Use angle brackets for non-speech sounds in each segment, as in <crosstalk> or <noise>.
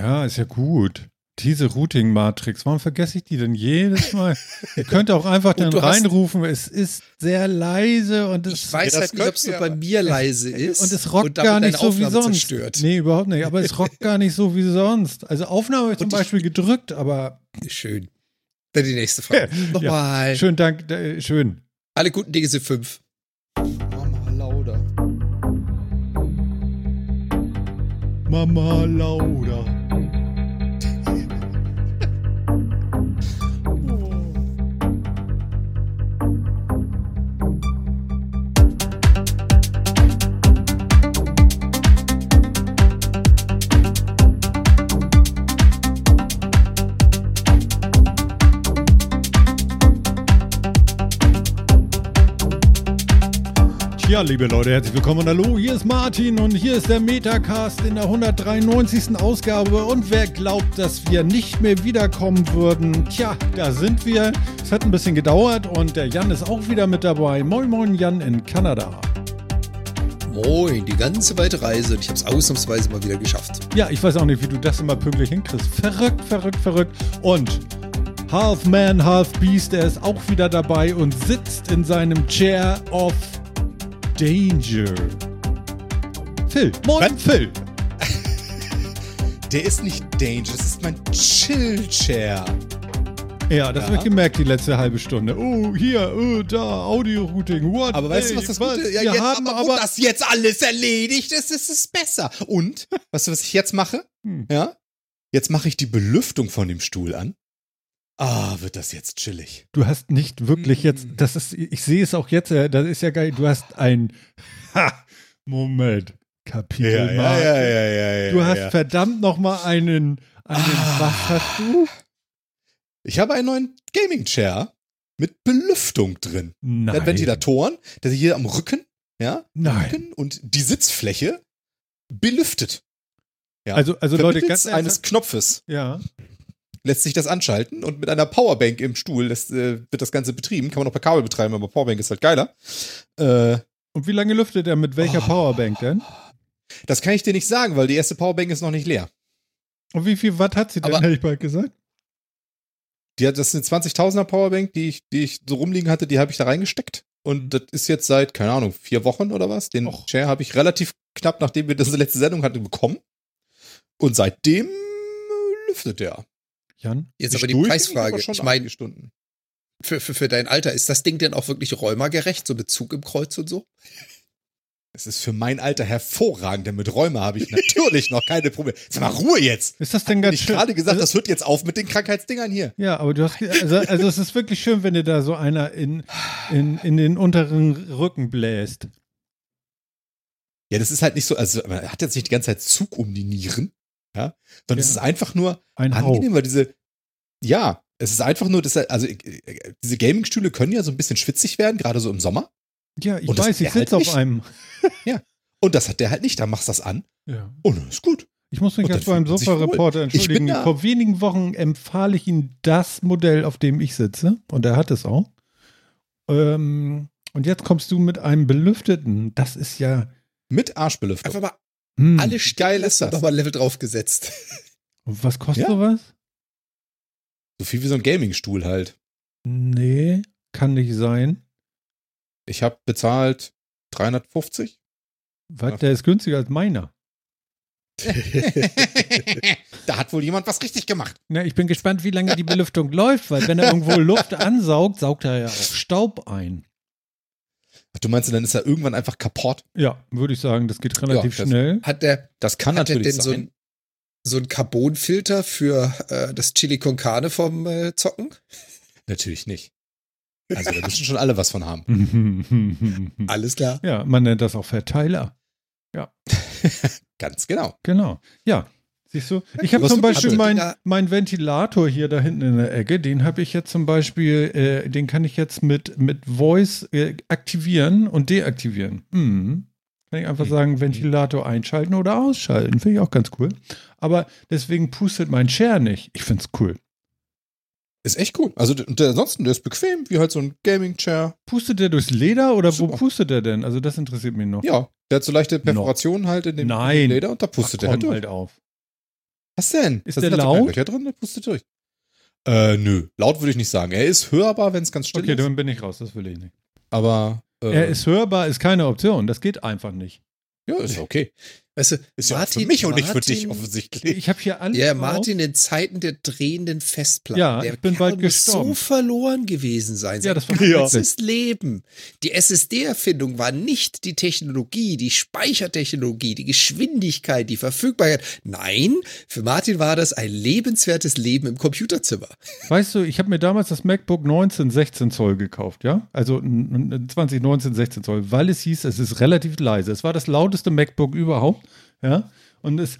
Ja, ist ja gut. Diese Routing-Matrix, warum vergesse ich die denn jedes Mal? Ihr könnt auch einfach <laughs> dann reinrufen, es ist sehr leise und es Ich weiß Ja, halt nicht, ob es so bei mir <laughs> leise ist. Und es rockt damit gar nicht so wie sonst. Zerstört. Nee, überhaupt nicht. Aber es rockt gar nicht so wie sonst. Also Aufnahme habe ich zum Und ich- Beispiel gedrückt, aber Schön. Dann die nächste Frage. <laughs> Nochmal. schön Dank, äh, schön. Alle guten Dinge sind fünf. Mama lauter. Mama Lauda. Tja, liebe Leute, herzlich willkommen und hallo, hier ist Martin und hier ist der Metacast in der 193. Ausgabe und wer glaubt, dass wir nicht mehr wiederkommen würden, tja, da sind wir. Es hat ein bisschen gedauert und der Jan ist auch wieder mit dabei. Moin Moin Jan in Kanada. Moin, die ganze weite Reise. Und ich habe es ausnahmsweise mal wieder geschafft. Ja, ich weiß auch nicht, wie du das immer pünktlich hinkriegst. Verrückt, verrückt, verrückt. Und Half Man, Half Beast, der ist auch wieder dabei und sitzt in seinem Chair of Danger. Phil, moin Was? Phil. Der ist nicht Danger, das ist mein Chill-Chair. Ja, das Ja. habe ich gemerkt die letzte halbe Stunde. Oh, hier, oh, da, Audio-Routing, what? Aber weißt du, was das Gute Wir jetzt, haben aber, aber... das jetzt alles erledigt ist, ist es besser. Und, weißt du, was ich jetzt mache? Hm. Ja? Jetzt mache ich die Belüftung von dem Stuhl an. Ah, wird das jetzt chillig. Du hast nicht wirklich jetzt, Mm. das ist, ich sehe es auch jetzt, äh, das ist ja geil, du hast ein, <laughs> ha, Moment, Kapitel ja, ja. Du hast verdammt noch mal einen, einen Ah. was hast du? Ich habe einen neuen Gaming-Chair mit Belüftung drin. Der Nein. hat Ventilatoren, der hier am Rücken, ja, Nein. Rücken und die Sitzfläche belüftet. Ja. Also, also Leute, ganz eines Knopfes ja. Lässt sich das anschalten und mit einer Powerbank im Stuhl das, äh, wird das Ganze betrieben. Kann man auch per Kabel betreiben, aber Powerbank ist halt geiler. Äh, Und wie lange lüftet er mit welcher Oh. Powerbank denn? das kann ich dir nicht sagen, weil die erste Powerbank ist noch nicht leer. Und wie viel Watt hat sie denn, Aber- hätte ich bald gesagt? Die hat, das ist eine 20.000er Powerbank, die ich, die ich so rumliegen hatte, die habe ich da reingesteckt. Und das ist jetzt seit, keine Ahnung, vier Wochen oder was. Den Och. Chair habe ich relativ knapp, nachdem wir das letzte Sendung hatten, bekommen. Und seitdem lüftet der. Jan? Jetzt aber die Preisfrage. aber Ich meine, für, für, für dein Alter, ist das Ding denn auch wirklich räumergerecht? So mit Zug im Kreuz und so? Es ist für mein Alter hervorragend, denn mit Rheuma habe ich natürlich noch keine Probleme. Sag mal, Ruhe jetzt! Ist das denn Hab ganz ich schön? gerade gesagt, also, das hört jetzt auf mit den Krankheitsdingern hier. ja, aber du hast, also, also es ist wirklich schön, wenn dir da so einer in, in, in den unteren Rücken bläst. Ja, das ist halt nicht so, also man hat jetzt nicht die ganze Zeit Zug um die Nieren, ja, sondern es Ja. ist einfach nur Ein angenehm, weil diese, ja, es ist einfach nur, dass, also äh, diese Gaming-Stühle können ja so ein bisschen schwitzig werden, gerade so im Sommer. Ja, ich weiß, ich er halt sitze auf einem. <laughs> Und das hat der halt nicht. Da machst du das an Ja. und dann ist gut. Ich muss mich jetzt dann beim. Sofa-Reporter entschuldigen. Vor wenigen Wochen empfahl ich ihm das Modell, auf dem ich sitze. Und er hat es auch. Ähm, und jetzt kommst du mit einem belüfteten. Das ist ja. Mit Arschbelüftung. Einfach mal Hm. alle geil geil ist das. nochmal Level draufgesetzt. Und was kostet Ja. sowas? So viel wie so ein Gaming-Stuhl halt. Nee, kann nicht sein. Ich habe bezahlt 350. Was, der ist günstiger als meiner. <laughs> da hat wohl jemand was richtig gemacht. Na, ich bin gespannt, wie lange die Belüftung <laughs> läuft, weil wenn er irgendwo Luft ansaugt, saugt er ja auch Staub ein. Du meinst, dann ist er irgendwann einfach kaputt? Ja, würde ich sagen, das geht relativ das- schnell. Hat der, Das kann hat der natürlich denn so sein. ein, so ein Carbonfilter für äh, das Chili con Carne vom äh, Zocken? Natürlich nicht. Also da müssen schon alle was von haben. <laughs> Alles klar. ja, man nennt das auch Verteiler. <laughs> Ganz genau. Genau. Ja. Siehst du? Ich habe zum Beispiel meinen mein Ventilator hier da hinten in der Ecke, den habe ich jetzt zum Beispiel, äh, den kann ich jetzt mit, mit Voice äh, aktivieren und deaktivieren. Mhm. Kann ich einfach sagen, Ventilator einschalten oder ausschalten. Finde ich auch ganz cool. Aber deswegen pustet mein Chair nicht. Ich finde es cool. Ist echt cool. Also und der, ansonsten, der ist bequem, wie halt so ein Gaming-Chair. Pustet der durchs Leder oder wo Super. pustet der denn? Also das interessiert mich noch. Ja, der hat so leichte Perforationen halt in dem, Nein. in dem Leder und da pustet Ach, er halt durch. halt auf. Was denn? Ist Da der laut? Löcher drin, der pustet durch. Äh, nö. Laut würde ich nicht sagen. Er ist hörbar, wenn es ganz still Okay, ist. dann bin ich raus, das will ich nicht. Aber äh, Er ist hörbar, ist keine Option. Das geht einfach nicht. ja, ist ja okay. Weißt du, Ist ja Martin, für mich und nicht für dich offensichtlich. Ich habe hier alles. Ja. Martin in Zeiten der drehenden Festplatten. Ja, der ich bin Kerl bald muss so gestorben. verloren gewesen sein. Ja, das war Sein Ja. ganzes Leben. Die SSD-Erfindung war nicht die Technologie, die Speichertechnologie, die Geschwindigkeit, die Verfügbarkeit. Nein, für Martin war das ein lebenswertes Leben im Computerzimmer. Weißt du, ich habe mir damals das MacBook 19 16 Zoll gekauft, ja? Also n- n- 2019 16 Zoll, weil es hieß, es ist relativ leise. Es war das lauteste MacBook überhaupt, ja? Und es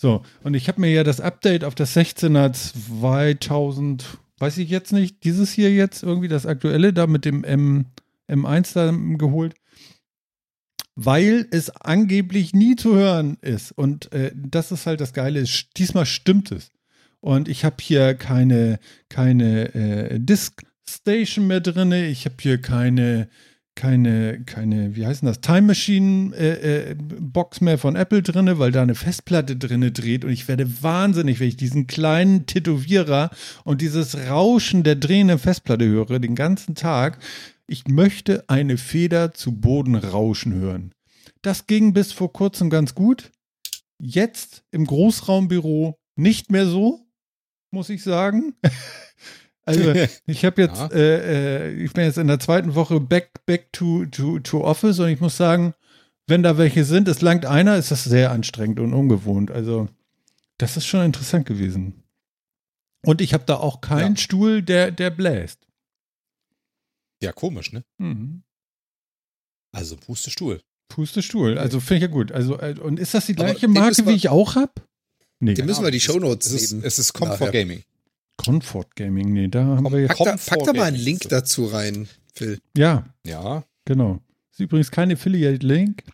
so, und ich habe mir ja das Update auf das 16er 2000, weiß ich jetzt nicht, dieses hier jetzt irgendwie das aktuelle da mit dem M, M1 da geholt, weil es angeblich nie zu hören ist. Und äh, das ist halt das Geile, diesmal stimmt es. Und ich habe hier keine, keine äh, Disk Station mehr drin. Ich habe hier keine, keine, keine, wie heißt denn das, Time Machine äh, äh, Box mehr von Apple drin, weil da eine Festplatte drin dreht. Und ich werde wahnsinnig, wenn ich diesen kleinen Tätowierer und dieses Rauschen der drehenden Festplatte höre, den ganzen Tag. Ich möchte eine Feder zu Boden rauschen hören. Das ging bis vor kurzem ganz gut. Jetzt im Großraumbüro nicht mehr so, muss ich sagen. <laughs> Also <laughs> ich habe jetzt, Ja. äh, äh, ich bin jetzt in der zweiten Woche back, back to, to, to Office und ich muss sagen, wenn da welche sind, es langt einer, ist das sehr anstrengend und ungewohnt. Also das ist schon interessant gewesen. Und ich habe da auch keinen Ja. Stuhl, der, der bläst. Ja, komisch, ne? Mhm. Also Pustestuhl. Pustestuhl, also finde ich ja gut. Also, äh, und ist das die gleiche den Marke, wir- wie ich auch habe? Nee, Dem müssen wir die Shownotes Es ist, nehmen. es ist Comfort. Gaming. Comfort Gaming, nee, da haben wir jetzt. Pack da, pack da mal einen Link dazu rein, Phil. Ja, Ja, genau. Ist übrigens kein Affiliate-Link.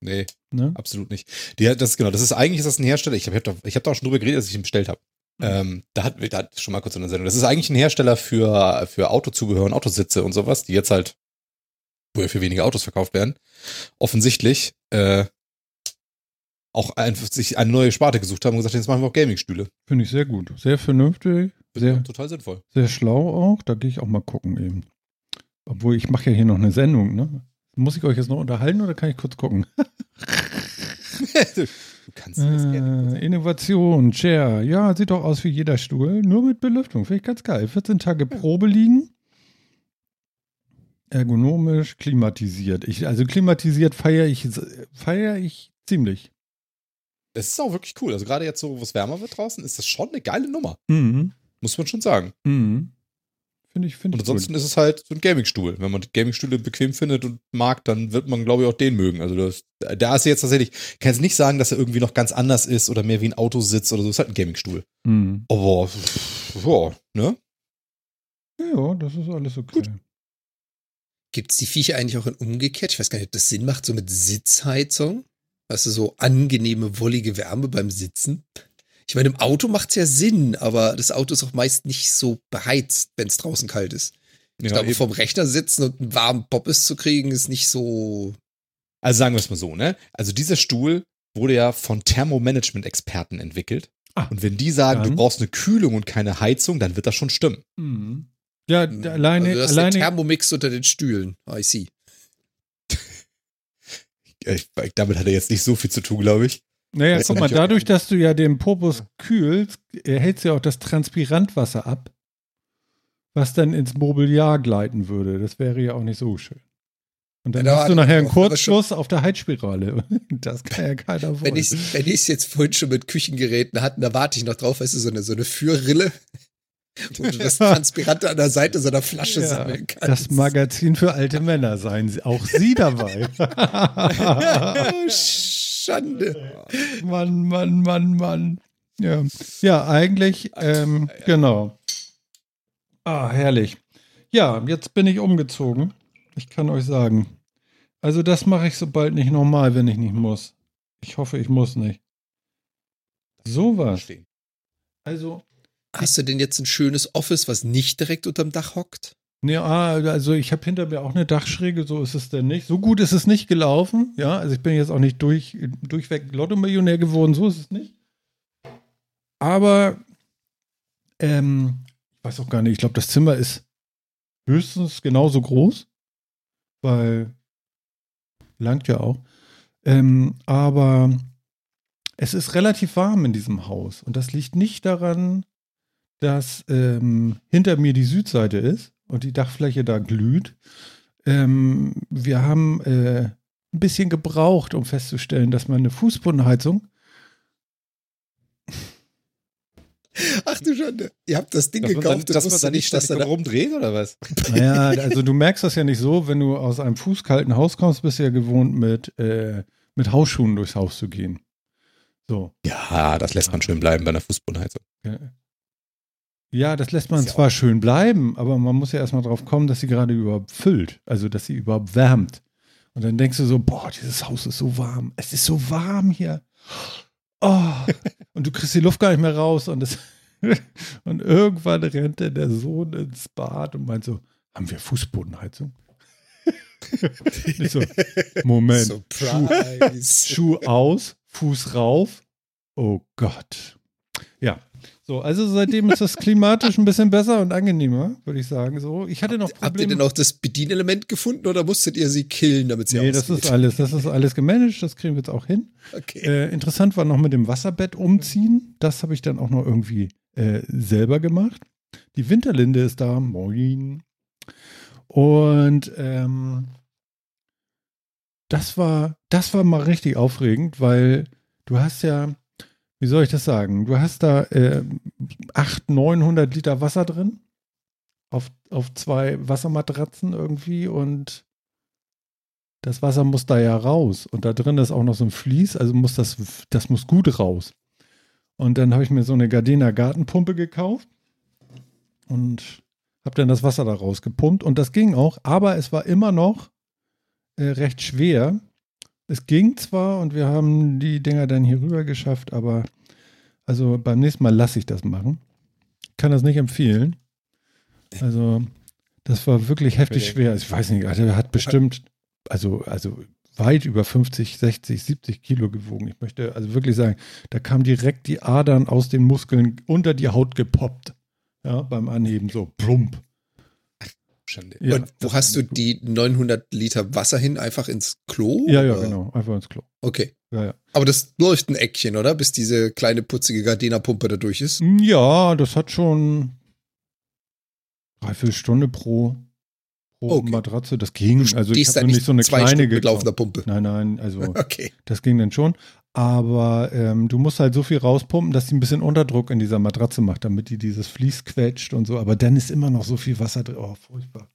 nee, Ne? absolut nicht. Die, das ist genau, das ist eigentlich ist das ein Hersteller. Ich habe hab da, ich hab da auch schon drüber geredet, als ich ihn bestellt habe. Ähm, da hat, da hat schon mal kurz in der Sendung. Das ist eigentlich ein Hersteller für, für Autozubehör und Autositze und sowas, die jetzt halt wohl für wenige Autos verkauft werden. Offensichtlich äh, auch einfach sich eine neue Sparte gesucht haben und gesagt, jetzt machen wir auch Gaming-Stühle. Finde ich sehr gut. Sehr vernünftig, sehr, Total sinnvoll. sehr schlau auch. Da gehe ich auch mal gucken eben. Obwohl, ich mache ja hier noch eine Sendung, ne? Muss ich euch jetzt noch unterhalten oder kann ich kurz gucken? <laughs> du kannst das gerne. Äh, Innovation, Chair. Ja, sieht doch aus wie jeder Stuhl, nur mit Belüftung. Finde ich ganz geil. 14 Tage Probe liegen. Ergonomisch, klimatisiert. Ich, also klimatisiert feiere ich, feier ich ziemlich. Es ist auch wirklich cool. Also gerade jetzt so, wo es wärmer wird draußen, ist das schon eine geile Nummer. Mhm. Muss man schon sagen. Mhm. Finde ich, finde Und ich ansonsten gut. ist es halt so ein Gaming-Stuhl. Wenn man Gaming-Stühle bequem findet und mag, dann wird man, glaube ich, auch den mögen. Also das, da ist jetzt tatsächlich, ich kann jetzt nicht sagen, dass er irgendwie noch ganz anders ist oder mehr wie ein Autositz oder so. Es ist halt ein Gaming-Stuhl. Mhm. Aber, ja, ne? Ja, das ist alles okay. Gibt es die Viecher eigentlich auch in umgekehrt? Ich weiß gar nicht, ob das Sinn macht, so mit Sitzheizung. Weißt du, so angenehme, wollige Wärme beim Sitzen. Ich meine, im Auto macht es ja Sinn, aber das Auto ist auch meist nicht so beheizt, wenn es draußen kalt ist. Ich Ja, glaube, eben. vom Rechner sitzen und einen warmen Poppes zu kriegen, ist nicht so. Also sagen wir es mal so, ne? Also dieser Stuhl wurde ja von Thermomanagement-Experten entwickelt. Ah, Und wenn die sagen, du dann? brauchst eine Kühlung und keine Heizung, dann wird das schon stimmen. Mhm. Ja, alleine, also das ist der alleine, Thermomix unter den Stühlen. I see. Ich, damit hat er jetzt nicht so viel zu tun, glaube ich. naja, guck mal, dadurch, dass du ja den Popus kühlst, erhältst du ja auch das Transpirantwasser ab, was dann ins Mobiliar gleiten würde. Das wäre ja auch nicht so schön. Und dann Ja, hast du nachher einen Kurzschluss auf der Heizspirale. <laughs> Das kann ja keiner Wenn wollen. ich es wenn jetzt vorhin schon mit Küchengeräten hatten, da warte ich noch drauf, weißt du, so eine, so eine Führrille, wo du das Transpirante an der Seite so einer Flasche Ja, sammeln kannst. das Magazin für alte Männer seien Sie, auch Sie dabei. <laughs> Oh, Schande. Mann, Mann, Mann, Mann. Ja, ja eigentlich, ähm, genau. Ah, herrlich. Ja, jetzt bin ich umgezogen. Ich kann euch sagen. Also das mache ich sobald nicht normal, wenn ich nicht muss. Ich hoffe, ich muss nicht. Sowas. Also, Hast du denn jetzt ein schönes Office, was nicht direkt unterm Dach hockt? ne, ah, also ich habe hinter mir auch eine Dachschräge, so ist es denn nicht. So gut ist es nicht gelaufen, ja. Also ich bin jetzt auch nicht durch, durchweg Lotto-Millionär geworden, so ist es nicht. aber ähm, ich weiß auch gar nicht, ich glaube, das Zimmer ist höchstens genauso groß, weil langt ja auch. Ähm, aber es ist relativ warm in diesem Haus und das liegt nicht daran, dass ähm, hinter mir die Südseite ist und die Dachfläche da glüht. Ähm, wir haben äh, ein bisschen gebraucht, um festzustellen, dass meine Fußbodenheizung Ach du Schande. Ihr habt das Ding Dass gekauft, dann, dass man dann nicht, dass da da rumdreht oder was? <laughs> Naja, also du merkst das ja nicht so, wenn du aus einem fußkalten Haus kommst, bist du ja gewohnt, mit, äh, mit Hausschuhen durchs Haus zu gehen. So. Ja, das lässt man schön bleiben bei einer Fußbodenheizung. Ja, das lässt man ja zwar schön bleiben, aber man muss ja erstmal drauf kommen, dass sie gerade überhaupt füllt. Also, dass sie überhaupt wärmt. Und dann denkst du so, boah, dieses Haus ist so warm. Es ist so warm hier. Oh. Und du kriegst die Luft gar nicht mehr raus. Und, es <laughs> und irgendwann rennt dann der Sohn ins Bad und meint so, haben wir Fußbodenheizung? <laughs> so, Moment. Schuh. Schuh aus, Fuß rauf. Oh Gott. Ja. So, also seitdem ist das klimatisch ein bisschen besser und angenehmer, würde ich sagen. So, ich hatte noch Habt ihr Probleme. denn auch das Bedienelement gefunden oder musstet ihr sie killen, damit sie nee, das ausgeht? ist alles, das ist alles gemanagt, das kriegen wir jetzt auch hin. Okay. Äh, interessant war noch mit dem Wasserbett umziehen. Das habe ich dann auch noch irgendwie äh, selber gemacht. Die Winterlinde ist da. Moin. Und ähm, das war, das war mal richtig aufregend, weil du hast ja, wie soll ich das sagen? Du hast da äh, 800, 900 Liter Wasser drin auf, auf zwei Wassermatratzen irgendwie und das Wasser muss da ja raus. Und da drin ist auch noch so ein Vlies, also muss das, das muss gut raus. Und dann habe ich mir so eine Gardena Gartenpumpe gekauft und habe dann das Wasser da rausgepumpt. Und das ging auch, aber es war immer noch äh, recht schwer. Es ging zwar und wir haben die Dinger dann hier rüber geschafft, aber also beim nächsten Mal lasse ich das machen. Kann das nicht empfehlen. Also, das war wirklich heftig schwer. Ich weiß nicht, also er hat bestimmt, also, also weit über 50, 60, 70 Kilo gewogen. Ich möchte also wirklich sagen, da kamen direkt die Adern aus den Muskeln unter die Haut gepoppt. Ja, beim Anheben so plump. Schande. Ja, Und wo hast du die 900 Liter Wasser hin? Einfach ins Klo? Ja, ja, oder? genau. Einfach ins Klo. Okay. Ja, ja. Aber das läuft ein Eckchen, oder? Bis diese kleine putzige Gardena-Pumpe da durch ist. Ja, das hat schon dreiviertel Stunde pro, pro Okay. Matratze. Das ging. Du Also ich habe nicht so eine zwei kleine Stunden mit laufender Pumpe. Nein, nein, also <laughs> Okay. das ging dann schon. Aber ähm, du musst halt so viel rauspumpen, dass die ein bisschen Unterdruck in dieser Matratze macht, damit die dieses Vlies quetscht und so. Aber dann ist immer noch so viel Wasser drin. Oh, furchtbar.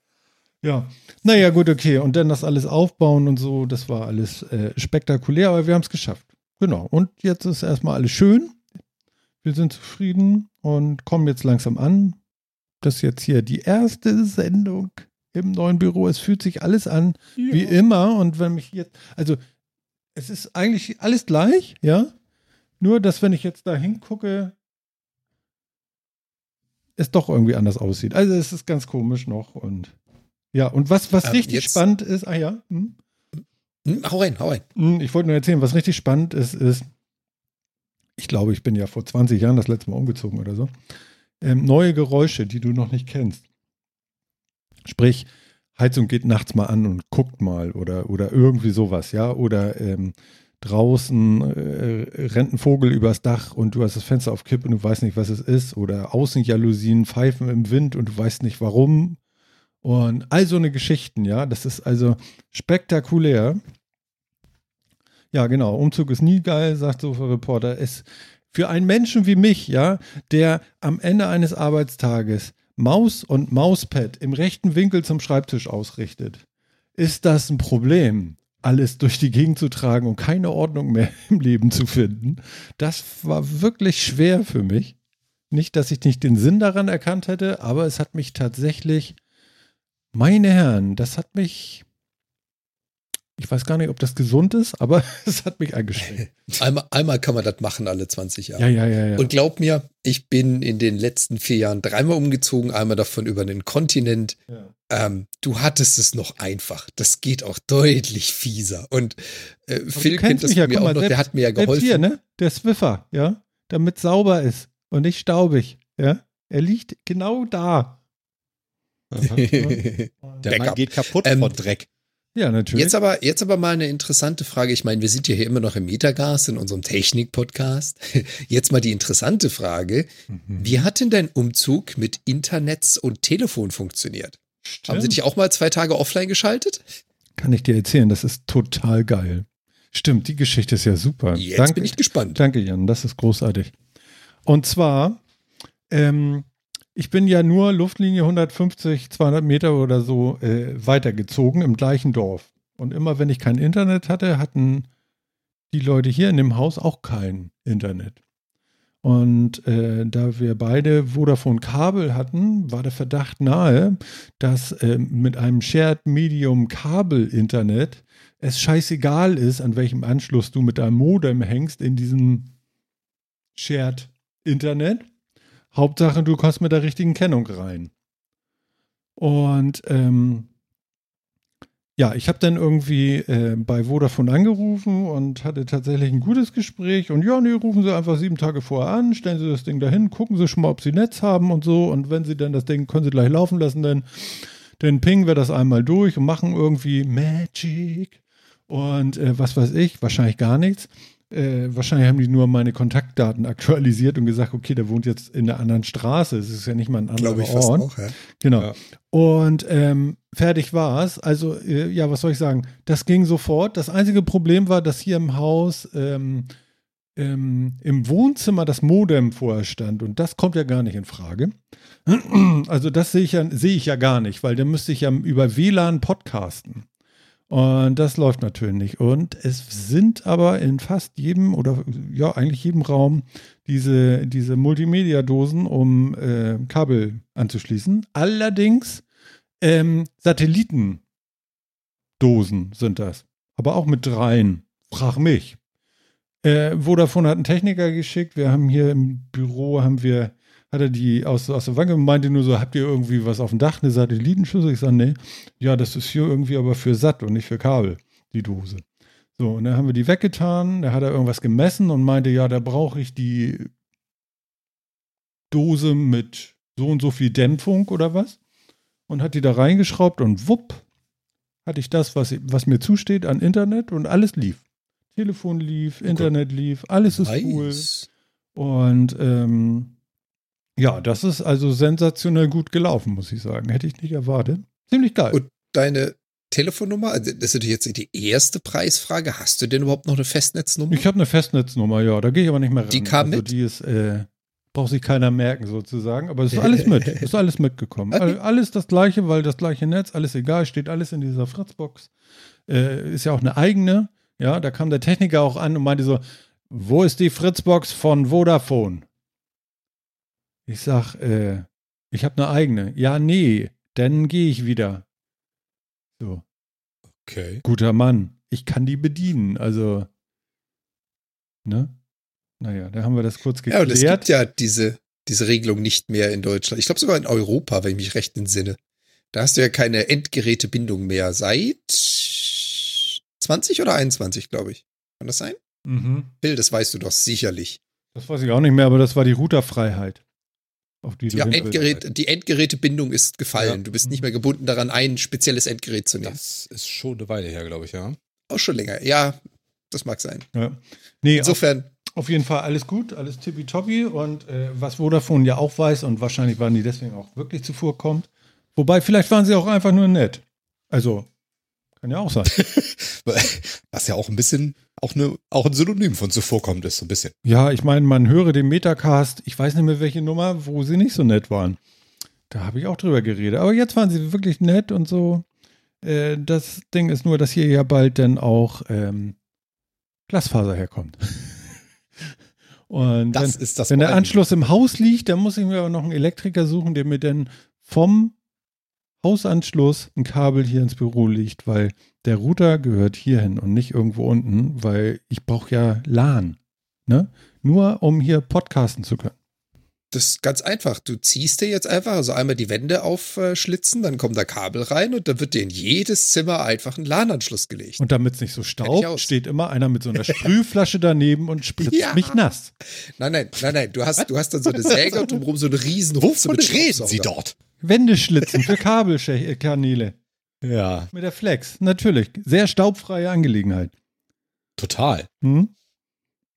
Ja, naja, gut, okay. Und dann das alles aufbauen und so, das war alles äh, spektakulär, aber wir haben es geschafft. Genau. Und jetzt ist erstmal alles schön. Wir sind zufrieden und kommen jetzt langsam an. Das ist jetzt hier die erste Sendung im neuen Büro. Es fühlt sich alles an wie immer. Und wenn mich jetzt, also es ist eigentlich alles gleich, ja. Nur, dass wenn ich jetzt da hingucke, es doch irgendwie anders aussieht. Also es ist ganz komisch noch und ja, und was, was Ähm, richtig spannend ist, ah ja, hm? Hm, hau rein, hau rein. Hm, Ich wollte nur erzählen, was richtig spannend ist, ist, ich glaube, ich bin ja vor 20 Jahren das letzte Mal umgezogen oder so. Ähm, neue Geräusche, die du noch nicht kennst. Sprich, Heizung geht nachts mal an und guckt mal oder, oder irgendwie sowas, ja. Oder ähm, draußen äh, rennt ein Vogel übers Dach und du hast das Fenster auf Kipp und du weißt nicht, was es ist. Oder Außenjalousien pfeifen im Wind und du weißt nicht warum. Und all so eine Geschichten, ja. Das ist also spektakulär. Ja, genau. Umzug ist nie geil, sagt so ein Reporter. Es für einen Menschen wie mich, ja, der am Ende eines Arbeitstages Maus und Mauspad im rechten Winkel zum Schreibtisch ausrichtet, ist das ein Problem, alles durch die Gegend zu tragen und keine Ordnung mehr <laughs> im Leben zu finden. Das war wirklich schwer für mich. Nicht, dass ich nicht den Sinn daran erkannt hätte, aber es hat mich tatsächlich, meine Herren, das hat mich, ich weiß gar nicht, ob das gesund ist, aber <laughs> es hat mich eingeschränkt. <laughs> Einmal, einmal kann man das machen, alle 20 Jahre. Ja, ja, ja, ja. Und glaub mir, ich bin in den letzten vier Jahren dreimal umgezogen, einmal davon über den Kontinent. ja. Ähm, du hattest es noch einfach. Das geht auch deutlich fieser. Und äh, Phil kennt das mich ja, mir auch mal, noch, der hat mir ja geholfen. hier, ne? Der Swiffer, ja? Damit sauber ist. und nicht staubig. Ja? Er liegt genau da. <laughs> Der Mann geht kaputt Ähm, vor Dreck. Ja, natürlich. Jetzt aber, jetzt aber mal eine interessante Frage. Ich meine, wir sind ja hier immer noch im Metagast, in unserem Technik-Podcast. <laughs> Jetzt mal die interessante Frage. Mhm. Wie hat denn dein Umzug mit Internets und Telefon funktioniert? Haben sie dich auch mal zwei Tage offline geschaltet? Kann ich dir erzählen, das ist total geil. Stimmt, die Geschichte ist ja super. Jetzt Danke, bin ich gespannt. danke, Jan, das ist großartig. Und zwar, ähm, ich bin ja nur Luftlinie 150, 200 Meter oder so äh, weitergezogen im gleichen Dorf. Und immer wenn ich kein Internet hatte, hatten die Leute hier in dem Haus auch kein Internet. Und äh, da wir beide Vodafone Kabel hatten, war der Verdacht nahe, dass äh, mit einem Shared Medium Kabel Internet es scheißegal ist, an welchem Anschluss du mit deinem Modem hängst in diesem Shared Internet. Hauptsache, du kommst mit der richtigen Kennung rein. Und ähm, ja, ich habe dann irgendwie äh, bei Vodafone angerufen und hatte tatsächlich ein gutes Gespräch. Und ja, nee, rufen Sie einfach sieben Tage vorher an, stellen Sie das Ding dahin, gucken Sie schon mal, ob Sie Netz haben und so. Und wenn Sie dann das Ding, können Sie gleich laufen lassen, dann, dann pingen wir das einmal durch und machen irgendwie Magic und äh, was weiß ich, wahrscheinlich gar nichts. Äh, wahrscheinlich haben die nur meine Kontaktdaten aktualisiert und gesagt, okay, der wohnt jetzt in einer anderen Straße. Es ist ja nicht mal ein anderer Glaube ich fast Ort. auch, ja. Genau. Ja. Und ähm, fertig war es. Also, äh, ja, was soll ich sagen? Das ging sofort. Das einzige Problem war, dass hier im Haus ähm, ähm, im Wohnzimmer das Modem vorher stand. Und das kommt ja gar nicht in Frage. Also, das sehe ich, ja, sehe ich ja gar nicht, weil dann müsste ich ja über WLAN podcasten. Und das läuft natürlich nicht. Und es sind aber in fast jedem oder ja, eigentlich jedem Raum diese, diese Multimedia-Dosen, um äh, Kabel anzuschließen. Allerdings ähm, Satellitendosen sind das. Aber auch mit dreien. Frag mich. Äh, Vodafone hat einen Techniker geschickt. Wir haben hier im Büro, haben wir, hat er die aus, aus der Wange und meinte nur so, habt ihr irgendwie was auf dem Dach, eine Satellitenschüssel? Ich sage, nee. Ja, das ist hier irgendwie aber für satt und nicht für Kabel, die Dose. So, und dann haben wir die weggetan. Da hat er irgendwas gemessen und meinte, ja, da brauche ich die Dose mit so und so viel Dämpfung oder was. Und hat die da reingeschraubt und wupp, hatte ich das, was, was mir zusteht an Internet und alles lief. Telefon lief, Internet lief, alles ist cool. Nice. Und ähm, ja, das ist also sensationell gut gelaufen, muss ich sagen. Hätte ich nicht erwartet. Ziemlich geil. Und deine Telefonnummer, also das ist natürlich jetzt die erste Preisfrage. Hast du denn überhaupt noch eine Festnetznummer? Ich habe eine Festnetznummer, ja, da gehe ich aber nicht mehr ran. Die kam also mit? Die ist, äh, braucht sich keiner merken sozusagen, aber es ist <laughs> alles mit, ist alles mitgekommen. All, alles das gleiche, weil das gleiche Netz, alles egal, steht alles in dieser Fritzbox. Äh, ist ja auch eine eigene, ja, da kam der Techniker auch an und meinte so, wo ist die Fritzbox von Vodafone? Ich sag, äh, ich habe eine eigene. Ja, nee, dann gehe ich wieder. So, Okay. guter Mann, ich kann die bedienen, also, ne? Naja, da haben wir das kurz Ja, und es geklärt. gibt ja diese, diese Regelung nicht mehr in Deutschland. Ich glaube sogar in Europa, wenn ich mich recht entsinne. Da hast du ja keine Endgerätebindung mehr seit 20 oder 21, glaube ich. Kann das sein? mhm. Bill, das weißt du doch sicherlich. Das weiß ich auch nicht mehr, aber das war die Routerfreiheit. Auf die du Ja. Endgerät, die Endgerätebindung ist gefallen. Ja. Du bist nicht mehr gebunden daran, ein spezielles Endgerät zu nehmen. Das ist schon eine Weile her, glaube ich, ja. Auch schon länger. Ja, das mag sein. Ja. Nee, auf, Insofern, auf jeden Fall alles gut, alles tippitoppi. Und äh, was Vodafone ja auch weiß, und wahrscheinlich waren die deswegen auch wirklich zuvorkommt. Wobei, vielleicht waren sie auch einfach nur nett. Also, kann ja auch sein. <laughs> Was ja auch ein bisschen, auch, eine, auch ein Synonym von zuvorkommt ist, so ein bisschen. ja, ich meine, man höre den Metacast, ich weiß nicht mehr welche Nummer, wo sie nicht so nett waren. Da habe ich auch drüber geredet. Aber jetzt waren sie wirklich nett und so. Äh, das Ding ist nur, dass hier ja bald dann auch ähm, Glasfaser herkommt. <laughs> Und Das wenn, ist das wenn der. Anschluss im Haus liegt, dann muss ich mir aber noch einen Elektriker suchen, der mir dann vom Hausanschluss ein Kabel hier ins Büro legt, weil der Router gehört hierhin und nicht irgendwo unten, weil ich brauche ja LAN. Ne? Nur um hier podcasten zu können. Das ist ganz einfach. Du ziehst dir jetzt einfach, also einmal die Wände aufschlitzen, dann kommt da Kabel rein und dann wird dir in jedes Zimmer einfach ein LAN-Anschluss gelegt. Und damit es nicht so staubt, steht immer einer mit so einer <laughs> Sprühflasche daneben und spritzt Ja. mich nass. Nein, nein, nein, nein. Du hast, du hast dann so eine Säge und drumherum so eine riesen Wovon mit reden. Sie dort? Wendeschlitzen für <laughs> Kabelkanäle. Ja, Mit der Flex. Natürlich. Sehr staubfreie Angelegenheit. total. Hm?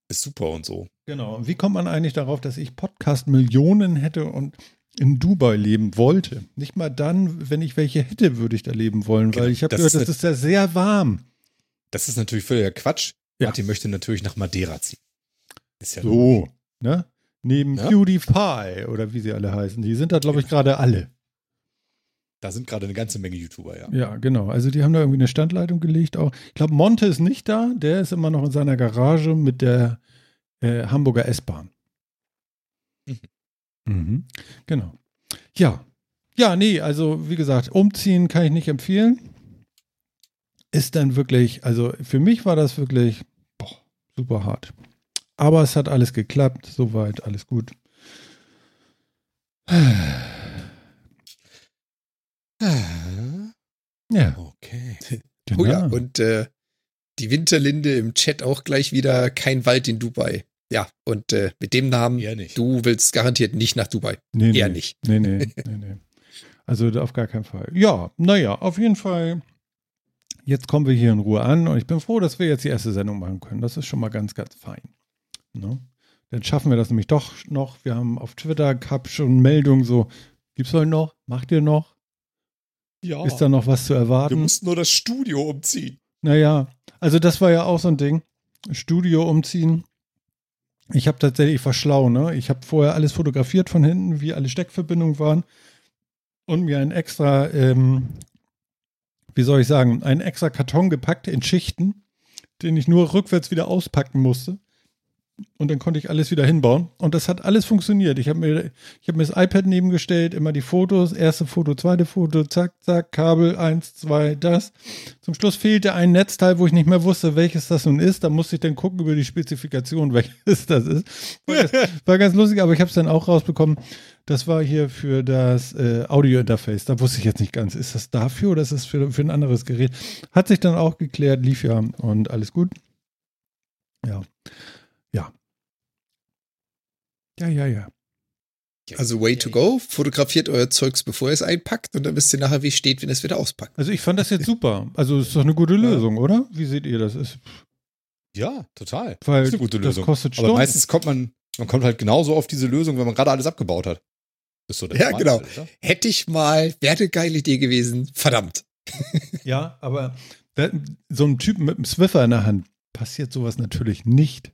Ist super und so. Genau. Und Wie kommt man eigentlich darauf, dass ich Podcast Millionen hätte und in Dubai leben wollte? Nicht mal dann, wenn ich welche hätte, würde ich da leben wollen, weil Genau. ich habe gehört, ist das ist ja sehr warm. Das ist natürlich völliger Quatsch. Ja. Martin möchte natürlich nach Madeira ziehen. Ist ja So, ne? Neben Ja. PewDiePie oder wie sie alle heißen. Die sind da, glaube ich, gerade alle. Da sind gerade eine ganze Menge YouTuber, ja. Ja, genau. Also die haben da irgendwie eine Standleitung gelegt. Auch. Ich glaube, Monte ist nicht da. Der ist immer noch in seiner Garage mit der äh, Hamburger S-Bahn. Mhm. Mhm. Genau. Ja. Ja, nee, also wie gesagt, umziehen kann ich nicht empfehlen. Ist dann wirklich, also für mich war das wirklich boah, super hart. Aber es hat alles geklappt, soweit, alles gut. Ja, Okay. genau. Oh ja, und äh, die Winterlinde im Chat auch gleich wieder kein Wald in Dubai. Ja, und äh, mit dem Namen, du willst garantiert nicht nach Dubai. Nee, Eher nee. nicht. Nee, nee, nee, nee. Also auf gar keinen Fall. Ja, naja, auf jeden Fall. Jetzt kommen wir hier in Ruhe an und ich bin froh, dass wir jetzt die erste Sendung machen können. Das ist schon mal ganz, ganz fein. Ne? Dann schaffen wir das nämlich doch noch. Wir haben auf Twitter gab schon Meldungen so, gibt's heute noch? Macht ihr noch? Ja. Ist da noch was zu wir erwarten? mussten nur das Studio umziehen. Naja, also das war ja auch so ein Ding. Studio umziehen. Ich habe tatsächlich, ich war schlau, ne? Ich habe vorher alles fotografiert von hinten, wie alle Steckverbindungen waren und mir ein extra, ähm, wie soll ich sagen, einen extra Karton gepackt in Schichten, den ich nur rückwärts wieder auspacken musste. Und dann konnte ich alles wieder hinbauen. Und das hat alles funktioniert. Ich habe mir, hab mir das iPad nebengestellt, immer die Fotos, erste Foto, zweite Foto, zack, zack, Kabel, eins, zwei, das. Zum Schluss fehlte ein Netzteil, wo ich nicht mehr wusste, welches das nun ist. Da musste ich dann gucken über die Spezifikation, <laughs> welches das ist. War ganz, war ganz lustig, aber ich habe es dann auch rausbekommen. Das war hier für das äh, Audio-Interface. Da wusste ich jetzt nicht ganz, ist das dafür oder ist das für, für ein anderes Gerät? Hat sich dann auch geklärt, lief ja und alles gut. Ja. Ja, ja, ja. Also way to go, fotografiert euer Zeugs, bevor ihr es einpackt und dann wisst ihr nachher, wie es steht, wenn ihr es wieder auspackt. Also ich fand das jetzt <laughs> super. Also ist doch eine gute Lösung, oder? Wie seht ihr das? Ist, Ja, total. weil ist eine gute das Lösung. kostet Aber Stunden. meistens kommt man, man kommt halt genauso auf diese Lösung, wenn man gerade alles abgebaut hat. Ist so der Ja, Normalfall, genau. oder? Hätte ich mal, wäre eine geile Idee gewesen. Verdammt. <laughs> Ja, aber da, so ein Typ mit einem Swiffer in der Hand passiert sowas natürlich nicht.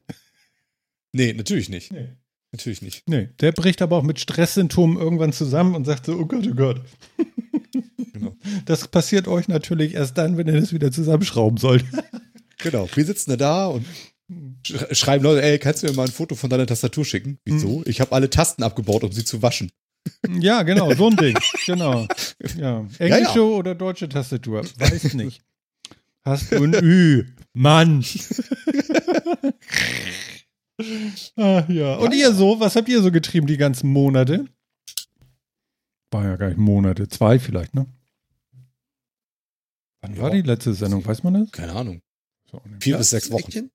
Nee, natürlich nicht. Nee. Natürlich nicht. Nee, der bricht aber auch mit Stresssymptomen irgendwann zusammen und sagt so, oh Gott, oh Gott. Genau. <laughs> Das passiert euch natürlich erst dann, wenn ihr das wieder zusammenschrauben sollt. <laughs> Genau. Wir sitzen da, und sch schreiben Leute, ey, kannst du mir mal ein Foto von deiner Tastatur schicken? Wieso? Hm. Ich habe alle Tasten abgebaut, um sie zu waschen. <laughs> ja, genau, so ein Ding. Genau. Ja. Englische ja. oder deutsche Tastatur? Weiß nicht. Hast du ein Ü? Mann. Ah, ja. Und ihr so, was habt ihr so getrieben die ganzen Monate? War ja gar nicht Monate, zwei vielleicht, ne? Wann war Ja. die letzte Sendung? Weiß man das? Keine Ahnung. So. Vier bis sechs Wochen. Eckchen-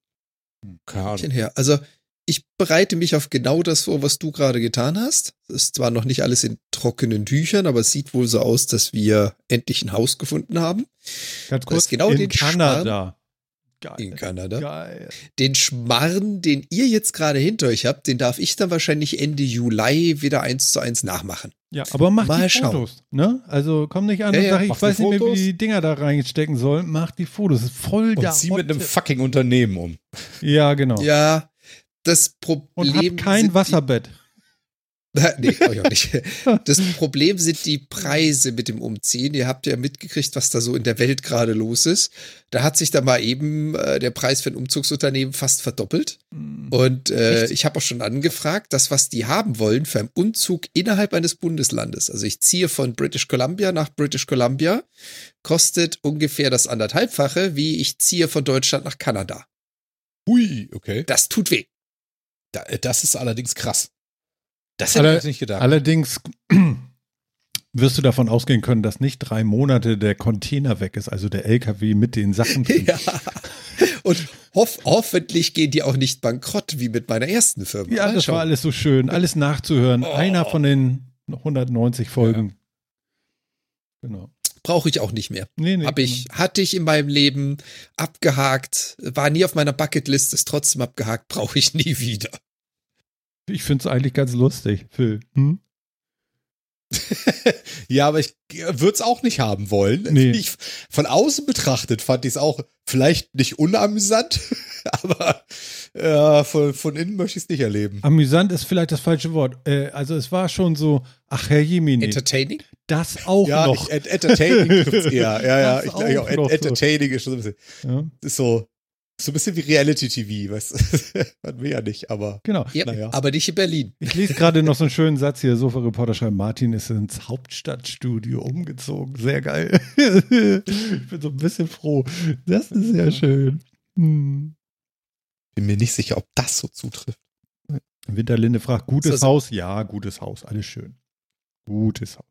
Keine Ahnung. Her. Also ich bereite mich auf genau das vor, was du gerade getan hast. Das ist zwar noch nicht alles in trockenen Tüchern, aber es sieht wohl so aus, dass wir endlich ein Haus gefunden haben. Ganz kurz, genau in den Kanada. Geil. In Kanada. Geil. Den Schmarrn, den ihr jetzt gerade hinter euch habt, den darf ich dann wahrscheinlich Ende Juli wieder eins zu eins nachmachen. Ja, aber mach Mal die schauen. Fotos, ne? Also komm nicht an Ja, und ja, sag, ich mach die weiß nicht mehr, wie die Dinger da reinstecken sollen. Mach die Fotos. Das ist voll Und zieh mit einem fucking Unternehmen um. Ja, genau. Ja, das und Problem hab kein sind die- Wasserbett. <laughs> nee, ich auch nicht. Das Problem sind die Preise mit dem Umziehen. Ihr habt ja mitgekriegt, was da so in der Welt gerade los ist. Da hat sich da mal eben äh, der Preis für ein Umzugsunternehmen fast verdoppelt. Und äh, ich habe auch schon angefragt, das, was die haben wollen für einen Umzug innerhalb eines Bundeslandes. Also ich ziehe von British Columbia nach British Columbia, kostet ungefähr das anderthalbfache, wie ich ziehe von Deutschland nach Kanada. Hui, okay. Das tut weh. Äh, das ist allerdings krass. Das hätte ich Alle- jetzt nicht gedacht. Allerdings <clears throat> wirst du davon ausgehen können, dass nicht drei Monate der Container weg ist, also der LKW mit den Sachen drin. Ja. Und hoff, hoffentlich gehen die auch nicht bankrott wie mit meiner ersten Firma. Ja, Mal das schauen. war alles so schön, alles nachzuhören. Oh. Einer von den 190 Folgen. Genau. Brauche ich auch nicht mehr. Nee, nee, Hab ich, hatte ich in meinem Leben abgehakt, war nie auf meiner Bucketlist, ist trotzdem abgehakt, brauche ich nie wieder. Ich finde es eigentlich ganz lustig, Phil. Hm? <laughs> Ja, aber ich würde es auch nicht haben wollen. Nee. <laughs> Ich, von außen betrachtet fand ich es auch vielleicht nicht unamüsant, <laughs> aber äh, von, von innen möchte ich es nicht erleben. Amüsant ist vielleicht das falsche Wort. Äh, also es war schon so, ach Herr Jemini, Entertaining? das auch ja, noch. Ich, ent- entertaining trifft's eher. Ja, ja. Das Ich, auch ich, auch, noch so. entertaining ist schon so ein bisschen, ja, ist so, so ein bisschen wie Reality-TV, weißt du? <laughs> Hatten wir ja nicht, aber genau. Ja, Naja. aber nicht in Berlin. Ich lese gerade noch so einen schönen Satz hier. Sofa-Reporter schreibt, Martin ist ins Hauptstadtstudio umgezogen. Sehr geil. <laughs> ich bin so ein bisschen froh. Das ist sehr schön. Hm. bin mir nicht sicher, ob das so zutrifft. Winterlinde fragt, gutes Haus? Ja, gutes Haus. Alles schön. Gutes Haus.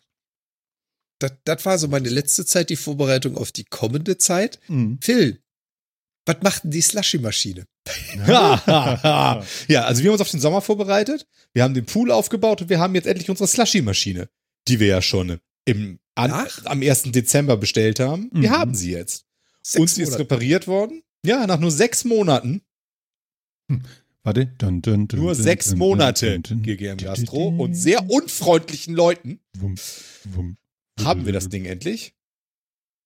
Das, das war so meine letzte Zeit, die Vorbereitung auf die kommende Zeit. Hm. Phil, was macht denn die Slushy-Maschine? <laughs> ja, also wir haben uns auf den Sommer vorbereitet, wir haben den Pool aufgebaut und wir haben jetzt endlich unsere Slushy-Maschine, die wir ja schon im, an, am 1. Dezember bestellt haben. Wir Mhm. haben sie jetzt. Sechs und sie ist Monate. repariert worden. Ja, nach nur sechs Monaten. Warte. Dun, dun, dun, Nur sechs Monate GGM Gastro und sehr unfreundlichen Leuten Wum, wum, haben wir das Ding endlich.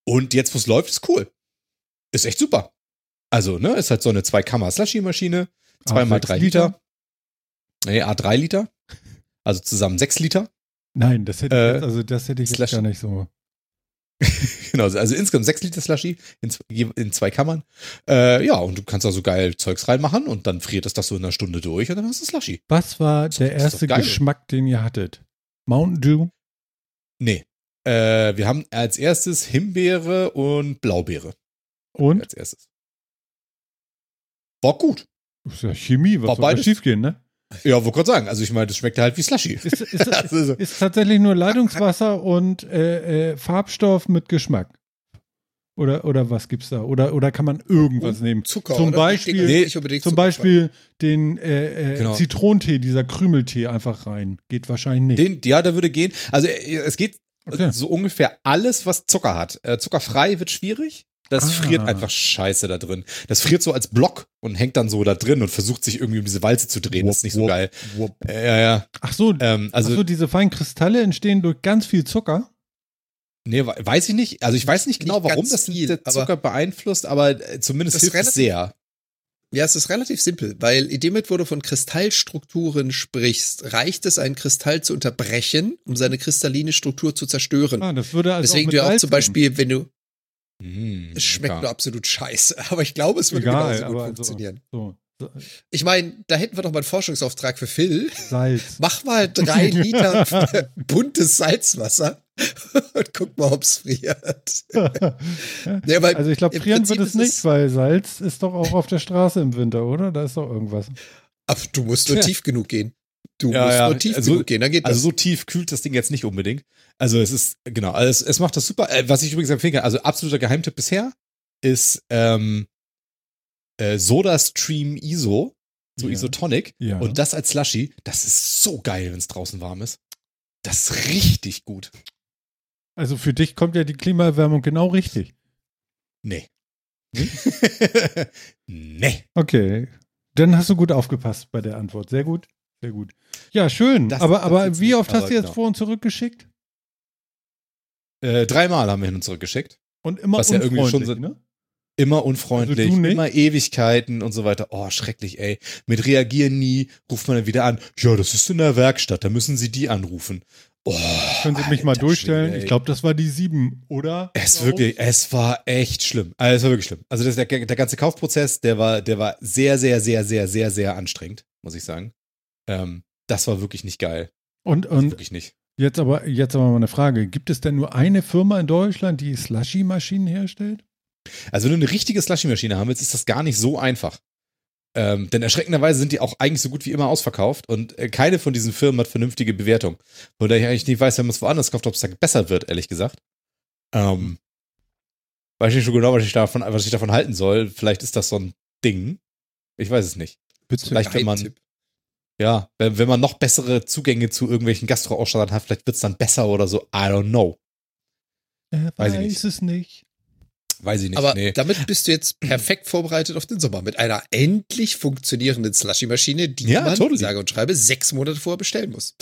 Und jetzt, wo es läuft, ist cool. Ist echt super. Also, ne, ist halt so eine Zwei-Kammer-Slushy-Maschine. Zweimal A6 drei Liter. Nee, A3 Liter. Also zusammen sechs Liter. Nein, das hätte, Äh, ich jetzt, also das hätte ich jetzt gar nicht so. <laughs> Genau, also insgesamt sechs Liter Slushy in, in zwei Kammern. Äh, ja, und du kannst da so geil Zeugs reinmachen und dann friert es das so in einer Stunde durch und dann hast du Slushy. Was war Das der erste. Geschmack, den ihr hattet? Mountain Dew? Nee. Äh, wir haben als erstes Himbeere und Blaubeere. Und? Als erstes. War gut. Ist ja Chemie, was War soll da beides. schiefgehen, ne? Ja, wollte gerade sagen. Also ich meine, das schmeckt halt wie Slushy. Ist, ist, <laughs> Also so- ist tatsächlich nur Leitungswasser und äh, äh, Farbstoff mit Geschmack. Oder, oder was gibt's da? Oder, oder kann man irgendwas Und nehmen? Zucker, Zum oder? Beispiel- unbedingt Zum. Beispiel den äh, äh, Genau. Zitronentee, dieser Krümeltee einfach rein. Geht wahrscheinlich nicht. Den, ja, da würde gehen. Also äh, es geht Okay. so ungefähr alles, was Zucker hat. Äh, zuckerfrei wird schwierig. Das Ah. friert einfach scheiße da drin. Das friert so als Block und hängt dann so da drin und versucht sich irgendwie um diese Walze zu drehen. Das ist nicht so Wupp, geil. wupp. Äh, ja, ja. Ach so, Ähm, also, ach so, diese feinen Kristalle entstehen durch ganz viel Zucker. nee, we- weiß ich nicht. Also ich weiß nicht genau, Nicht warum das viel, der aber- Zucker beeinflusst, aber äh, zumindest Das hilft ist es sehr. Ja, es ist relativ simpel, weil indem wo du von Kristallstrukturen sprichst, reicht es, einen Kristall zu unterbrechen, um seine kristalline Struktur zu zerstören. Ah, das würde also Deswegen mit du ja auch zum Beispiel, wenn du, Hm, es schmeckt ja. nur absolut scheiße, <laughs> aber ich glaube, es würde Egal, genauso gut also- funktionieren. So, so, Ich meine, da hätten wir doch mal einen Forschungsauftrag für Phil. Salz. <laughs> Mach mal drei <laughs> Liter buntes Salzwasser und guck mal, ob's friert. Ja, also ich glaube, frieren wird es nicht, weil Salz ist doch auch auf der Straße im Winter, oder? Da ist doch irgendwas. Aber du musst nur Tja. tief genug gehen. Du Ja, musst ja, nur tief also- genug gehen, dann geht Also das. so tief kühlt das Ding jetzt nicht unbedingt. Also es ist, genau, also es, es macht das super. Äh, was ich übrigens empfehlen kann, also absoluter Geheimtipp bisher ist ähm, äh, Soda Stream ISO, so Ja. Isotonic. Ja. Und das als Slushy, das ist so geil, wenn es draußen warm ist. Das ist richtig gut. Also für dich kommt ja die Klimaerwärmung genau richtig. Nee. nee. <laughs> Okay. Dann hast du gut aufgepasst bei der Antwort. Sehr gut. Sehr gut. Ja, schön. Das- aber das aber wie oft hast du jetzt genau. vor und zurückgeschickt? Äh, dreimal haben wir hin und zurückgeschickt. Und immer Was ja irgendwie unfreundlich, schon so- ne? Immer unfreundlich, Also du nicht? immer Ewigkeiten und so weiter. Oh, schrecklich, ey. Mit reagieren nie, ruft man dann wieder an. Ja, das ist in der Werkstatt, da müssen Sie die anrufen. Oh, Können Sie mich mal durchstellen? Schwede, ey. ich glaube, das war die sieben, oder? Es wirklich, es war echt schlimm. Also es war wirklich schlimm. Also das, der, der ganze Kaufprozess, der war, der war sehr, sehr, sehr, sehr, sehr, sehr anstrengend, muss ich sagen. Ähm, das war wirklich nicht geil. Und, und wirklich nicht. Jetzt aber jetzt aber mal eine Frage. Gibt es denn nur eine Firma in Deutschland, die Slushy-Maschinen herstellt? Also wenn du eine richtige Slushy-Maschine haben willst, ist das gar nicht so einfach. Ähm, denn erschreckenderweise sind die auch eigentlich so gut wie immer ausverkauft und äh, keine von diesen Firmen hat vernünftige Bewertung. Von daher ich eigentlich nicht weiß, wenn man es woanders kauft, ob es da besser wird, ehrlich gesagt. Ähm, weiß ich nicht so genau, was ich davon, was ich davon halten soll. Vielleicht ist das so ein Ding. Ich weiß es nicht. Vielleicht, wenn man, Geheimtipp. Ja, wenn, wenn man noch bessere Zugänge zu irgendwelchen Gastro-Ausstattern hat, vielleicht wird es dann besser oder so. I don't know. Weiß weiß, ich nicht. es nicht. Weiß ich nicht. Aber nee. damit bist du jetzt perfekt vorbereitet auf den Sommer mit einer endlich funktionierenden Slushy-Maschine, die Ja, man, totally. sage und schreibe, sechs Monate vorher bestellen muss.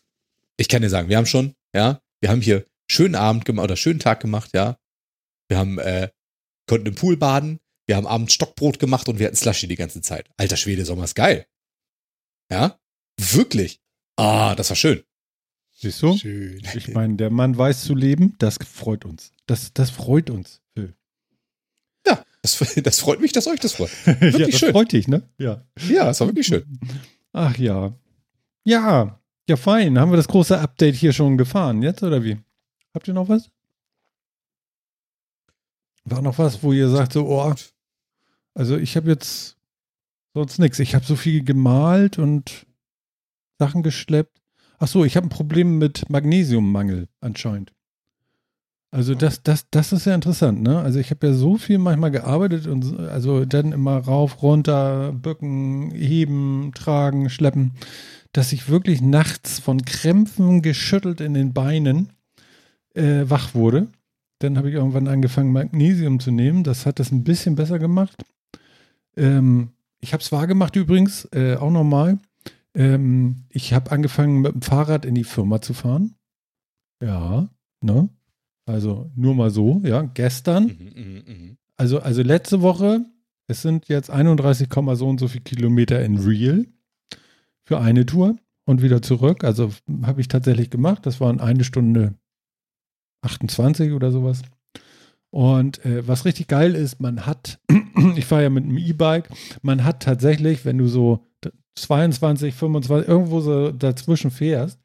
<laughs> ich kann dir sagen, wir haben schon, ja, wir haben hier schönen Abend gemacht oder schönen Tag gemacht, ja. Wir haben, äh, konnten im Pool baden, wir haben abends Stockbrot gemacht und wir hatten Slushy die ganze Zeit. Alter Schwede, Sommer ist geil. Ja? Wirklich. Ah, das war schön. Siehst du? Schön. Ich meine, der Mann weiß zu leben, das freut uns. Das, das freut uns. Phil. Ja, das, <laughs> das freut mich, dass euch das freut. <laughs> ja, das schön. freut dich, ne? Ja. Ja, das war wirklich schön. Ach ja. Ja, ja, fein. Haben wir das große Update hier schon gefahren jetzt oder wie? Habt ihr noch was? War noch was, wo ihr sagt so, oh, also ich habe jetzt sonst nichts. Ich habe so viel gemalt und Sachen geschleppt. Ach so, ich habe ein Problem mit Magnesiummangel anscheinend. Also das, das, das ist ja interessant, ne? Also ich habe ja so viel manchmal gearbeitet und so- also dann immer rauf, runter, bücken, heben, tragen, schleppen, dass ich wirklich nachts von Krämpfen geschüttelt in den Beinen äh, wach wurde. Dann habe ich irgendwann angefangen, Magnesium zu nehmen. Das hat das ein bisschen besser gemacht. Ähm, ich habe es wahrgemacht übrigens, äh, auch nochmal. Ähm, ich habe angefangen, mit dem Fahrrad in die Firma zu fahren. Ja, ne? Also nur mal so, ja. Gestern, Mhm, mhm, mhm. also, also letzte Woche, es sind jetzt 31, so und so viel Kilometer in Real für eine Tour und wieder zurück. Also habe ich tatsächlich gemacht. Das waren eine Stunde 28 oder sowas. Und äh, was richtig geil ist, man hat, <clears throat> ich fahre ja mit einem E-Bike, man hat tatsächlich, wenn du so 22, 25, irgendwo so dazwischen fährst,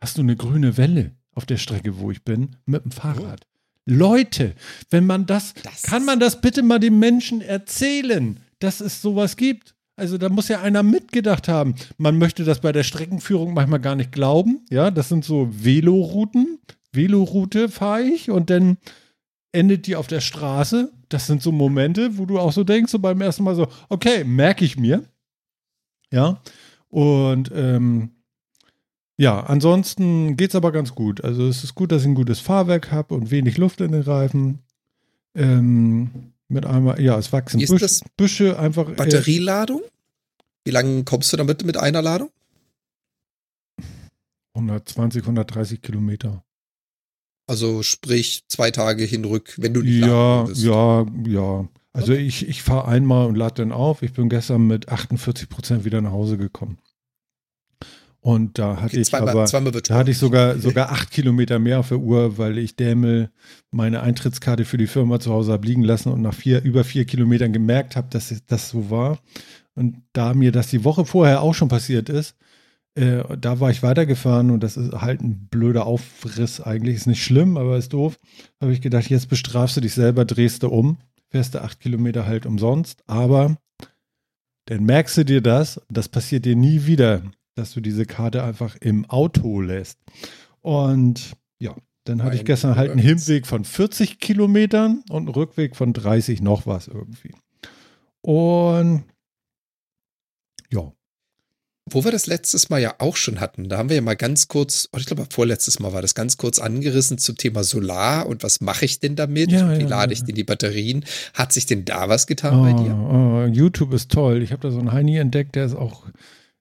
hast du eine grüne Welle auf der Strecke, wo ich bin, mit dem Fahrrad. Leute, wenn man das, Das- kann man das bitte mal den Menschen erzählen, dass es sowas gibt? Also da muss ja einer mitgedacht haben. Man möchte das bei der Streckenführung manchmal gar nicht glauben. Ja, das sind so Velorouten. Veloroute fahre ich und dann endet die auf der Straße. Das sind so Momente, wo du auch so denkst, so beim ersten Mal so, okay, merke ich mir. Ja. Und ähm, ja, ansonsten geht es aber ganz gut. Also es ist gut, dass ich ein gutes Fahrwerk habe und wenig Luft in den Reifen. Ähm, mit einmal, ja, es wachsen Wie ist Büsch, das? Büsche einfach. äh, Batterieladung? Wie lange kommst du damit mit einer Ladung? 120, 130 Kilometer. Also sprich zwei Tage hinrück, wenn du nicht Ja, würdest. ja, ja. Also ich, ich fahre einmal und lade dann auf. Ich bin gestern mit 48 Prozent wieder nach Hause gekommen. Und da hatte Okay, ich zweimal, aber, zweimal da hatte ich sogar, <laughs> sogar acht Kilometer mehr auf der Uhr, weil ich Dämel meine Eintrittskarte für die Firma zu Hause habe liegen lassen und nach vier, über vier Kilometern gemerkt habe, dass das so war. Und da mir das die Woche vorher auch schon passiert ist, äh, da war ich weitergefahren und das ist halt ein blöder Aufriss eigentlich. Ist nicht schlimm, aber ist doof. Habe ich gedacht, jetzt bestrafst du dich selber, drehst du um, fährst du acht Kilometer halt umsonst. Aber dann merkst du dir das, das passiert dir nie wieder, dass du diese Karte einfach im Auto lässt. Und ja, dann hatte ich gestern halt einen. Hinweg von 40 Kilometern und einen Rückweg von 30 noch was irgendwie. Und Wo wir das letztes Mal ja auch schon hatten, da haben wir ja mal ganz kurz, oh, ich glaube vorletztes Mal war das ganz kurz angerissen zum Thema Solar und was mache ich denn damit? Ja, Wie ja, lade ja. ich denn die Batterien? Hat sich denn da was getan bei dir? Oh, oh, YouTube ist toll. Ich habe da so einen Heini entdeckt, der ist auch.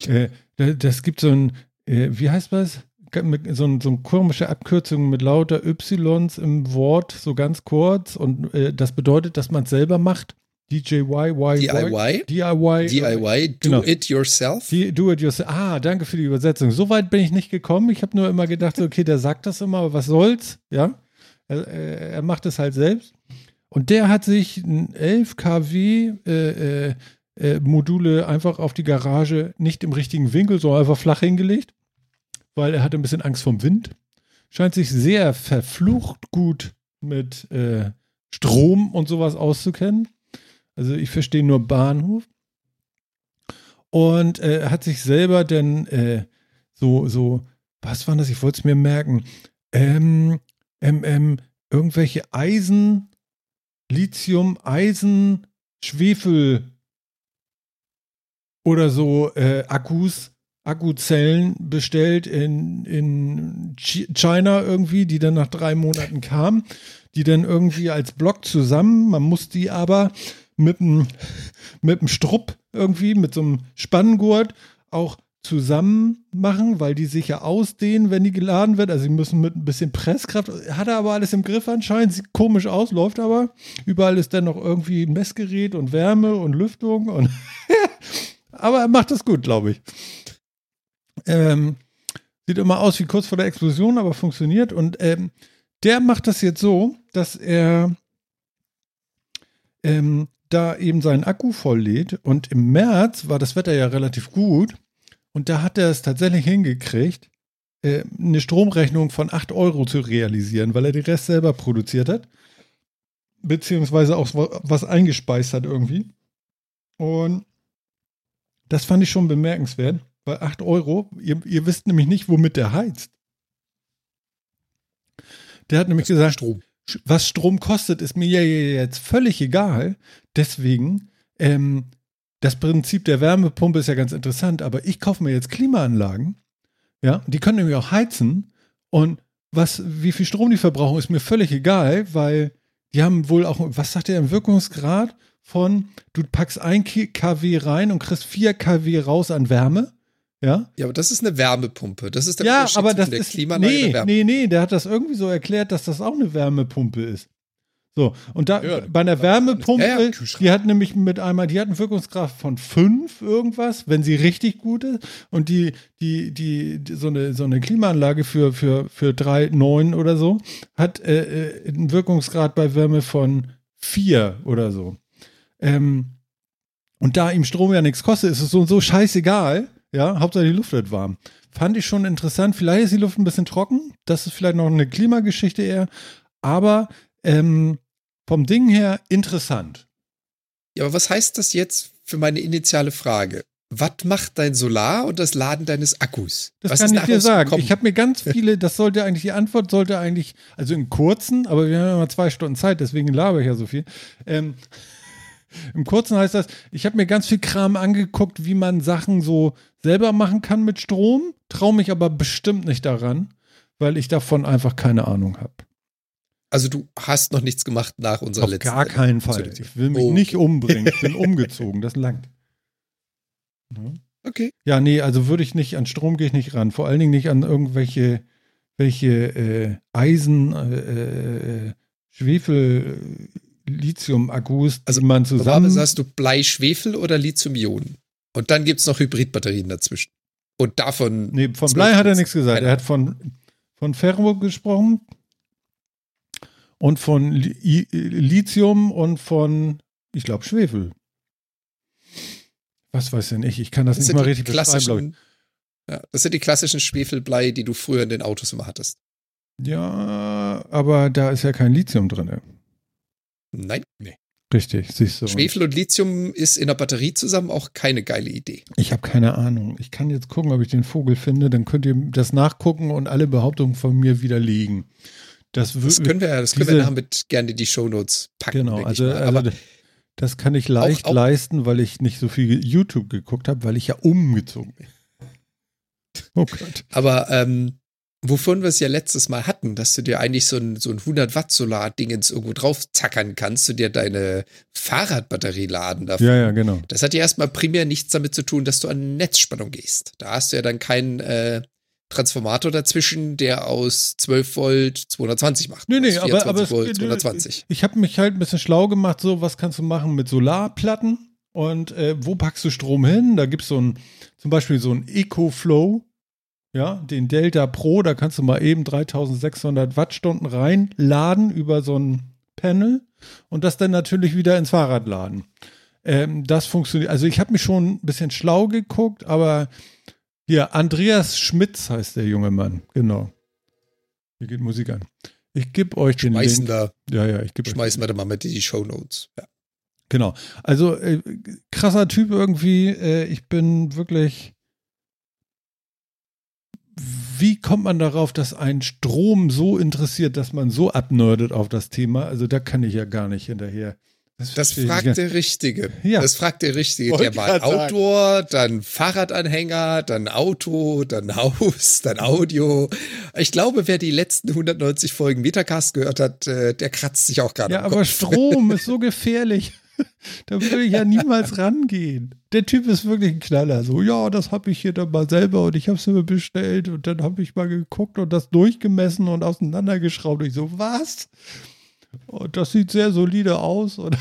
Äh, da- das gibt so ein, äh, wie heißt das? Mit, so, ein, so eine komische Abkürzung mit lauter Ys im Wort, so ganz kurz. Und äh, das bedeutet, dass man es selber macht. DJY, DIY? DIY. DIY, do Genau. it yourself? Do it yourself. Ah, danke für die Übersetzung. So weit bin ich nicht gekommen. Ich habe nur immer gedacht, okay, der sagt das immer, aber was soll's? Ja. Er, er er macht es halt selbst. Und der hat sich ein 11 kW äh, äh, äh, Module einfach auf die Garage nicht im richtigen Winkel, sondern einfach flach hingelegt, weil er hatte ein bisschen Angst vom Wind. Scheint sich sehr verflucht gut mit äh, Strom und sowas auszukennen. Also ich verstehe nur Bahnhof. und äh, hat sich selber denn äh, so, so, was war das? Ich wollte es mir merken. Ähm, ähm, ähm, irgendwelche Eisen, Lithium, Eisen, Schwefel oder so äh, Akkus, Akkuzellen bestellt in, in China irgendwie, die dann nach drei Monaten kamen, die dann irgendwie als Block zusammen, man muss die aber mit einem mit Strupp irgendwie, mit so einem Spanngurt auch zusammen machen, weil die sich ja ausdehnen, wenn die geladen wird. Also sie müssen mit ein bisschen Presskraft. Hat er aber alles im Griff anscheinend. Sieht komisch aus, läuft aber. Überall ist dann noch irgendwie Messgerät und Wärme und Lüftung. Und <laughs> aber er macht das gut, glaube ich. Ähm, sieht immer aus wie kurz vor der Explosion, aber funktioniert. Und ähm, der macht das jetzt so, dass er ähm, da eben seinen Akku volllädt. Und im März war das Wetter ja relativ gut. Und da hat er es tatsächlich hingekriegt, äh, eine Stromrechnung von 8 Euro zu realisieren, weil er den Rest selber produziert hat. Beziehungsweise auch was eingespeist hat irgendwie. Und das fand ich schon bemerkenswert, weil 8 Euro, ihr, ihr wisst nämlich nicht, womit der heizt. Der hat nämlich gesagt, Strom. Was Strom kostet, ist mir ja jetzt völlig egal. Deswegen ähm, das Prinzip der Wärmepumpe ist ja ganz interessant, aber ich kaufe mir jetzt Klimaanlagen, ja, die können nämlich auch heizen und was, wie viel Strom die verbrauchen, ist mir völlig egal, weil die haben wohl auch, was sagt der im Wirkungsgrad von, du packst ein kW rein und kriegst 4 kW raus an Wärme. Ja? ja, aber das ist eine Wärmepumpe. Das ist der ja, aber das ist, nee, nee, nee, der hat das irgendwie so erklärt, dass das auch eine Wärmepumpe ist. So, und da ja, bei einer Wärmepumpe, ja, ja, die hat nämlich mit einmal, die hat einen Wirkungskraft von 5 irgendwas, wenn sie richtig gut ist. Und die, die, die, die so, eine, so eine Klimaanlage für, für, für 3, 9 oder so, hat äh, äh, einen Wirkungsgrad bei Wärme von 4 oder so. Ähm, und da ihm Strom ja nichts kostet, ist es so und so scheißegal. Ja, Hauptsache die Luft wird warm. Fand ich schon interessant. Vielleicht ist die Luft ein bisschen trocken. Das ist vielleicht noch eine Klimageschichte eher. Aber ähm, vom Ding her interessant. Ja, aber was heißt das jetzt für meine initiale Frage? Was macht dein Solar und das Laden deines Akkus? Das was kann ich dir sagen. Gekommen? Ich habe mir ganz viele, das sollte eigentlich, die Antwort sollte eigentlich, also in kurzen, aber wir haben ja mal zwei Stunden Zeit, deswegen laber ich ja so viel. Ähm, <laughs> Im kurzen heißt das, ich habe mir ganz viel Kram angeguckt, wie man Sachen so selber machen kann mit Strom, traue mich aber bestimmt nicht daran, weil ich davon einfach keine Ahnung habe. Also du hast noch nichts gemacht nach unserer Auf letzten. Auf gar keinen Fall. Ich will mich oh, nicht umbringen. Ich bin <laughs> umgezogen. Das langt. Ja. Okay. Ja, nee, also würde ich nicht, an Strom gehe ich nicht ran. Vor allen Dingen nicht an irgendwelche welche äh, Eisen, äh, äh Schwefel, Lithium-Akkus, also, die man zusammen. Also sagst du Blei-Schwefel oder Lithium-Ionen? Und dann gibt es noch Hybridbatterien dazwischen. Und davon. Nee, von Blei hat er nichts gesagt. Er hat von, von Ferro gesprochen, und von Lithium und von, ich glaube, Schwefel. Was weiß denn ich? Ich kann das, das nicht mal richtig beschreiben, glaube ich. Ja, das sind die klassischen Schwefelblei, die du früher in den Autos immer hattest. Ja, aber da ist ja kein Lithium drin. Nein. Nee. Richtig, siehst du. Schwefel und Lithium ist in der Batterie zusammen auch keine geile Idee. Ich habe keine Ahnung. Ich kann jetzt gucken, ob ich den Vogel finde. Dann könnt ihr das nachgucken und alle Behauptungen von mir widerlegen. Das, das können wir ja, das können diese, wir damit gerne in die Shownotes packen. Genau, also, also, das kann ich leicht auch, auch, leisten, weil ich nicht so viel YouTube geguckt habe, weil ich ja umgezogen bin. <laughs> Oh Gott. Aber ähm, wovon wir es ja letztes Mal hatten, dass du dir eigentlich so ein, so ein 100 Watt Solar-Dingens irgendwo drauf zackern kannst, du dir deine Fahrradbatterie laden dafür. Ja, ja, genau. Das hat ja erstmal primär nichts damit zu tun, dass du an Netzspannung gehst. Da hast du ja dann keinen äh, Transformator dazwischen, der aus 12 Volt 220 macht. Nee, nee, aber, aber Volt, 220. ich habe mich halt ein bisschen schlau gemacht, so was kannst du machen mit Solarplatten und äh, wo packst du Strom hin? Da gibt es so ein, zum Beispiel so ein EcoFlow, ja, den Delta Pro, da kannst du mal eben 3600 Wattstunden reinladen über so ein Panel und das dann natürlich wieder ins Fahrrad laden. Ähm, das funktioniert, also ich habe mich schon ein bisschen schlau geguckt, aber hier, Andreas Schmitz heißt der junge Mann. Genau. Hier geht Musik an. Ich gebe euch den Schmeißen Link. Da, ja, ja, ich gebe Schmeißen wir da mal mit in die Show Notes. Ja. Genau. Also äh, krasser Typ irgendwie. Äh, ich bin wirklich. Wie kommt man darauf, dass ein Strom so interessiert, dass man so abnördet auf das Thema? Also da kann ich ja gar nicht hinterher. Das ich fragt der Richtige. Ja. Das fragt der Richtige. Wollte Der mal grad sagen. Outdoor, dann Fahrradanhänger, dann Auto, dann <laughs> Haus, dann Audio. Ich glaube, wer die letzten 190 Folgen Metacast gehört hat, äh, der kratzt sich auch gerade Ja, aber. Strom <laughs> ist so gefährlich. <laughs> Da würde ich ja niemals <laughs> rangehen. Der Typ ist wirklich ein Knaller. So, ja, das habe ich hier dann mal selber und ich habe es mir bestellt und dann habe ich mal geguckt und das durchgemessen und auseinandergeschraubt. Und ich so, was? Und das sieht sehr solide aus. Und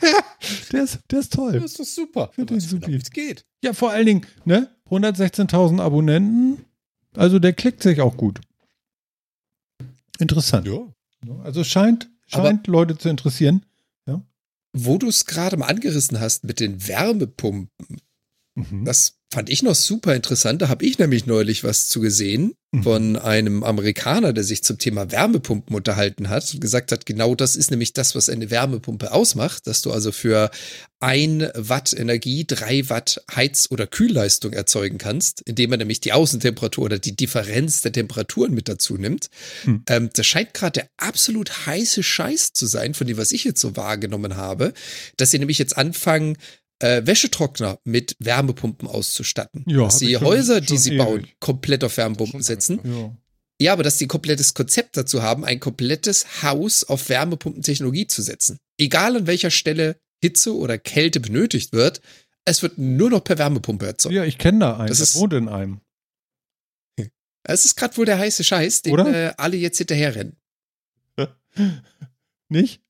<laughs> der, ist, der ist toll. Das ist doch super. Ich weißt genau, super. es geht. Ja, vor allen Dingen, ne? 116.000 Abonnenten. Also der klickt sich auch gut. Interessant. Ja. Also scheint, Aber- scheint Leute zu interessieren. Wo du es gerade mal angerissen hast mit den Wärmepumpen, Mhm. das fand ich noch super interessant. Da habe ich nämlich neulich was zu gesehen Mhm. von einem Amerikaner, der sich zum Thema Wärmepumpen unterhalten hat und gesagt hat, genau das ist nämlich das, was eine Wärmepumpe ausmacht, dass du also für ein Watt Energie drei Watt Heiz- oder Kühlleistung erzeugen kannst, indem man nämlich die Außentemperatur oder die Differenz der Temperaturen mit dazu nimmt. Hm. Ähm, das scheint gerade der absolut heiße Scheiß zu sein, von dem, was ich jetzt so wahrgenommen habe, dass sie nämlich jetzt anfangen, äh, Wäschetrockner mit Wärmepumpen auszustatten. Ja, dass die Häuser, die sie ewig. bauen, komplett auf Wärmepumpen setzen. Ja. Ja, aber dass die ein komplettes Konzept dazu haben, ein komplettes Haus auf Wärmepumpentechnologie zu setzen. Egal an welcher Stelle Hitze oder Kälte benötigt wird, es wird nur noch per Wärmepumpe erzeugt. ja, ich kenne da einen. Das ist- wohnt in einem. Es ist gerade wohl der heiße Scheiß, den äh, alle jetzt hinterherrennen. <laughs> Nicht?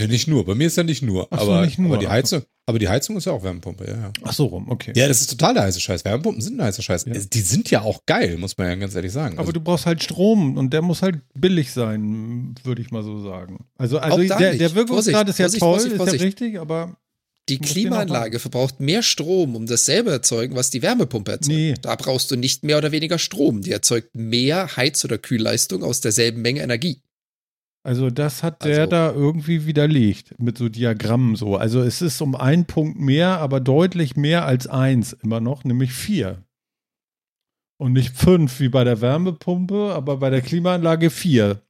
Ja, nicht nur. Bei mir ist ja nicht nur. Ach so, aber, nicht nur. aber die Heizung, aber die Heizung ist ja auch Wärmepumpe, ja, ja. Ach so rum, okay. Ja, das ist total der heiße Scheiß. Wärmepumpen sind ein heißer Scheiß. Ja. Die sind ja auch geil, muss man ja ganz ehrlich sagen. Aber Also, du brauchst halt Strom und der muss halt billig sein, würde ich mal so sagen. Also, also der, der Wirkungsgrad ist ja Vorsicht, toll, Vorsicht, ist ja richtig, aber Die Klimaanlage verbraucht mehr Strom, um dasselbe erzeugen, was die Wärmepumpe erzeugt. Nee. Da brauchst du nicht mehr oder weniger Strom. Die erzeugt mehr Heiz- oder Kühlleistung aus derselben Menge Energie. Also das hat der Also- da irgendwie widerlegt mit so Diagrammen so. Also es ist um einen Punkt mehr, aber deutlich mehr als eins immer noch, nämlich vier. Und nicht fünf wie bei der Wärmepumpe, aber bei der Klimaanlage vier.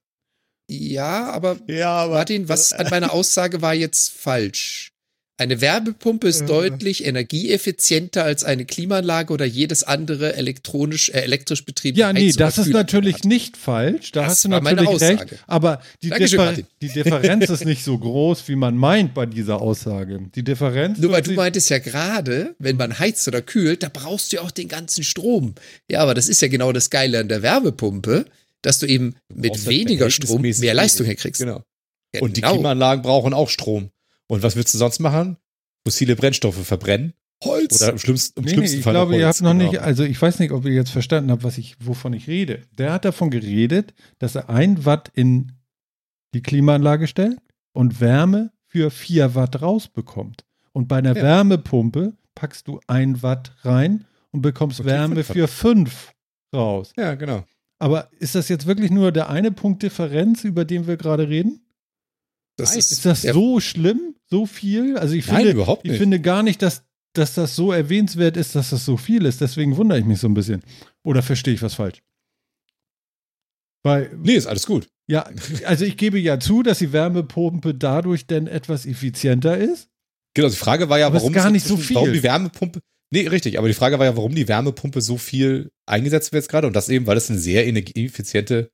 Ja, aber ja, aber Martin, was <laughs> an meiner Aussage war jetzt falsch? Eine Wärmepumpe ist Äh. deutlich energieeffizienter als eine Klimaanlage oder jedes andere elektronisch, äh, elektrisch betriebene Ja, nee, Heiz- das ist natürlich hat. nicht falsch. Da Das hast du war meine natürlich Aussage. recht. Aber die, Differ die Differenz ist nicht so groß, wie man meint bei dieser Aussage. Die Differenz. Nur weil du meintest ja gerade, wenn man heizt oder kühlt, da brauchst du ja auch den ganzen Strom. Ja, aber das ist ja genau das Geile an der Wärmepumpe, dass du eben mit brauchst halt weniger Strom mehr Leistung herkriegst. Genau. Und die Genau. Klimaanlagen brauchen auch Strom. Und was willst du sonst machen? Fossile Brennstoffe verbrennen? Holz. Oder im schlimmsten, im Nee, nee, schlimmsten ich Fall glaube, ihr habt noch genau. nicht, also ich weiß nicht, ob ihr jetzt verstanden habt, was ich, wovon ich rede. Der hat davon geredet, dass er ein Watt in die Klimaanlage stellt und Wärme für vier Watt rausbekommt. Und bei einer Ja. Wärmepumpe packst du ein Watt rein und bekommst die Wärme fünf für fünf raus. Ja, genau. Aber ist das jetzt wirklich nur der eine Punkt Differenz, über den wir gerade reden? Das Nein, ist, Ist das so schlimm? So viel? Also ich Nein, finde, überhaupt ich nicht. finde gar nicht, dass, dass das so erwähnenswert ist, dass das so viel ist. Deswegen wundere ich mich so ein bisschen. Oder verstehe ich was falsch? Weil, Nee, ist alles gut. ja, also ich gebe ja zu, dass die Wärmepumpe dadurch denn etwas effizienter ist. Genau, die Frage war ja, Aber warum gar nicht so inzwischen- Warum viel. die Wärmepumpe. Nee, richtig, aber die Frage war ja, warum die Wärmepumpe so viel eingesetzt wird jetzt gerade und das eben, weil es eine sehr energieeffiziente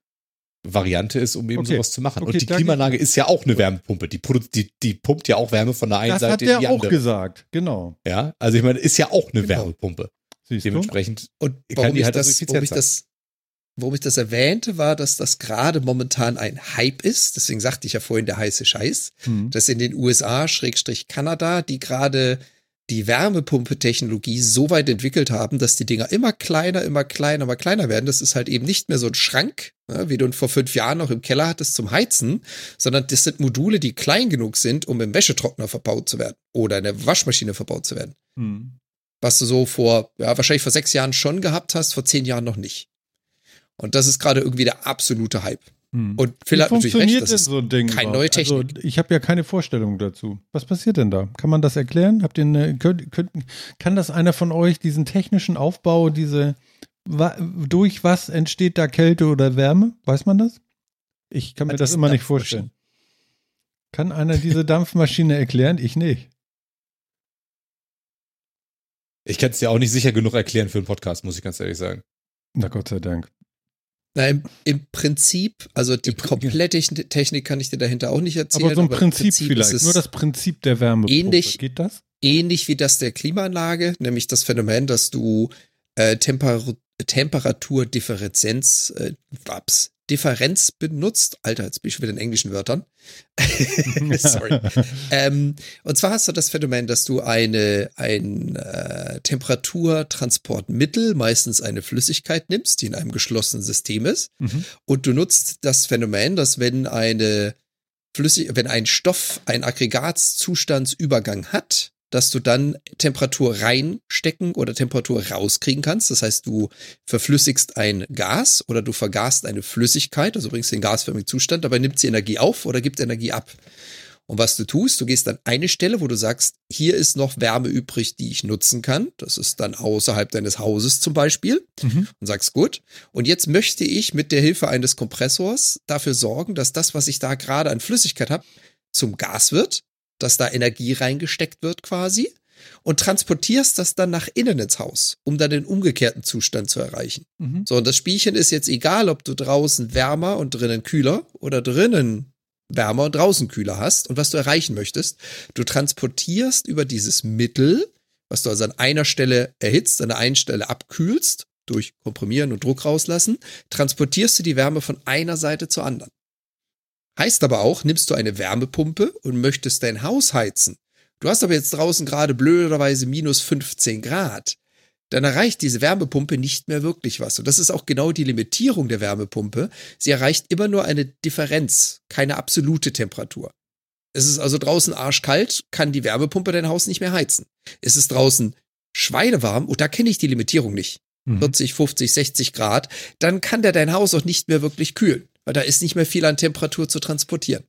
Variante ist, um eben Okay. sowas zu machen. Okay, und die Klimaanlage ist ja auch eine Wärmepumpe. Die, die, die pumpt ja auch Wärme von der einen Das Seite hat in die auch andere. gesagt. Genau. Ja, also ich meine, ist ja auch eine Genau. Wärmepumpe. Siehst du? Dementsprechend und kann warum ich, halt das, warum ich das, warum ich das erwähnte, war, dass das gerade momentan ein Hype ist. Deswegen sagte ich ja vorhin der heiße Scheiß. Hm. dass in den USA, Schrägstrich Kanada, die gerade die Wärmepumpe-Technologie so weit entwickelt haben, dass die Dinger immer kleiner, immer kleiner, immer kleiner werden. Das ist halt eben nicht mehr so ein Schrank, ne, wie du ihn vor fünf Jahren noch im Keller hattest zum Heizen, sondern das sind Module, die klein genug sind, um im Wäschetrockner verbaut zu werden oder in der Waschmaschine verbaut zu werden. Hm. Was du so vor, ja, wahrscheinlich vor sechs Jahren schon gehabt hast, vor zehn Jahren noch nicht. Und das ist gerade irgendwie der absolute Hype. Hm. Und Phil Wie hat natürlich recht, denn das ist so ein Ding keine neue Technik. Also, ich habe ja keine Vorstellung dazu. Was passiert denn da? Kann man das erklären? Habt ihr eine, könnt, könnt, kann das einer von euch diesen technischen Aufbau, diese durch was entsteht da Kälte oder Wärme? Weiß man das? Ich kann mir Das das ist immer nicht vorstellen. Kann einer diese Dampfmaschine erklären? Ich nicht. Ich kann es dir auch nicht sicher genug erklären für einen Podcast, muss ich ganz ehrlich sagen. Na Gott sei Dank. Na, im, Prinzip, also die komplette Technik kann ich dir dahinter auch nicht erzählen. Aber so ein Prinzip, ist vielleicht. Nur das Prinzip der Wärme. ähnlich- Geht das? ähnlich wie das der Klimaanlage, nämlich das Phänomen, dass du äh, Temper Temperaturdifferenz, äh, Waps, Differenz benutzt. Alter, jetzt bin ich schon wieder in englischen Wörtern. <laughs> <laughs> Sorry. ähm, und zwar hast du das Phänomen, dass du eine, ein äh, Temperaturtransportmittel, meistens eine Flüssigkeit nimmst, die in einem geschlossenen System ist. Mhm. Und du nutzt das Phänomen, dass wenn eine Flüssig, wenn ein Stoff einen Aggregatzustandsübergang hat, dass du dann Temperatur reinstecken oder Temperatur rauskriegen kannst. Das heißt, du verflüssigst ein Gas oder du vergast eine Flüssigkeit, also bringst den gasförmigen Zustand, dabei nimmt sie Energie auf oder gibt Energie ab. Und was du tust, du gehst an eine Stelle, wo du sagst, hier ist noch Wärme übrig, die ich nutzen kann. Das ist dann außerhalb deines Hauses zum Beispiel Mhm. und sagst, gut, und jetzt möchte ich mit der Hilfe eines Kompressors dafür sorgen, dass das, was ich da gerade an Flüssigkeit habe, zum Gas wird, dass da Energie reingesteckt wird quasi und transportierst das dann nach innen ins Haus, um dann den umgekehrten Zustand zu erreichen. Mhm. So, und das Spielchen ist jetzt egal, ob du draußen wärmer und drinnen kühler oder drinnen wärmer und draußen kühler hast und was du erreichen möchtest. Du transportierst über dieses Mittel, was du also an einer Stelle erhitzt, an der einen Stelle abkühlst, durch Komprimieren und Druck rauslassen, transportierst du die Wärme von einer Seite zur anderen. Heißt aber auch, nimmst du eine Wärmepumpe und möchtest dein Haus heizen. Du hast aber jetzt draußen gerade blöderweise minus 15 Grad. Dann erreicht diese Wärmepumpe nicht mehr wirklich was. Und das ist auch genau die Limitierung der Wärmepumpe. Sie erreicht immer nur eine Differenz, keine absolute Temperatur. Es ist also draußen arschkalt, kann die Wärmepumpe dein Haus nicht mehr heizen. Es ist draußen schweinewarm, und da kenne ich die Limitierung nicht. Mhm. 40, 50, 60 Grad, dann kann der dein Haus auch nicht mehr wirklich kühlen, weil da ist nicht mehr viel an Temperatur zu transportieren.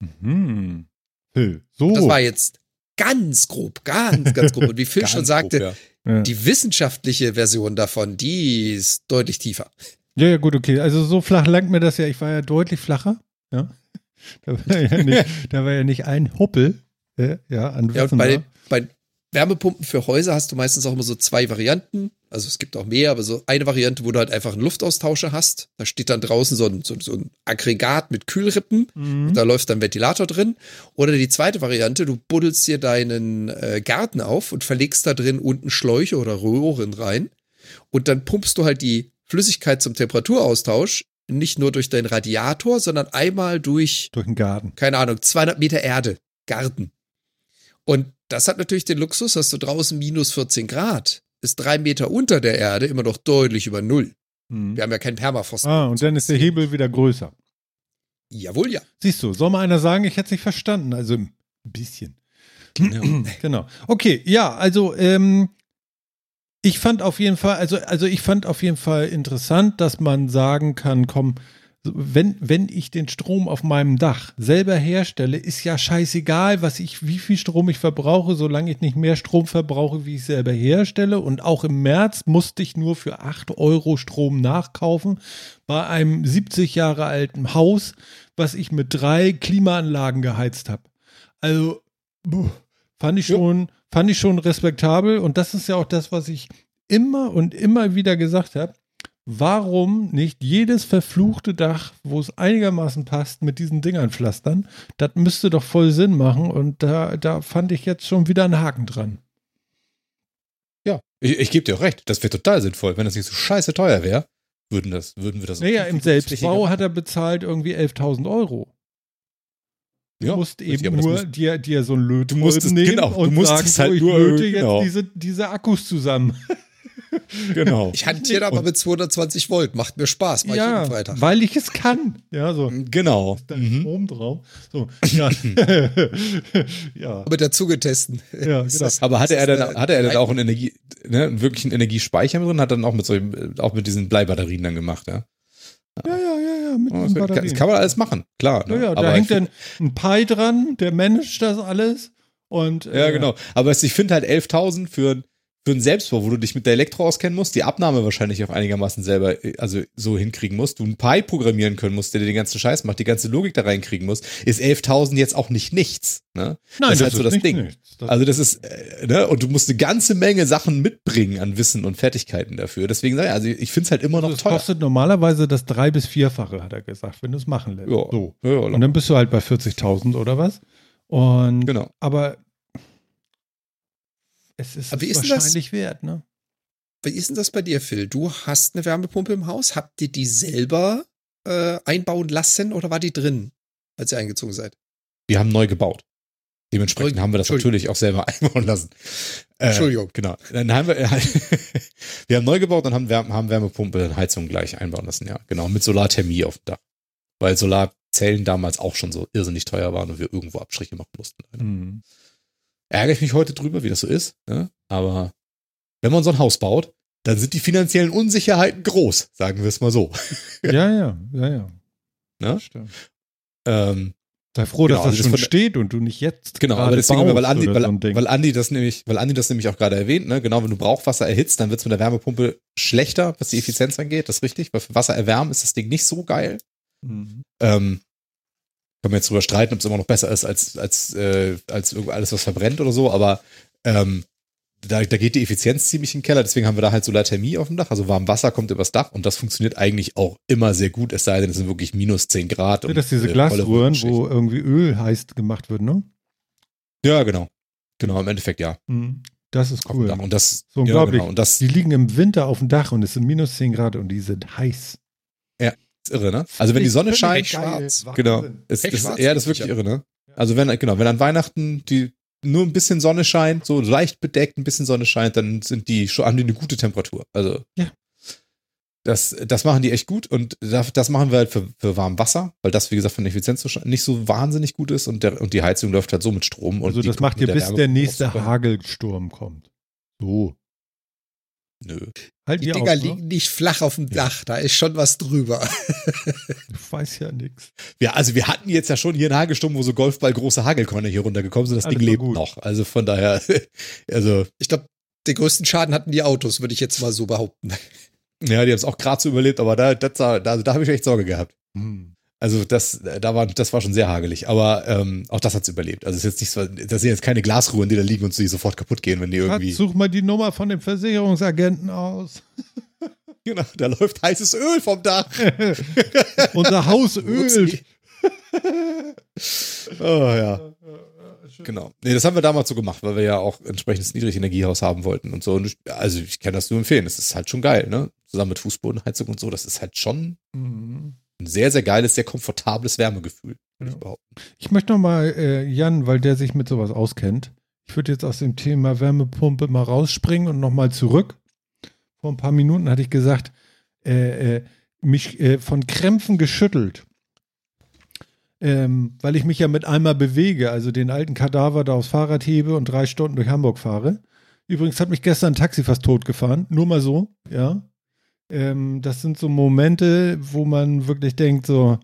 Mhm. Hey, So. Das war jetzt ganz grob, ganz, ganz grob. Und wie <laughs> Phil schon sagte, grob, ja. ja. die wissenschaftliche Version davon, die ist deutlich tiefer. ja, ja, gut, okay. Also so flach langt mir das ja. Ich war ja deutlich flacher. Ja. <laughs> Da war ja nicht, da war ja nicht ein Huppel. äh, Ja, an Ja, und bei, bei Wärmepumpen für Häuser hast du meistens auch immer so zwei Varianten. Also es gibt auch mehr, aber so eine Variante, wo du halt einfach einen Luftaustauscher hast. Da steht dann draußen so ein, so, so ein Aggregat mit Kühlrippen. Mhm. Und da läuft dann Ventilator drin. Oder die zweite Variante, du buddelst dir deinen äh, Garten auf und verlegst da drin unten Schläuche oder Röhren rein. Und dann pumpst du halt die Flüssigkeit zum Temperaturaustausch nicht nur durch deinen Radiator, sondern einmal durch Durch den Garten. keine Ahnung, 200 Meter Erde, Garten. Und das hat natürlich den Luxus, dass du draußen minus 14 Grad, ist drei Meter unter der Erde immer noch deutlich über Null. Mhm. Wir haben ja keinen Permafrost. Ah, und dann ist der Hebel wieder größer. Jawohl, ja. Siehst du, soll mal einer sagen, ich hätte es nicht verstanden. Also ein bisschen. Ja. <clears throat> Genau. Okay, ja, also ähm, ich fand auf jeden Fall, also, also ich fand auf jeden Fall interessant, dass man sagen kann, komm, wenn, wenn ich den Strom auf meinem Dach selber herstelle, ist ja scheißegal, was ich, wie viel Strom ich verbrauche, solange ich nicht mehr Strom verbrauche, wie ich selber herstelle. Und auch im März musste ich nur für 8 Euro Strom nachkaufen bei einem 70 Jahre alten Haus, was ich mit drei Klimaanlagen geheizt habe. Also, fand ich Ja. schon, fand ich schon respektabel. Und das ist ja auch das, was ich immer und immer wieder gesagt habe. Warum nicht jedes verfluchte Dach, wo es einigermaßen passt, mit diesen Dingern pflastern? Das müsste doch voll Sinn machen. Und da, da fand ich jetzt schon wieder einen Haken dran. Ja, ich, ich gebe dir auch recht. Das wäre total sinnvoll. Wenn das nicht so scheiße teuer wäre, würden, das, würden wir das Naja, im Selbstbau hat er bezahlt irgendwie 11.000 Euro. Du Ja, musst richtig, eben das nur muss- dir, dir so ein musstest- nehmen genau, du und sagen, halt so, ich nur, löte jetzt genau. diese, diese Akkus zusammen. <laughs> <laughs> Genau. Ich hantiere aber mit 220 Volt. Macht mir Spaß. Mach ich jeden ja, Freitag. weil ich es kann. Ja, so. Genau. Da Mhm. Strom drauf. So, <laughs> ja. <laughs> ja. Mit der Zugetesten. Ja, Ist genau. das- Aber hatte er dann, eine- hatte er dann auch einen Energie, ne, einen wirklichen Energiespeicher drin? Hat dann auch mit so, auch mit diesen Bleibatterien dann gemacht, ja? Ja, ja, ja, ja. mit Ja, diesen Das kann, Batterien. das kann man alles machen, klar. ja, Ne? ja, da Aber hängt dann ein Pi dran, der managt das alles. Und, Ja, äh, genau. Aber ich finde halt 11.000 für, für einen Selbstbau, wo du dich mit der Elektro auskennen musst, die Abnahme wahrscheinlich auch einigermaßen selber, äh, also so hinkriegen musst, du einen Pi programmieren können musst, der dir den ganzen Scheiß macht, die ganze Logik da reinkriegen musst, ist 11.000 jetzt auch nicht nichts. Ne? Nein, das ist halt so das Ding. Das- Also das ist, äh, ne, und du musst eine ganze Menge Sachen mitbringen an Wissen und Fertigkeiten dafür. Deswegen sage ich, also ich finde es halt immer noch das teuer. kostet normalerweise das drei- bis vierfache, hat er gesagt, wenn du es machen lässt. Ja. So. Ja, Und dann bist du halt bei 40.000 oder was? Und, genau. aber es ist Aber wie ist denn das? wahrscheinlich wert, ne? Wie ist denn das bei dir, Phil? Du hast eine Wärmepumpe im Haus. Habt ihr die selber äh, einbauen lassen oder war die drin, als ihr eingezogen seid? Wir haben neu gebaut. Dementsprechend Neu- haben wir das natürlich auch selber <laughs> einbauen lassen. Äh, Entschuldigung. Genau. Dann haben wir, <laughs> wir haben neu gebaut und haben, Wärme, haben Wärmepumpe und Heizung gleich einbauen lassen, ja. Genau, mit Solarthermie auf dem Dach. Weil Solarzellen damals auch schon so irrsinnig teuer waren und wir irgendwo Abstriche machen mussten. Mhm. Ärgere ich mich heute drüber, wie das so ist, ne? aber wenn man so ein Haus baut, dann sind die finanziellen Unsicherheiten groß, sagen wir es mal so. Ja, ja, ja, ja. Ne? Stimmt. Ähm, Sei froh, Genau, dass also das das schon steht und du nicht jetzt. Genau, aber deswegen, weil Andi, weil, so weil Andi das nämlich, weil Andi das nämlich auch gerade erwähnt, ne, genau, wenn du Brauchwasser erhitzt, dann wird es mit der Wärmepumpe schlechter, was die Effizienz angeht, das ist richtig, weil für Wasser erwärmen ist das Ding nicht so geil. Mhm. Ähm, kann man jetzt drüber streiten, ob es immer noch besser ist als, als, äh, als alles, was verbrennt oder so, aber ähm, da, da geht die Effizienz ziemlich in den Keller, deswegen haben wir da halt Solarthermie auf dem Dach, also warm Wasser kommt übers Dach und das funktioniert eigentlich auch immer sehr gut, es sei denn, es sind wirklich minus 10 Grad. Ja, das sind diese äh, Glasröhren, wo irgendwie Öl heiß gemacht wird, ne? Ja, genau. Genau, im Endeffekt ja. Mhm. Das ist cool. Und das, So unglaublich. Ja, genau. Und das Die liegen im Winter auf dem Dach und es sind minus 10 Grad und die sind heiß. Ist irre, ne? Also wenn die Sonne scheint, geil. schwarz. genau. Ist, ist, schwarz? ja, das ist wirklich Ja. irre, ne? Also wenn, genau, wenn an Weihnachten die nur ein bisschen Sonne scheint, so leicht bedeckt, ein bisschen Sonne scheint, dann sind die schon, haben die eine gute Temperatur. Also Ja. das, das machen die echt gut und das, machen wir halt für, für warm Wasser, weil das, wie gesagt, von der Effizienz so- nicht so wahnsinnig gut ist und, der, und die Heizung läuft halt so mit Strom. Und Also das macht ihr, bis der nächste. Hagelsturm kommt. So. Nö. Halt Die Dinger auch, ne? liegen nicht flach auf dem Dach, da ist schon was drüber. <laughs> Ich weiß ja nichts. Ja, also wir hatten jetzt ja schon hier einen Hagelsturm, wo so Golfball große Hagelkörner hier runtergekommen sind. Das Alles Ding lebt gut. noch. Also von daher, <laughs> also Ich glaube, den größten Schaden hatten die Autos, würde ich jetzt mal so behaupten. Ja, die haben es auch gerade so überlebt, aber da, das, da, da, da habe ich echt Sorge gehabt. Hm. Also das, da war, das war schon sehr hagelig, aber ähm, auch das hat's überlebt. Also es ist jetzt nicht das sind jetzt keine Glasruhen, die da liegen und die sofort kaputt gehen, wenn die irgendwie. Such mal die Nummer von dem Versicherungsagenten aus. <laughs> Genau, da läuft heißes Öl vom Dach. <laughs> Unser Haus <laughs> ölt. Oh ja. Genau. Nee, das haben wir damals so gemacht, weil wir ja auch entsprechendes Niedrigenergiehaus haben wollten und so. Und ich, also ich kann das nur empfehlen. Das ist halt schon geil, ne? Zusammen mit Fußbodenheizung und so. Das ist halt schon Mhm. Ein sehr, sehr geiles, sehr komfortables Wärmegefühl, würde Ja. ich behaupten. Ich möchte noch mal, äh, Jan, weil der sich mit sowas auskennt, ich würde jetzt aus dem Thema Wärmepumpe mal rausspringen und noch mal zurück. Vor ein paar Minuten hatte ich gesagt, äh, äh, mich äh, von Krämpfen geschüttelt. Ähm, weil ich mich ja mit einmal bewege, also den alten Kadaver da aufs Fahrrad hebe und drei Stunden durch Hamburg fahre. Übrigens hat mich gestern ein Taxi fast tot gefahren, nur mal so, ja. Ähm, das sind so Momente, wo man wirklich denkt, so,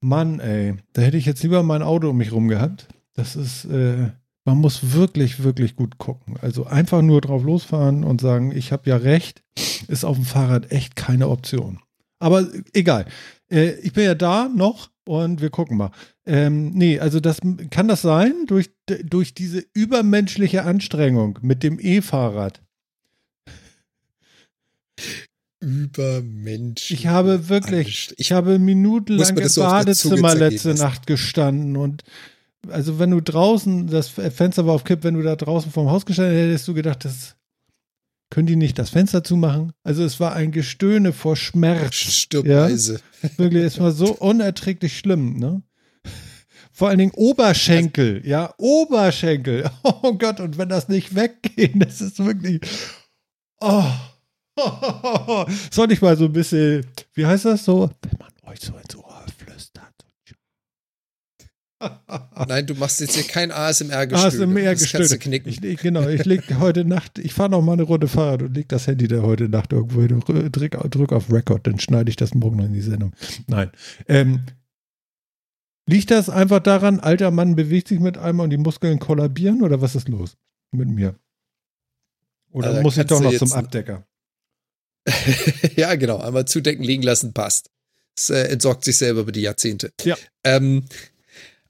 Mann, ey, da hätte ich jetzt lieber mein Auto um mich rum gehabt. Das ist, äh, man muss wirklich, wirklich gut gucken. Also einfach nur drauf losfahren und sagen, ich habe ja recht, ist auf dem Fahrrad echt keine Option. Aber egal. Äh, ich bin ja da noch und wir gucken mal. Ähm, nee, also das kann das sein, durch, durch diese übermenschliche Anstrengung mit dem E-Fahrrad. Übermensch. Ich habe wirklich, ich habe minutenlang im das Badezimmer letzte? Nacht gestanden und also wenn du draußen, das Fenster war auf Kipp, wenn du da draußen vorm Haus gestanden hättest, hättest du gedacht, das können die nicht das Fenster zumachen? Also es war ein Gestöhne vor Schmerz. Stirbweise. <laughs> Wirklich, es war so unerträglich schlimm, ne? Vor allen Dingen Oberschenkel, ja, Oberschenkel. <laughs> Oh Gott, und wenn das nicht weggeht, das ist wirklich. Oh. <laughs> Soll ich mal so ein bisschen, wie heißt das so? Wenn man euch so ins Ohr flüstert. <laughs> Nein, du machst jetzt hier kein. ASMR-Gestöhne. knicken. Ich, ich, genau, ich leg heute Nacht, ich fahre noch mal eine Runde Fahrrad und leg das Handy da heute Nacht irgendwo hin und drück, drück auf Record, dann schneide ich das morgen noch in die Sendung. Nein. Ähm, liegt das einfach daran, alter Mann bewegt sich mit einmal und die Muskeln kollabieren oder was ist los mit mir? Oder Also, muss ich doch noch zum Abdecker? <laughs> ja, genau. Einmal zudecken, liegen lassen, passt. Es äh, entsorgt sich selber über die Jahrzehnte. Ja. Ähm,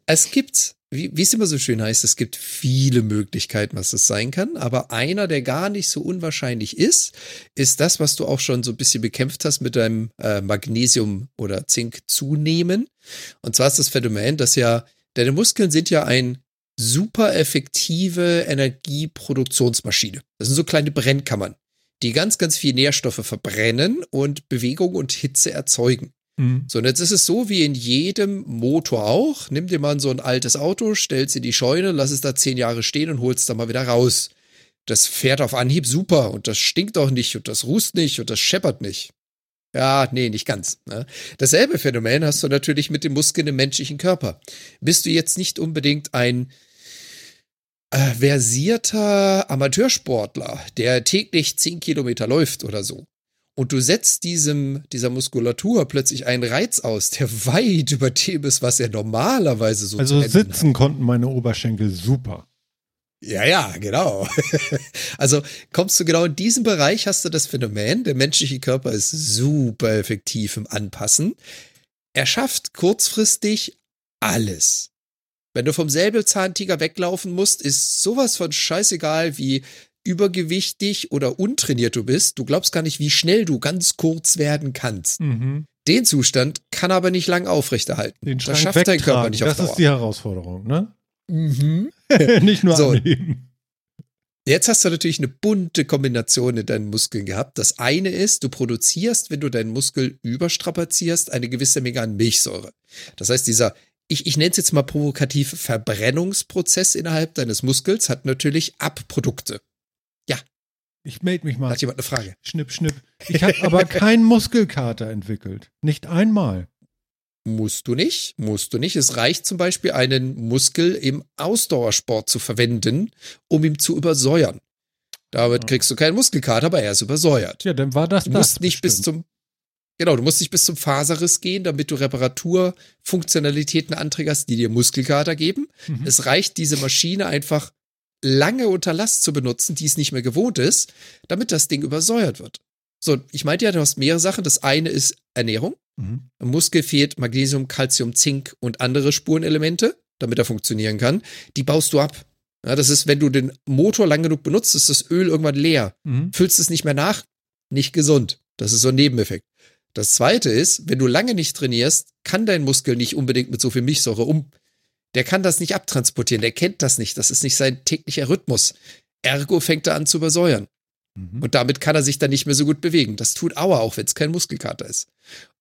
es gibt, wie, wie es immer so schön heißt, es gibt viele Möglichkeiten, was es sein kann. Aber einer, der gar nicht so unwahrscheinlich ist, ist das, was du auch schon so ein bisschen bekämpft hast mit deinem äh, Magnesium oder Zink zunehmen. Und zwar ist das Phänomen, dass ja, deine Muskeln sind ja ein super effektive Energieproduktionsmaschine. Das sind so kleine Brennkammern die ganz, ganz viel Nährstoffe verbrennen und Bewegung und Hitze erzeugen. Mhm. So, und jetzt ist es so wie in jedem Motor auch. Nimm dir mal so ein altes Auto, stell's in die Scheune, lass es da zehn Jahre stehen und hol's dann mal wieder raus. Das fährt auf Anhieb super und das stinkt auch nicht und das rußt nicht und das scheppert nicht. Ja, nee, nicht ganz. Ne? Dasselbe Phänomen hast du natürlich mit den Muskeln im menschlichen Körper. Bist du jetzt nicht unbedingt ein äh, versierter Amateursportler, der täglich 10 Kilometer läuft oder so. Und du setzt diesem, dieser Muskulatur plötzlich einen Reiz aus, der <laughs> weit über dem ist, was er normalerweise so Also sitzen konnten meine Oberschenkel super. ja, ja, genau. <laughs> also kommst du genau in diesem Bereich, hast du das Phänomen, der menschliche Körper ist super effektiv im Anpassen. Er schafft kurzfristig alles. Wenn du vom Säbelzahntiger weglaufen musst, ist sowas von scheißegal, wie übergewichtig oder untrainiert du bist. Du glaubst gar nicht, wie schnell du ganz kurz werden kannst. Mhm. Den Zustand kann er aber nicht lang aufrechterhalten. Den das schafft dein Körper wegtragen, nicht auf das Dauer. ist die Herausforderung, ne? mhm. <laughs> nicht nur So. anheben. Jetzt hast du natürlich eine bunte Kombination in deinen Muskeln gehabt. Das eine ist, du produzierst, wenn du deinen Muskel überstrapazierst, eine gewisse Menge an Milchsäure. Das heißt, dieser, ich, ich nenne es jetzt mal provokativ, Verbrennungsprozess innerhalb deines Muskels hat natürlich Abprodukte. Ich melde mich mal. hat jemand eine Frage. Schnipp, schnipp. Ich habe aber <laughs> keinen Muskelkater entwickelt. Nicht einmal. Musst du nicht, musst du nicht. Es reicht zum Beispiel, einen Muskel im Ausdauersport zu verwenden, um ihn zu übersäuern. Damit kriegst du keinen Muskelkater, aber er ist übersäuert. Ja, dann war das Du das. musst nicht bis bestimmt. zum Genau, du musst nicht bis zum Faserriss gehen, damit du Reparaturfunktionalitäten anträgerst, die dir Muskelkater geben. Mhm. Es reicht, diese Maschine einfach lange unter Last zu benutzen, die es nicht mehr gewohnt ist, damit das Ding übersäuert wird. So, ich meinte ja, du hast mehrere Sachen. Das eine ist Ernährung. Mhm. Im Muskel fehlt Magnesium, Calcium, Zink und andere Spurenelemente, damit er funktionieren kann. Die baust du ab. Ja, das ist, wenn du den Motor lang genug benutzt, ist das Öl irgendwann leer Mhm. füllst es nicht mehr nach, nicht gesund. Das ist so ein Nebeneffekt. Das zweite ist, wenn du lange nicht trainierst, kann dein Muskel nicht unbedingt mit so viel Milchsäure um. Der kann das nicht abtransportieren, der kennt das nicht, das ist nicht sein täglicher Rhythmus. Ergo fängt er an zu übersäuern. Mhm. Und damit kann er sich dann nicht mehr so gut bewegen. Das tut Aua, auch wenn es kein Muskelkater ist.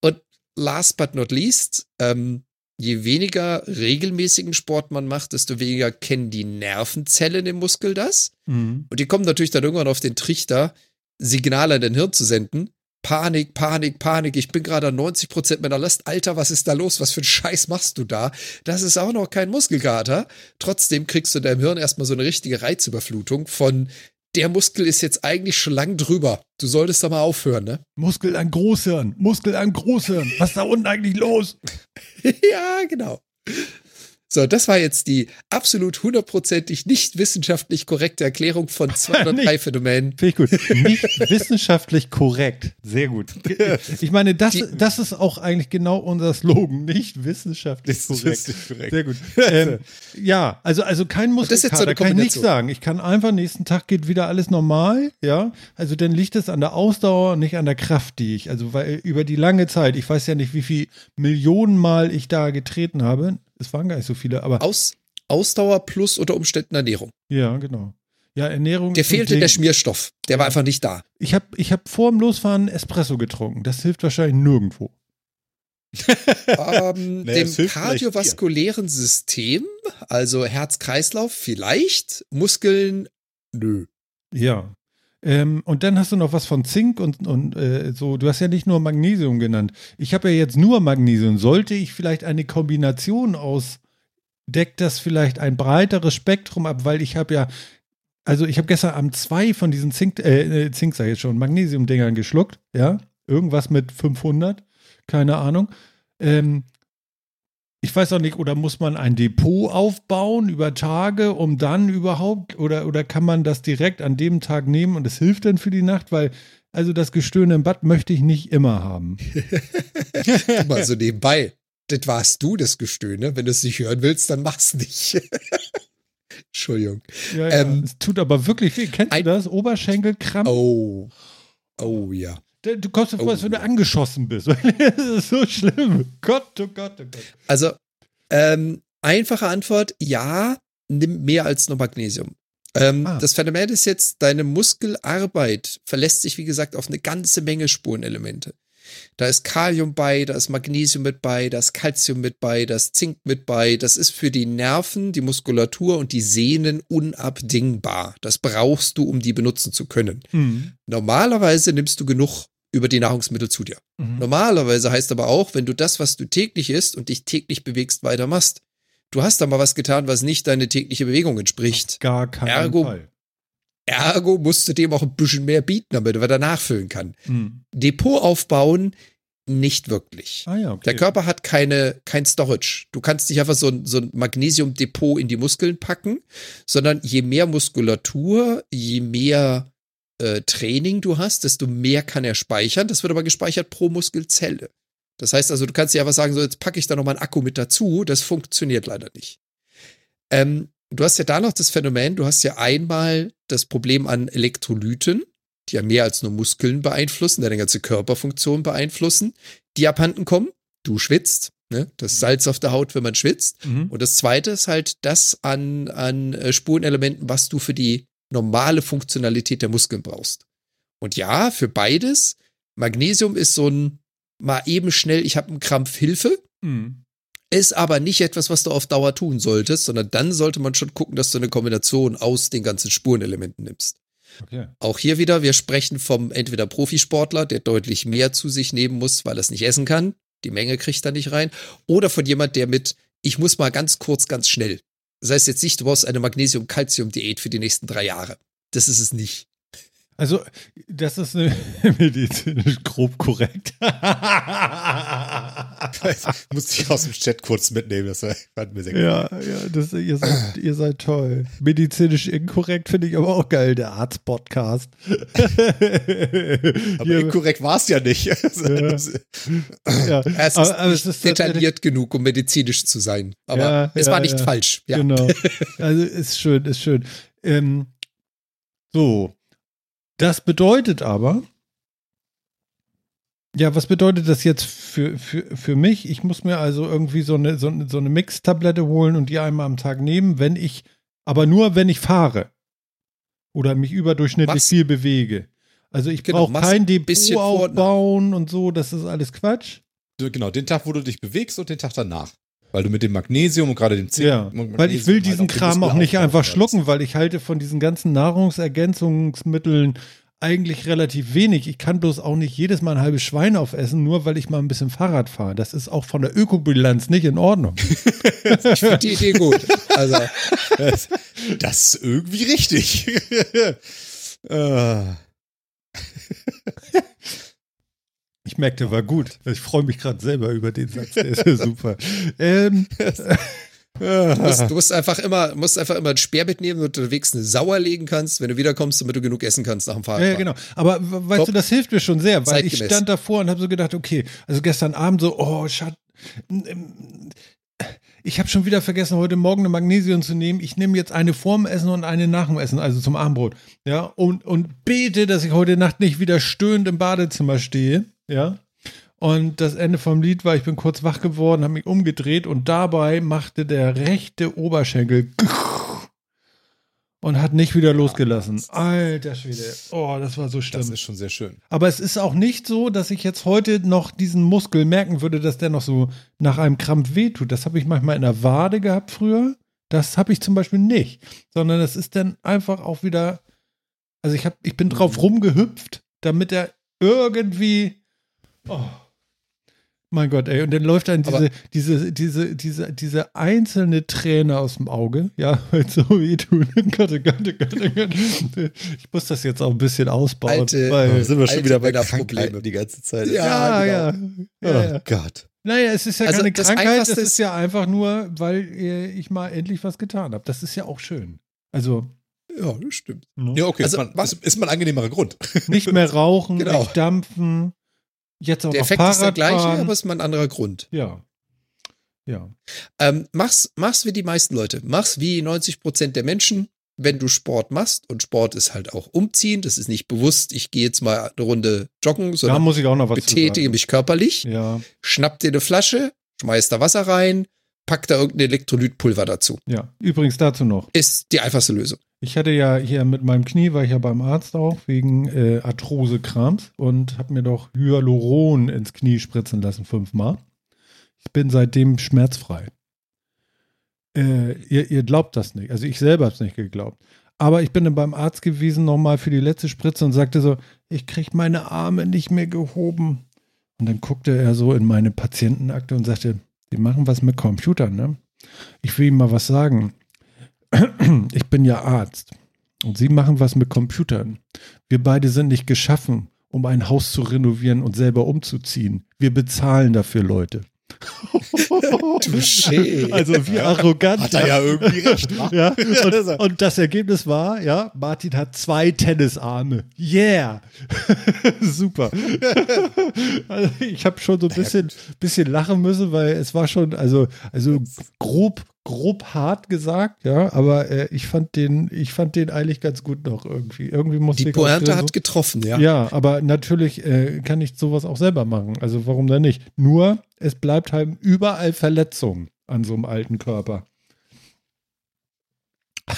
Und last but not least, ähm, je weniger regelmäßigen Sport man macht, desto weniger kennen die Nervenzellen im Muskel das. Mhm. Und die kommen natürlich dann irgendwann auf den Trichter, Signale an dein Hirn zu senden. Panik, Panik, Panik. Ich bin gerade an 90 Prozent meiner Last. Alter, was ist da los? Was für ein Scheiß machst du da? Das ist auch noch kein Muskelkater. Trotzdem kriegst du in deinem Hirn erstmal so eine richtige Reizüberflutung von der Muskel ist jetzt eigentlich schon lang drüber. Du solltest da mal aufhören, ne? Muskel an Großhirn, Muskel an Großhirn. Was ist da unten eigentlich los? <laughs> ja, genau. So, das war jetzt die absolut hundertprozentig nicht wissenschaftlich korrekte Erklärung von zwei <laughs> oder Nicht. drei Phänomenen. Finde ich gut. Nicht <laughs> wissenschaftlich korrekt. Sehr gut. <laughs> Ich meine, das, Die- das ist auch eigentlich genau unser Slogan. Nicht wissenschaftlich korrekt. richtig korrekt. Sehr gut. Ähm, ja, also, also kein das ist jetzt so Muskelkater, eine kann ich nicht Kombination. sagen. Ich kann einfach, nächsten Tag geht wieder alles normal, ja. Also dann liegt es an der Ausdauer und nicht an der Kraft, die ich, also weil über die lange Zeit, ich weiß ja nicht, wie viel Millionen Mal ich da getreten habe. Es waren gar nicht so viele, aber Aus, Ausdauer plus unter Umständen Ernährung. ja, genau. Ja, Ernährung. Der fehlte der Schmierstoff. Der war einfach nicht da. Ich habe ich hab vor dem Losfahren Espresso getrunken. Das hilft wahrscheinlich nirgendwo. <laughs> <laughs> Ähm, Naja, dem kardiovaskulären System, also Herz-Kreislauf vielleicht, Muskeln, nö. Ja. Ähm, und dann hast du noch was von Zink und, und äh, so. Du hast ja nicht nur Magnesium genannt. Ich habe ja jetzt nur Magnesium. Sollte ich vielleicht eine Kombination aus deckt das vielleicht ein breiteres Spektrum ab, weil ich habe ja, also ich habe gestern Abend zwei von diesen Zink, äh, Zink sag ich jetzt schon, Magnesium-Dingern geschluckt, ja, irgendwas mit 500, keine Ahnung. Ähm, ich weiß auch nicht, oder muss man ein Depot aufbauen über Tage, um dann überhaupt, oder, oder kann man das direkt an dem Tag nehmen und es hilft dann für die Nacht, weil also das Gestöhne im Bad möchte ich nicht immer haben. <laughs> Mal so nebenbei. Das warst du, das Gestöhne. Wenn du es nicht hören willst, dann mach's nicht. <laughs> Entschuldigung. Ja, ja. Ähm, es tut aber wirklich weh. Kennst du das? Oberschenkelkrampf? Oh. Oh ja. Du kommst dir vor, oh, als wenn du angeschossen bist. <laughs> das ist so schlimm. Gott, oh Gott, oh Gott. Also, ähm, einfache Antwort: Ja, nimm mehr als nur Magnesium. Ähm, ah. Das Phänomen ist jetzt, deine Muskelarbeit verlässt sich, wie gesagt, auf eine ganze Menge Spurenelemente. Da ist Kalium bei, da ist Magnesium mit bei, da ist Calcium mit bei, da ist Zink mit bei. Das ist für die Nerven, die Muskulatur und die Sehnen unabdingbar. Das brauchst du, um die benutzen zu können. Mhm. Normalerweise nimmst du genug über die Nahrungsmittel zu dir. Mhm. Normalerweise heißt aber auch, wenn du das, was du täglich isst und dich täglich bewegst, weitermachst, du hast da mal was getan, was nicht deine tägliche Bewegung entspricht. Auf gar keinen ergo, Fall. Ergo musst du dem auch ein bisschen mehr bieten, damit er wieder nachfüllen kann. Hm. Depot aufbauen, nicht wirklich. Ah, ja, okay. Der Körper hat keine, kein Storage. Du kannst nicht einfach so ein, so ein Magnesiumdepot in die Muskeln packen, sondern je mehr Muskulatur, je mehr äh, Training du hast, desto mehr kann er speichern. Das wird aber gespeichert pro Muskelzelle. Das heißt also, du kannst dir einfach sagen, so jetzt packe ich da nochmal ein Akku mit dazu. Das funktioniert leider nicht. Ähm, du hast ja da noch das Phänomen, du hast ja einmal das Problem an Elektrolyten, die ja mehr als nur Muskeln beeinflussen, deine ganze Körperfunktion beeinflussen, die abhanden kommen. Du schwitzt, ne? das Salz auf der Haut, wenn man schwitzt. Mhm. Und das zweite ist halt das an, an äh, Spurenelementen, was du für die normale Funktionalität der Muskeln brauchst. Und ja, für beides, Magnesium ist so ein mal eben schnell, ich habe einen Krampf Hilfe. Mhm. Ist aber nicht etwas, was du auf Dauer tun solltest, sondern dann sollte man schon gucken, dass du eine Kombination aus den ganzen Spurenelementen nimmst. Okay. Auch hier wieder, wir sprechen vom entweder Profisportler, der deutlich mehr zu sich nehmen muss, weil er es nicht essen kann, die Menge kriegt er nicht rein, oder von jemand, der mit, ich muss mal ganz kurz, ganz schnell. Das heißt jetzt nicht, du brauchst eine Magnesium-Calcium-Diät für die nächsten drei Jahre. Das ist es nicht. Also, das ist <laughs> medizinisch grob korrekt. Muss ich aus dem Chat kurz mitnehmen, das fand mir sehr gut. Ja, ja, das, ihr, seid, ihr seid toll. Medizinisch inkorrekt finde ich aber auch geil, der Arzt-Podcast. aber Hier, inkorrekt war es ja nicht. ja. <laughs> ja. Es ist aber, aber es detailliert genug, um medizinisch zu sein. Aber ja, es war nicht falsch. Genau. <laughs> Also, ist schön, ist schön. Ähm, so, das bedeutet aber, ja, was bedeutet das jetzt für, für, für mich? Ich muss mir also irgendwie so eine, so, so eine Mix-Tablette holen und die einmal am Tag nehmen, wenn ich, aber nur wenn ich fahre. Oder mich überdurchschnittlich was? viel bewege. Also ich genau, brauche kein Depot aufbauen und so, das ist alles Quatsch. Genau, den Tag, wo du dich bewegst und den Tag danach. Weil du mit dem Magnesium und gerade dem Zink. Ja, weil ich will diesen halt Kram auch nicht einfach schlucken, weil ich halte von diesen ganzen Nahrungsergänzungsmitteln eigentlich relativ wenig. Ich kann bloß auch nicht jedes Mal ein halbes Schwein aufessen, nur weil ich mal ein bisschen Fahrrad fahre. Das ist auch von der Ökobilanz nicht in Ordnung. <laughs> ich finde die Idee gut. Also, das, das ist irgendwie richtig. uh. <laughs> <laughs> Ich merke, der war gut. Ich freue mich gerade selber über den Satz. Der ist ja super. Ähm, <laughs> Du musst, du musst, einfach immer, musst einfach immer ein Speer mitnehmen, damit du unterwegs eine Sauer legen kannst, wenn du wiederkommst, damit du genug essen kannst nach dem Fahrrad. Ja, genau. Aber weißt Top. du, das hilft mir schon sehr, weil Zeitgemäß. ich stand davor und habe so gedacht, okay, also gestern Abend so, oh, Schatz, ich habe schon wieder vergessen, heute Morgen eine Magnesium zu nehmen. Ich nehme jetzt eine vorm Essen und eine nach dem Essen, also zum Abendbrot. Ja, und, und bete, dass ich heute Nacht nicht wieder stöhnend im Badezimmer stehe. Ja. Und das Ende vom Lied war, ich bin kurz wach geworden, habe mich umgedreht und dabei machte der rechte Oberschenkel und hat nicht wieder losgelassen. Alter Schwede. Oh, das war so schlimm. Das ist schon sehr schön. Aber es ist auch nicht so, dass ich jetzt heute noch diesen Muskel merken würde, dass der noch so nach einem Krampf wehtut. Das habe ich manchmal in der Wade gehabt früher. Das habe ich zum Beispiel nicht. Sondern das ist dann einfach auch wieder. Also ich, hab, ich bin drauf mhm. rumgehüpft, damit er irgendwie. Oh, Mein Gott, ey, und dann läuft dann diese, diese, diese, diese, diese einzelne Träne aus dem Auge, ja, weil es <laughs> so weh <laughs> tut. Gott, Gott, Gott, oh Gott. Ich muss das jetzt auch ein bisschen ausbauen, Alte- Da weil, sind wir schon wieder bei Männerprobleme. Krankheiten die ganze Zeit. Ja, ja, genau. ja, ja, Oh ja. Gott. Naja, es ist ja Also keine das Krankheit, es ist ja einfach nur, weil ich mal endlich was getan habe. Das ist ja auch schön. Also, Ja, das stimmt. Ja, okay. Also, ist, man, was- ist, ist mal ein angenehmerer Grund. nicht mehr <laughs> rauchen, Genau. nicht dampfen, jetzt auch Der Effekt ist der Fahrrad gleiche, fahren. aber es ist mal ein anderer Grund. ja. Ja. Ähm, mach's, mach's wie die meisten Leute. Mach's wie 90 Prozent der Menschen, wenn du Sport machst. Und Sport ist halt auch umziehen. Das ist nicht bewusst, ich gehe jetzt mal eine Runde joggen, Da sondern muss ich auch noch was betätige mich körperlich. Ja, Schnapp dir eine Flasche, schmeiß da Wasser rein, pack da irgendein Elektrolytpulver dazu. ja. Übrigens dazu noch. Ist die einfachste Lösung. Ich hatte ja hier mit meinem Knie, war ich ja beim Arzt auch, wegen äh, Arthrose-Krams und habe mir doch Hyaluron ins Knie spritzen lassen, fünfmal. Ich bin seitdem schmerzfrei. Äh, ihr, ihr glaubt das nicht. Also ich selber habe es nicht geglaubt. Aber ich bin dann beim Arzt gewesen, nochmal für die letzte Spritze und sagte so, ich kriege meine Arme nicht mehr gehoben. Und dann guckte er so in meine Patientenakte und sagte, die machen was mit Computern, ne? Ich will Ihnen mal was sagen. Ich bin ja Arzt und Sie machen was mit Computern. Wir beide sind nicht geschaffen, um ein Haus zu renovieren und selber umzuziehen. Wir bezahlen dafür Leute. Touché. Also wie arrogant. Hat er ja irgendwie recht. <laughs> Ja, und, und das Ergebnis war, ja, Martin hat zwei Tennisarme. Yeah. <laughs> Super. Also ich habe schon so ein bisschen, bisschen lachen müssen, weil es war schon, also, also grob, grob hart gesagt, ja, aber äh, ich fand den, ich fand den eigentlich ganz gut noch irgendwie. Irgendwie musste Die Pointe so- hat getroffen, ja. ja, aber natürlich äh, kann ich sowas auch selber machen. Also warum denn nicht? Nur, es bleibt halt überall Verletzung an so einem alten Körper. <laughs>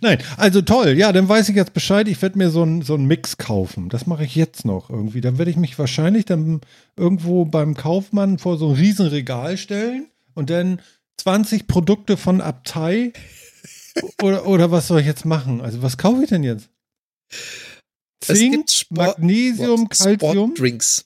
Nein, also toll. Ja, dann weiß ich jetzt Bescheid. Ich werde mir so einen so einen Mix kaufen. Das mache ich jetzt noch irgendwie. Dann werde ich mich wahrscheinlich dann irgendwo beim Kaufmann vor so ein Riesenregal stellen und dann 20 Produkte von Abtei. Oder, oder was soll ich jetzt machen? Also was kaufe ich denn jetzt? Es Zink, gibt Sport- Magnesium, Calcium. Sportdrinks.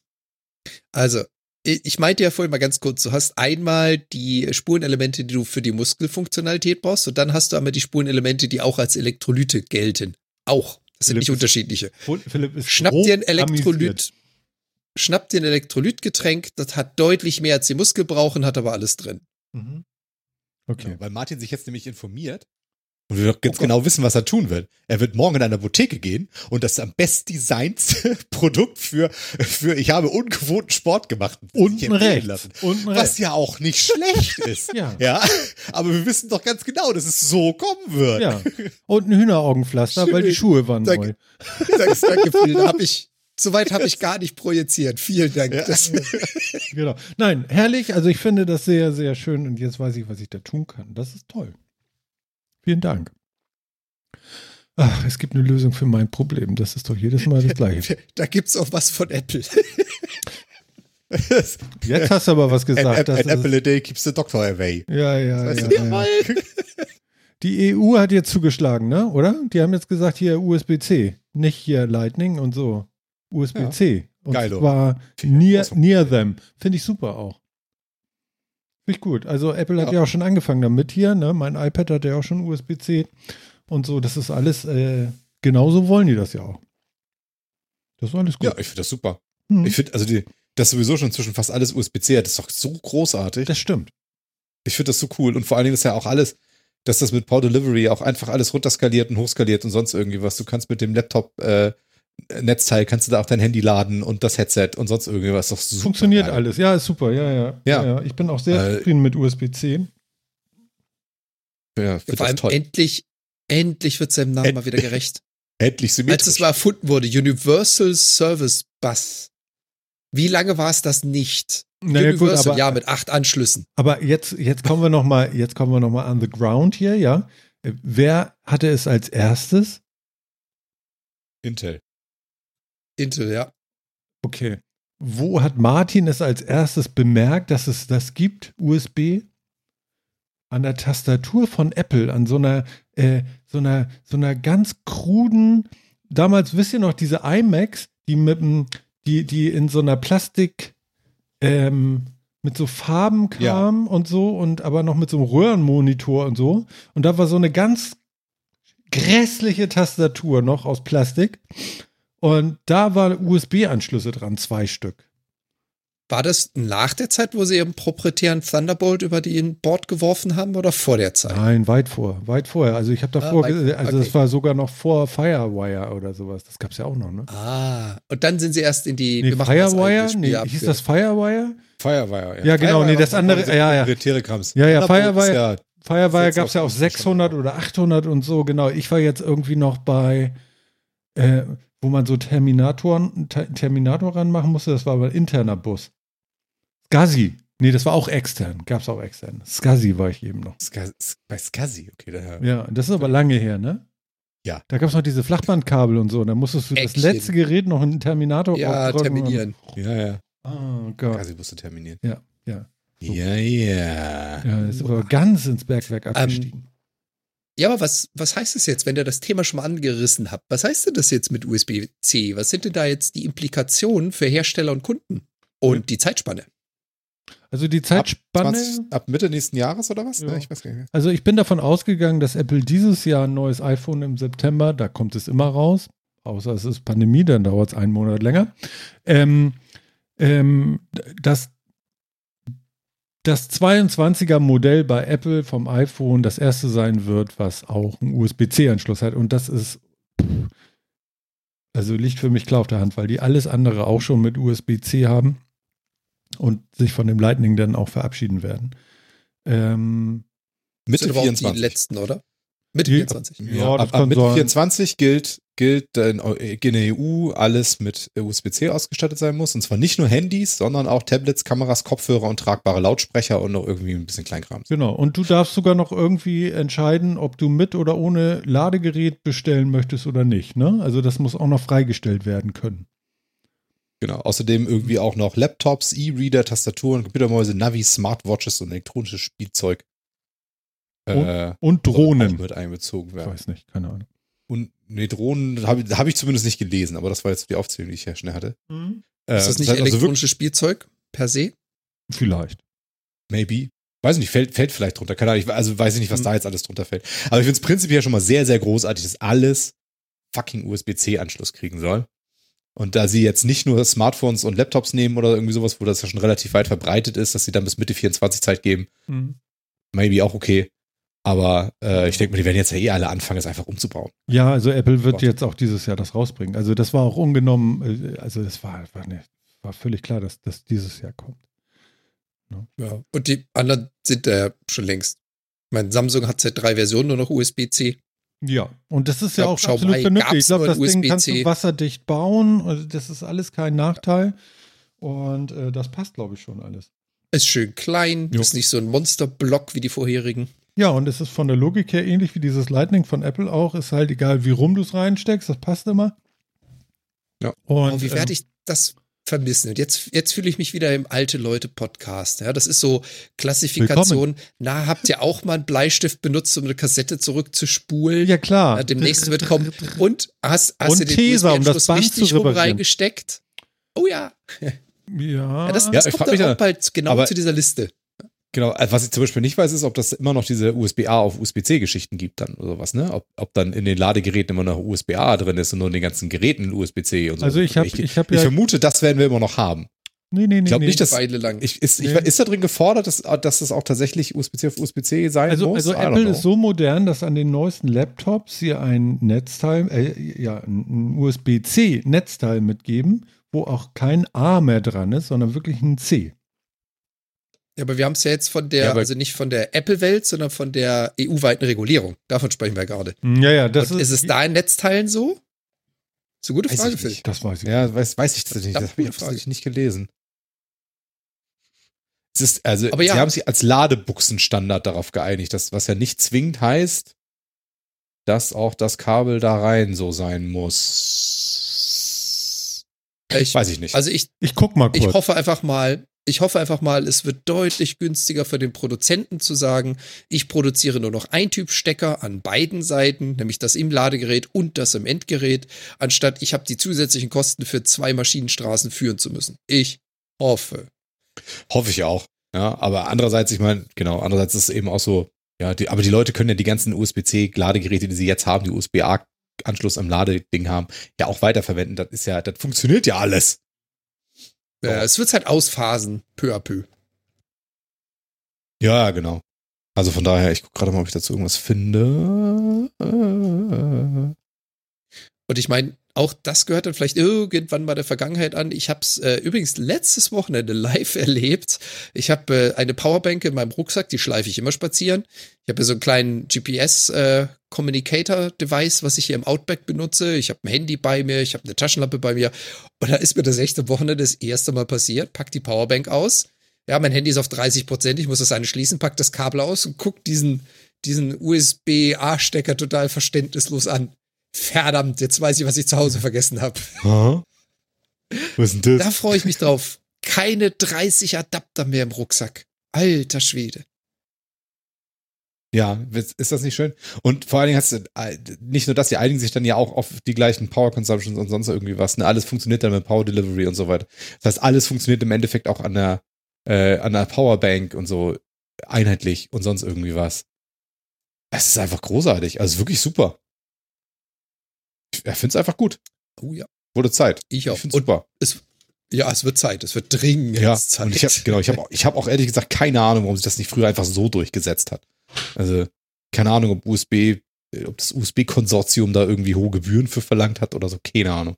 Also, ich meinte ja vorhin mal ganz kurz, du hast einmal die Spurenelemente, die du für die Muskelfunktionalität brauchst, und dann hast du einmal die Spurenelemente, die auch als Elektrolyte gelten. Auch. Das sind Philipp nicht ist- unterschiedliche. Philipp ist Schnapp dir ein amüsiert. Elektrolyt. Schnapp dir ein Elektrolytgetränk, das hat deutlich mehr als die Muskel brauchen, hat aber alles drin. Mhm. Okay. Genau, weil Martin sich jetzt nämlich informiert und wir doch ganz Oh genau wissen, was er tun wird. Er wird morgen in eine Apotheke gehen und das am best designte <laughs> Produkt für, für ich habe ungewohnten Sport gemacht. Unten rechts. lassen. Unten Was rechts. ja auch nicht schlecht <laughs> ist. Ja. Ja. Aber wir wissen doch ganz genau, dass es so kommen wird. Ja. Und ein Hühneraugenpflaster, weil die Schön. Schuhe waren neu. <laughs> Danke. Danke, danke Phil. Da hab ich, soweit habe ich gar nicht projiziert. Vielen Dank. Das, <laughs> Genau. Nein, herrlich. Also ich finde das sehr, sehr schön und jetzt weiß ich, was ich da tun kann. Das ist toll. Vielen Dank. Ach, es gibt eine Lösung für mein Problem. Das ist doch jedes Mal das <laughs> Gleiche. da gibt's auch was von Apple. <laughs> Jetzt hast du aber was gesagt. an, Das an Apple a day keeps the doctor away. ja, ja, Weißt ja, ja. Die EU hat jetzt zugeschlagen, ne? Oder? Die haben jetzt gesagt, hier USB-C. Nicht hier Lightning und so. USB-C. Und Geilo. zwar near, near them. Finde ich super auch. Finde ich gut. Also Apple hat Ja. ja auch schon angefangen damit hier, ne? Mein iPad hat ja auch schon USB-C und so. Das ist alles, äh, genauso wollen die das ja auch. Das ist alles gut. Ja, ich finde das super. Hm. Ich finde, also die, dass sowieso schon inzwischen fast alles USB-C hat, ist doch so großartig. das stimmt. Ich finde das so cool. Und vor allen Dingen ist ja auch alles, dass das mit Power Delivery auch einfach alles runterskaliert und hochskaliert und sonst irgendwie was. Du kannst mit dem Laptop äh, Netzteil, kannst du da auch dein Handy laden und das Headset und sonst irgendwas. Doch super Funktioniert geil. alles. Ja, ist super. Ja, ja. Ja. Ich bin auch sehr Äh, zufrieden mit USB-C. Ja, Vor das allem toll. endlich, endlich wird seinem Namen End- mal wieder gerecht. <laughs> Endlich Als symmetrisch. es mal erfunden wurde, Universal Service Bus. Wie lange war es das nicht? Naja, gut, Universal, aber, ja, mit acht Anschlüssen. aber jetzt, jetzt kommen wir noch mal, jetzt kommen wir noch mal on the ground hier, ja. Wer hatte es als erstes? Intel. Intel, ja. Okay. Wo hat Martin es als erstes bemerkt, dass es das gibt, USB? An der Tastatur von Apple, an so einer, äh, so einer, so einer ganz kruden, damals wisst ihr noch, diese iMacs, die mit dem, die, die in so einer Plastik, ähm, mit so Farben kam und so und aber noch mit so einem Röhrenmonitor und so. Und da war so eine ganz grässliche Tastatur noch aus Plastik. Und da waren USB-Anschlüsse dran, zwei Stück. War das nach der Zeit, wo sie ihren proprietären Thunderbolt über den Bord geworfen haben oder vor der Zeit? Nein, weit vor, weit vorher. Also ich habe davor, Ah, weit- also okay. das war sogar noch vor Firewire oder sowas. Das gab es ja auch noch, ne? Ah, und dann sind sie erst in die Nee, Firewire? Nee, ab hieß das Firewire? Firewire, Ja, genau, nee, das andere- ja, ja. proprietäre Krams. Ja, ja, Firewire- ja Firewire gab es ja auch auch schon 600 oder 800 und so, genau. Ich war jetzt irgendwie noch bei, äh, wo man so Terminatoren, Ter Terminator ranmachen musste, das war aber ein interner Bus. SCSI. Nee, das war auch extern, gab es auch extern. SCSI war ich eben noch. Bei SCSI, okay. Da, Ja, das ist aber lange her, ne? Ja. Da gab es noch diese Flachbandkabel und so. Da musstest du das Eckchen. letzte Gerät noch in den Terminator Ja, aufdrücken und- terminieren. ja, ja. Oh Gott. SCSI musste terminieren. Ja, ja. So. Ja, ja. Ja, ist aber ganz ins Bergwerk Ähm, abgestiegen. Ja, aber was, was heißt das jetzt, wenn ihr das Thema schon mal angerissen habt? Was heißt denn das jetzt mit USB-C? Was sind denn da jetzt die Implikationen für Hersteller und Kunden? Und die Zeitspanne? also die Ab, Zeitspanne. 20, ab Mitte nächsten Jahres oder was? Ja. Ne, ich weiß gar nicht. Also ich bin davon ausgegangen, dass Apple dieses Jahr ein neues iPhone im September, da kommt es immer raus, außer es ist Pandemie, dann dauert es einen Monat länger, ähm, ähm, dass das 22er Modell bei Apple vom iPhone das erste sein wird, was auch einen USB-C-Anschluss hat. Und das ist, also liegt für mich klar auf der Hand, weil die alles andere auch schon mit USB-C haben und sich von dem Lightning dann auch verabschieden werden. Ähm, Mitte sind aber auch die 24. letzten, oder? Mitte Die- 24. Ja, Ja, ab, ab Mitte sein. 24 gilt, gilt in, in der EU alles mit USB-C ausgestattet sein muss. Und zwar nicht nur Handys, sondern auch Tablets, Kameras, Kopfhörer und tragbare Lautsprecher und noch irgendwie ein bisschen Kleinkram. Genau. Und du darfst sogar noch irgendwie entscheiden, ob du mit oder ohne Ladegerät bestellen möchtest oder nicht. Ne? Also das muss auch noch freigestellt werden können. Genau. Außerdem irgendwie auch noch Laptops, E-Reader, Tastaturen, Computermäuse, Navis, Smartwatches und elektronisches Spielzeug. Äh, Und soll Drohnen. mit einbezogen Ich werden. weiß nicht, keine Ahnung. Und nee, Drohnen habe hab ich zumindest nicht gelesen, aber das war jetzt die Aufzählung, die ich ja schnell hatte. Äh, Ist das nicht heißt also elektronisches Spielzeug per se? Vielleicht. Maybe. Weiß nicht, fällt, fällt vielleicht drunter. Keine Ahnung, ich, also weiß ich nicht, was Hm. da jetzt alles drunter fällt. Aber ich finde es prinzipiell schon mal sehr, sehr großartig, dass alles fucking USB-C-Anschluss kriegen soll. Und da sie jetzt nicht nur Smartphones und Laptops nehmen oder irgendwie sowas, wo das ja schon relativ weit verbreitet ist, dass sie dann bis Mitte 24 Zeit geben, Mhm. maybe auch okay. Aber äh, ich denke mal, die werden jetzt ja eh alle anfangen, es einfach umzubauen. Ja, also Apple wird Gott. jetzt auch dieses Jahr das rausbringen. Also das war auch ungenommen, äh, also das war, war, ne, war völlig klar, dass das dieses Jahr kommt. Ja. Und die anderen sind da ja schon längst. Ich meine, Samsung hat seit drei Versionen nur noch USB-C. Ja, und das ist ja auch Xiaomi absolut vernünftig. Ich glaube, das in Ding kannst du wasserdicht bauen. Also das ist alles kein Nachteil. Und äh, das passt, glaube ich, schon alles. Ist schön klein, Jo. ist nicht so ein Monsterblock wie die vorherigen. Ja, und es ist von der Logik her ähnlich wie dieses Lightning von Apple auch. Ist halt egal, wie rum du es reinsteckst, das passt immer. Ja. Und, Oh, wie ähm, werde ich das vermissen? Und jetzt, jetzt fühle ich mich wieder im alte Leute Podcast. Ja, das ist so Klassifikation. Na, habt ihr auch mal einen Bleistift benutzt, um eine Kassette zurückzuspulen? Ja, klar. Ja, demnächst wird kommen. Und hast, hast Und du den Teser, um das Band richtig zu rum reingesteckt? Oh ja. Ja, ja das, Ja, das ich kommt dann ja, auch bald genau aber- zu dieser Liste. Genau, äh, was ich zum Beispiel nicht weiß, ist, ob das immer noch diese USB-A auf USB-C-Geschichten gibt dann oder sowas, ne? Ob, ob dann in den Ladegeräten immer noch USB-A drin ist und nur in den ganzen Geräten USB-C und so. Also ich habe ich, ich hab ich ja. vermute, das werden wir immer noch haben. nee, nee, nee. Ich glaube nee. nicht, dass Weile lang. ich, ist, ich, Nee. ist da drin gefordert, dass, dass das auch tatsächlich USB-C auf USB-C sein Also, muss? also Apple ist so modern, dass an den neuesten Laptops sie ein Netzteil, äh, ja, ein USB-C-Netzteil mitgeben, wo auch kein A mehr dran ist, sondern wirklich ein C. Ja, aber wir haben es ja jetzt von der, Ja, also nicht von der Apple-Welt, sondern von der EU-weiten Regulierung. Davon sprechen wir gerade. Ja, ja, das Und ist. ist es da in Netzteilen so? Das ist eine gute Weiß Frage, ich Phil. nicht. Das weiß ich. Ja, weiß, weiß ich tatsächlich nicht. Das habe ich Frage. nicht gelesen. Es ist, also, Aber ja. sie haben sich als Ladebuchsenstandard darauf geeinigt, das, was ja nicht zwingend heißt, dass auch das Kabel da rein so sein muss. Ich, Weiß ich nicht. also ich, Ich guck mal kurz. ich hoffe einfach mal, ich hoffe einfach mal, es wird deutlich günstiger für den Produzenten zu sagen, ich produziere nur noch ein Typ Stecker an beiden Seiten, nämlich das im Ladegerät und das im Endgerät, anstatt ich habe die zusätzlichen Kosten für zwei Maschinenstraßen führen zu müssen. Ich hoffe. Hoffe ich auch. Ja, aber andererseits, ich meine, genau, andererseits ist es eben auch so, ja, die, aber die Leute können ja die ganzen USB-C-Ladegeräte, die sie jetzt haben, die USB-A-Anschluss am Ladeding haben, ja auch weiterverwenden. Das ist ja, das funktioniert ja alles. Ja, es wird halt ausphasen, peu à peu. Ja, genau. Also von daher, ich gucke gerade mal, ob ich dazu irgendwas finde. Und ich meine, auch das gehört dann vielleicht irgendwann mal der Vergangenheit an. Ich habe es äh, übrigens letztes Wochenende live <laughs> erlebt. Ich habe äh, eine Powerbank in meinem Rucksack, die schleife ich immer spazieren. Ich habe so einen kleinen GPS-Communicator-Device, äh, was ich hier im Outback benutze. Ich habe ein Handy bei mir, ich habe eine Taschenlampe bei mir. Und da ist mir das echte Wochenende das erste Mal passiert. Pack die Powerbank aus. Ja, mein Handy ist auf 30 Prozent. Ich muss das eine schließen, pack das Kabel aus und guck diesen, diesen USB-A-Stecker total verständnislos an verdammt, jetzt weiß ich, was ich zu Hause vergessen habe. Was ist denn das? Da freue ich mich drauf. Keine 30 Adapter mehr im Rucksack. Alter Schwede. Ja, ist das nicht schön? Und vor allen Dingen hast du äh, nicht nur das, die einigen sich dann ja auch auf die gleichen Power Consumptions und sonst irgendwie was. Ne? Alles funktioniert dann mit Power Delivery und so weiter. Das heißt, alles funktioniert im Endeffekt auch an der, äh, an der Powerbank und so einheitlich und sonst irgendwie was. Es ist einfach großartig. Also wirklich super er findet es einfach gut. Oh ja. Wurde Zeit. Ich auch. Ich finde super. Es, ja, es wird Zeit. Es wird dringend ja, Zeit. Und ich habe genau, ich habe ich hab auch ehrlich gesagt keine Ahnung, warum sich das nicht früher einfach so durchgesetzt hat. Also keine Ahnung, ob USB, äh, ob das USB-Konsortium da irgendwie hohe Gebühren für verlangt hat oder so. Keine Ahnung.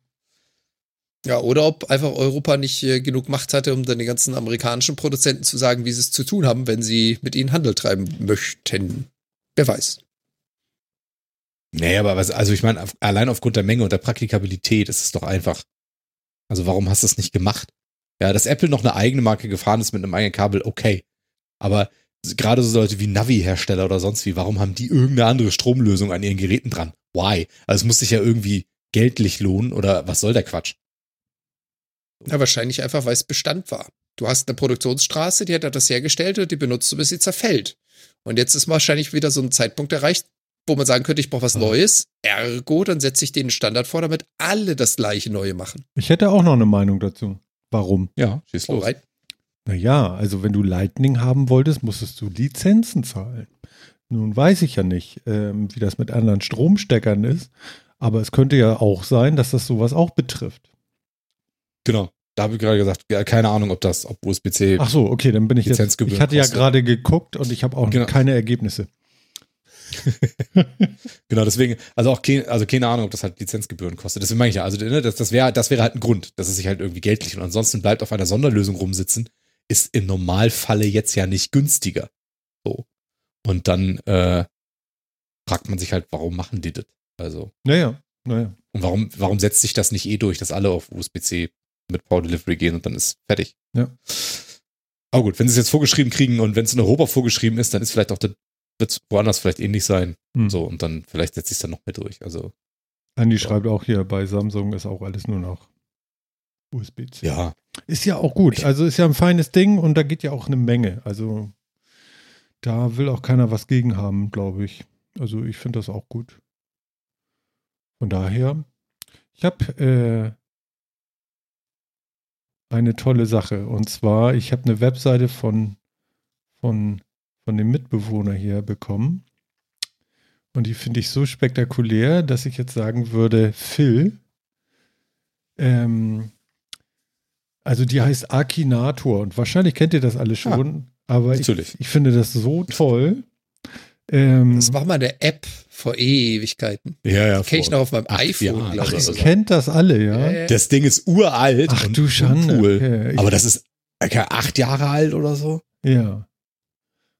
Ja, oder ob einfach Europa nicht äh, genug Macht hatte, um dann den ganzen amerikanischen Produzenten zu sagen, wie sie es zu tun haben, wenn sie mit ihnen Handel treiben möchten. Wer weiß. Nee, aber was, also ich meine, allein aufgrund der Menge und der Praktikabilität ist es doch einfach. Also warum hast du es nicht gemacht? Ja, dass Apple noch eine eigene Marke gefahren ist mit einem eigenen Kabel, okay. Aber gerade so Leute wie Navi-Hersteller oder sonst wie, warum haben die irgendeine andere Stromlösung an ihren Geräten dran? Why? Also es muss sich ja irgendwie geldlich lohnen oder was soll der Quatsch? Ja, wahrscheinlich einfach, weil es Bestand war. Du hast eine Produktionsstraße, die hat das hergestellt und die benutzt du, bis sie zerfällt. Und jetzt ist wahrscheinlich wieder so ein Zeitpunkt erreicht, wo man sagen könnte, ich brauche was Neues. Ergo, dann setze ich den Standard vor, damit alle das gleiche Neue machen. Ich hätte auch noch eine Meinung dazu. Warum? Ja, schieß los. Alright. Naja, also wenn du Lightning haben wolltest, musstest du Lizenzen zahlen. Nun weiß ich ja nicht, ähm, wie das mit anderen Stromsteckern ist, aber es könnte ja auch sein, dass das sowas auch betrifft. Genau. Da habe ich gerade gesagt, keine Ahnung, ob das, ob USB-C. Ach so, okay, dann bin ich jetzt. Ich hatte ja gerade geguckt und ich habe auch genau. keine Ergebnisse. <laughs> genau, deswegen, also auch keine, also keine Ahnung, ob das halt Lizenzgebühren kostet. Deswegen meine ich ja, also ne, das, das wäre das wäre halt ein Grund, dass es sich halt irgendwie geldlich und ansonsten bleibt auf einer Sonderlösung rumsitzen, ist im Normalfalle jetzt ja nicht günstiger. So. Und dann äh, fragt man sich halt, warum machen die das? Also. Naja, naja. Und warum, warum setzt sich das nicht eh durch, dass alle auf USB-C mit Power Delivery gehen und dann ist fertig? Ja. Aber gut, wenn sie es jetzt vorgeschrieben kriegen und wenn es in Europa vorgeschrieben ist, dann ist vielleicht auch der wird es woanders vielleicht ähnlich sein. Hm. So, und dann vielleicht setzt sich dann noch mehr durch. Also. Andi so. schreibt auch hier, bei Samsung ist auch alles nur noch USB-C. Ja. Ist ja auch gut. Also ist ja ein feines Ding und da geht ja auch eine Menge. Also da will auch keiner was gegen haben, glaube ich. Also ich finde das auch gut. Von daher, ich habe äh, eine tolle Sache. Und zwar, ich habe eine Webseite von, von von dem Mitbewohner hier bekommen. Und die finde ich so spektakulär, dass ich jetzt sagen würde, Phil. Ähm, also die heißt Akinator und wahrscheinlich kennt ihr das alle schon, ah, aber ich, ich, finde das so toll. Ähm, das war mal eine App vor Ewigkeiten. Ja, ja. Kenne ich noch auf meinem Ach, iPhone, glaube ich. Ach, kennt das alle, ja. Das Ding ist uralt. Ach du Schande. Cool. Okay. Aber das ist acht Jahre alt oder so. Ja.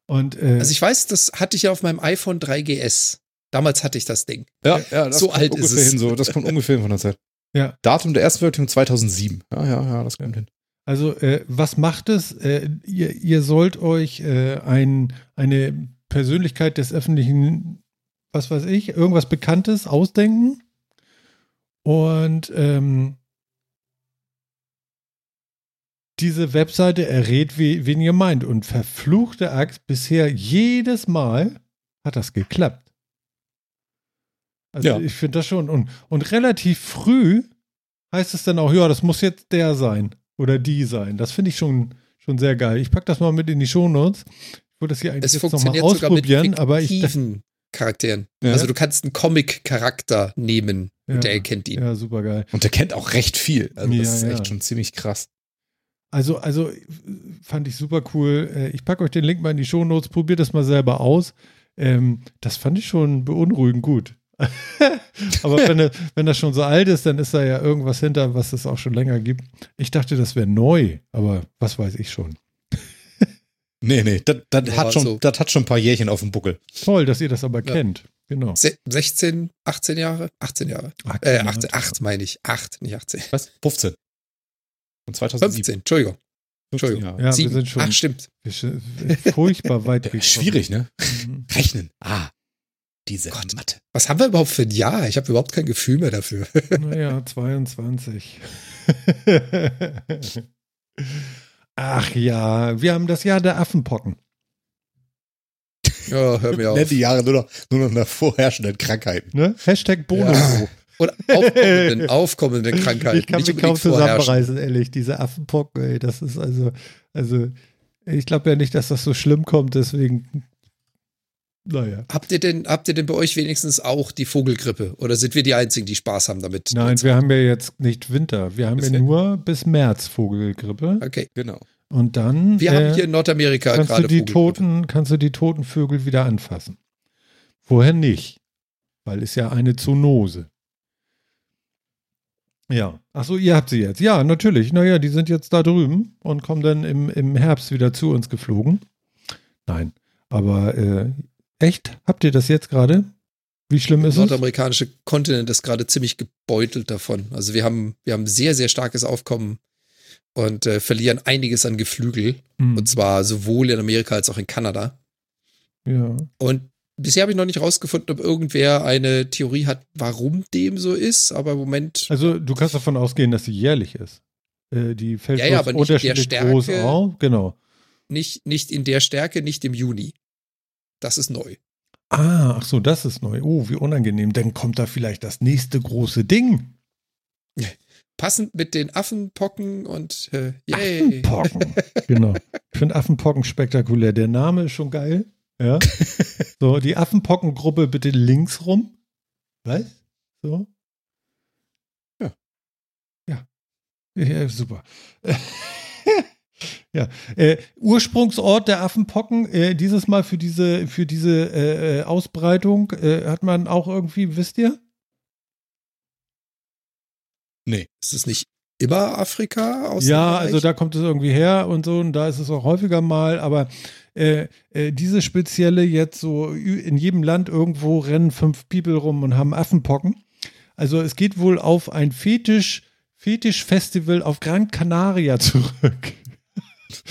Und, äh, also ich weiß, das hatte ich ja auf meinem iPhone 3GS. Damals hatte ich das Ding. Ja, ja, das so alt ist es. Hin, so. Das kommt ungefähr von der Zeit. <laughs> Ja. Datum der ersten Veröffentlichung 2007. Ja, ja, ja, das kommt hin. Also, äh, was macht es? Äh, ihr, ihr, sollt euch äh, ein, eine Persönlichkeit des öffentlichen, was weiß ich, irgendwas Bekanntes ausdenken. Und ähm, diese Webseite errät, wie, wen ihr meint. Und verfluchte Axt, bisher jedes Mal hat das geklappt. Also ja. ich finde das schon. Und, und relativ früh heißt es dann auch, ja, das muss jetzt der sein oder die sein. Das finde ich schon, schon sehr geil. Ich packe das mal mit in die Shownotes. Ich wollte das hier eigentlich Es jetzt nochmal ausprobieren, aber ich. Charakteren. Ja. Also du kannst einen Comic-Charakter nehmen Ja. und der erkennt ihn. Ja, super geil. Und der kennt auch recht viel. Also das Ja, ist echt schon ziemlich krass. Also, also fand ich super cool. Äh, Ich packe euch den Link mal in die Shownotes, probiert das mal selber aus. Ähm, das fand ich schon beunruhigend gut. <laughs> Aber wenn, das- wenn das schon so alt ist, dann ist da ja irgendwas hinter, was es auch schon länger gibt. Ich dachte, das wäre neu, aber was weiß ich schon. <laughs> Nee, nee, das, das, Ja, hat schon, so. das hat schon ein paar Jährchen auf dem Buckel. Toll, dass ihr das aber Ja. kennt. Genau. Se 16, 18 Jahre? 18 Jahre. Ah, Äh, keine 18, Ahnung. 8 meine ich. 8, nicht 18. Was? 15. Von 2007. 15, Entschuldigung. 15 Entschuldigung. Ja, wir sind schon Ach, stimmt. wir sind furchtbar weit <laughs> weg. schwierig, ne? Mhm. Rechnen. Ah, diese Gott. Mathe. Was haben wir überhaupt für ein Jahr? Ich habe überhaupt kein Gefühl mehr dafür. <laughs> Naja, 22. Ach ja, wir haben das Jahr der Affenpocken. Ja, hör mir auf. Nennt die Jahre nur noch, nur noch nach vorherrschenden Krankheiten. Ne? Hashtag Bonobo. Ja. Oder aufkommenden, <laughs> aufkommenden Krankheiten. Ich kann nicht mich kaum zusammenreißen, ehrlich. Diese Affenpocken, ey, das ist also, also, ich glaube ja nicht, dass das so schlimm kommt, deswegen, naja. Habt ihr denn, habt ihr denn bei euch wenigstens auch die Vogelgrippe? Oder sind wir die einzigen, die Spaß haben damit? Nein, wir haben ja jetzt nicht Winter. Wir haben ja Bisher. nur bis März Vogelgrippe. Okay. Genau. Und dann Wir äh, haben hier in Nordamerika kannst du gerade die Vogelgrippe. toten, kannst du die toten Vögel wieder anfassen. Vorher nicht, weil es ja eine Zoonose. Ja. Achso, ihr habt sie jetzt. Ja, natürlich. Naja, die sind jetzt da drüben und kommen dann im, im Herbst wieder zu uns geflogen. Nein. Aber äh, echt? Habt ihr das jetzt gerade? Wie schlimm Der ist es? nordamerikanische Kontinent ist gerade ziemlich gebeutelt davon. Also wir haben, wir haben sehr, sehr starkes Aufkommen und äh, verlieren einiges an Geflügel. Hm, Und zwar sowohl in Amerika als auch in Kanada. ja. Und bisher habe ich noch nicht rausgefunden, ob irgendwer eine Theorie hat, warum dem so ist. Aber im Moment, Also du kannst davon ausgehen, dass sie jährlich ist. Äh, die fällt Ja, ja, aber nicht in der unterschiedlich groß Stärke. auf. Genau. nicht, nicht in der Stärke, nicht im Juni. Das ist neu. Ah, ach so, das ist neu. Oh, wie unangenehm. Dann kommt da vielleicht das nächste große Ding. <laughs> Passend mit den Affenpocken und äh, yay. Affenpocken. <laughs> genau. Ich finde Affenpocken spektakulär. Der Name ist schon geil. Ja. <laughs> So, die Affenpockengruppe bitte links rum. Was? So. Ja. Ja. Ja, super. <laughs> ja. Äh, Ursprungsort der Affenpocken, äh, dieses Mal für diese, für diese äh, äh, Ausbreitung, äh, hat man auch irgendwie, wisst ihr? Ist es nicht immer Afrika? Aus Ja, also da kommt es irgendwie her und so und da ist es auch häufiger mal, aber äh, äh, diese spezielle jetzt so in jedem Land irgendwo rennen fünf People rum und haben Affenpocken. Also es geht wohl auf ein Fetisch, Fetisch-Festival auf Gran Canaria zurück.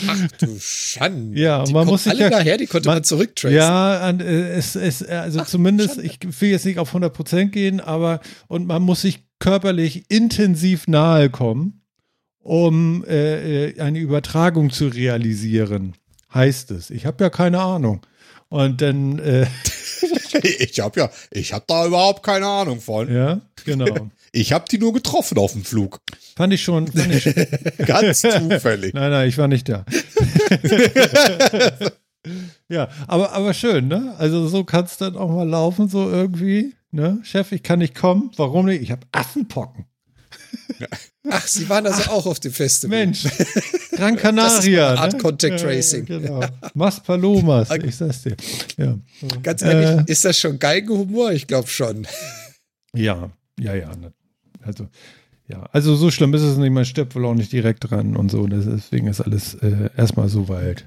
Ach du Schande. Ja, die man muss sich alle ja- daher, die konnte man- man, zurücktracen. Ja, äh, es, es, also Ach, zumindest, Schande. ich will jetzt nicht auf 100% gehen, aber und man muss sich körperlich intensiv nahe kommen, um äh, äh, eine Übertragung zu realisieren, heißt es. Ich habe ja keine Ahnung. Und dann, äh, <laughs> Ich hab ja, ich hab da überhaupt keine Ahnung von. ja, genau. <laughs> Ich hab die nur getroffen auf dem Flug. Fand ich schon, fand ich, <laughs> Ganz zufällig. nein, nein, ich war nicht da. ja, aber, aber schön, ne? Also so kann es dann auch mal laufen, so irgendwie. Ne? Chef, ich kann nicht kommen. Warum nicht? Ich habe Affenpocken. <laughs> Ach, Sie waren also auch auf dem Festival. Mensch, <laughs> Gran Das ist Canaria. eine Art ne? Contact Ja, ja, Tracing. Genau. Mas Palomas, ich sag's dir. Ja, Ganz ehrlich, Äh. ist das schon Geigenhumor? Ich glaube schon. ja, ja. ja ne. Also, ja, also so schlimm ist es nicht. Man stirbt wohl auch nicht direkt dran und so. Das- Deswegen ist alles äh, erstmal so weit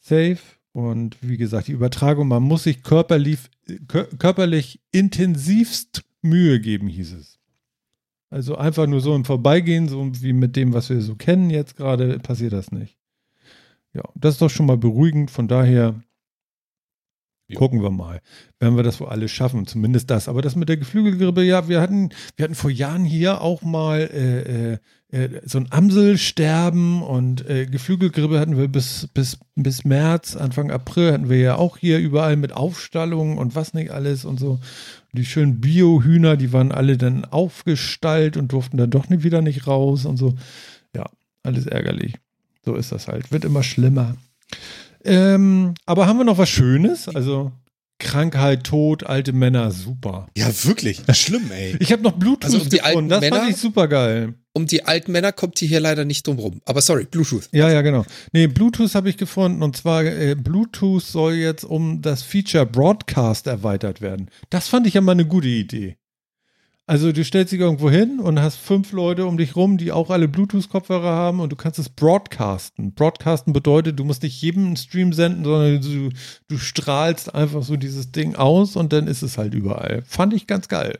safe. Und wie gesagt, die Übertragung, man muss sich körperlich, kör körperlich intensivst Mühe geben, hieß es. Also einfach nur so im Vorbeigehen, so wie mit dem, was wir so kennen jetzt gerade, passiert das nicht. Ja, das ist doch schon mal beruhigend. Von daher Gucken wir mal, wenn wir das wohl alles schaffen. Zumindest das. Aber das mit der Geflügelgrippe, ja, wir hatten, wir hatten vor Jahren hier auch mal äh, äh, äh, so ein Amselsterben und äh, Geflügelgrippe hatten wir bis, bis, bis März, Anfang April hatten wir ja auch hier überall mit Aufstallungen und was nicht alles und so. Die schönen Bio-Hühner, die waren alle dann aufgestallt und durften dann doch nie, wieder nicht raus und so. Ja, alles ärgerlich. So ist das halt. Wird immer schlimmer. Ähm, aber haben wir noch was Schönes? Also Krankheit, Tod, alte Männer, super. Ja, wirklich. Schlimm, ey. <laughs> Ich habe noch Bluetooth Also um die gefunden. alten Das Männer- fand ich super geil. Um die alten Männer kommt die hier leider nicht drum rum. Aber sorry, Bluetooth. Ja, ja, genau. Nee, Bluetooth habe ich gefunden und zwar äh, Bluetooth soll jetzt um das Feature Broadcast erweitert werden. Das fand ich ja mal eine gute Idee. Also du stellst dich irgendwo hin und hast fünf Leute um dich rum, die auch alle Bluetooth-Kopfhörer haben und du kannst es broadcasten. Broadcasten bedeutet, du musst nicht jedem einen Stream senden, sondern du, du strahlst einfach so dieses Ding aus und dann ist es halt überall. Fand ich ganz geil.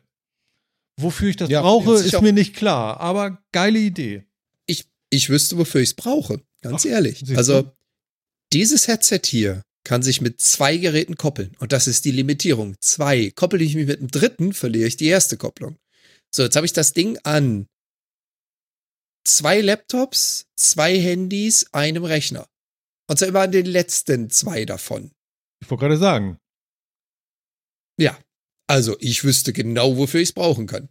Wofür ich das Ja, brauche, ist mir nicht klar, aber geile Idee. Ich, ich wüsste, wofür ich es brauche. Ganz Ach, ehrlich. Also, dieses Headset hier kann sich mit zwei Geräten koppeln. Und das ist die Limitierung. Zwei. Koppel ich mich mit dem dritten, verliere ich die erste Kopplung. So, jetzt habe ich das Ding an zwei Laptops, zwei Handys, einem Rechner. Und zwar immer an den letzten zwei davon. Ich wollte gerade sagen, Ja. Also, ich wüsste genau, wofür ich es brauchen kann.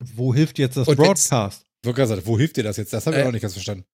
wo hilft jetzt das Und Broadcast? Ich wollte gerade sagen, wo hilft dir das jetzt? Das habe ich Äh, auch nicht ganz verstanden.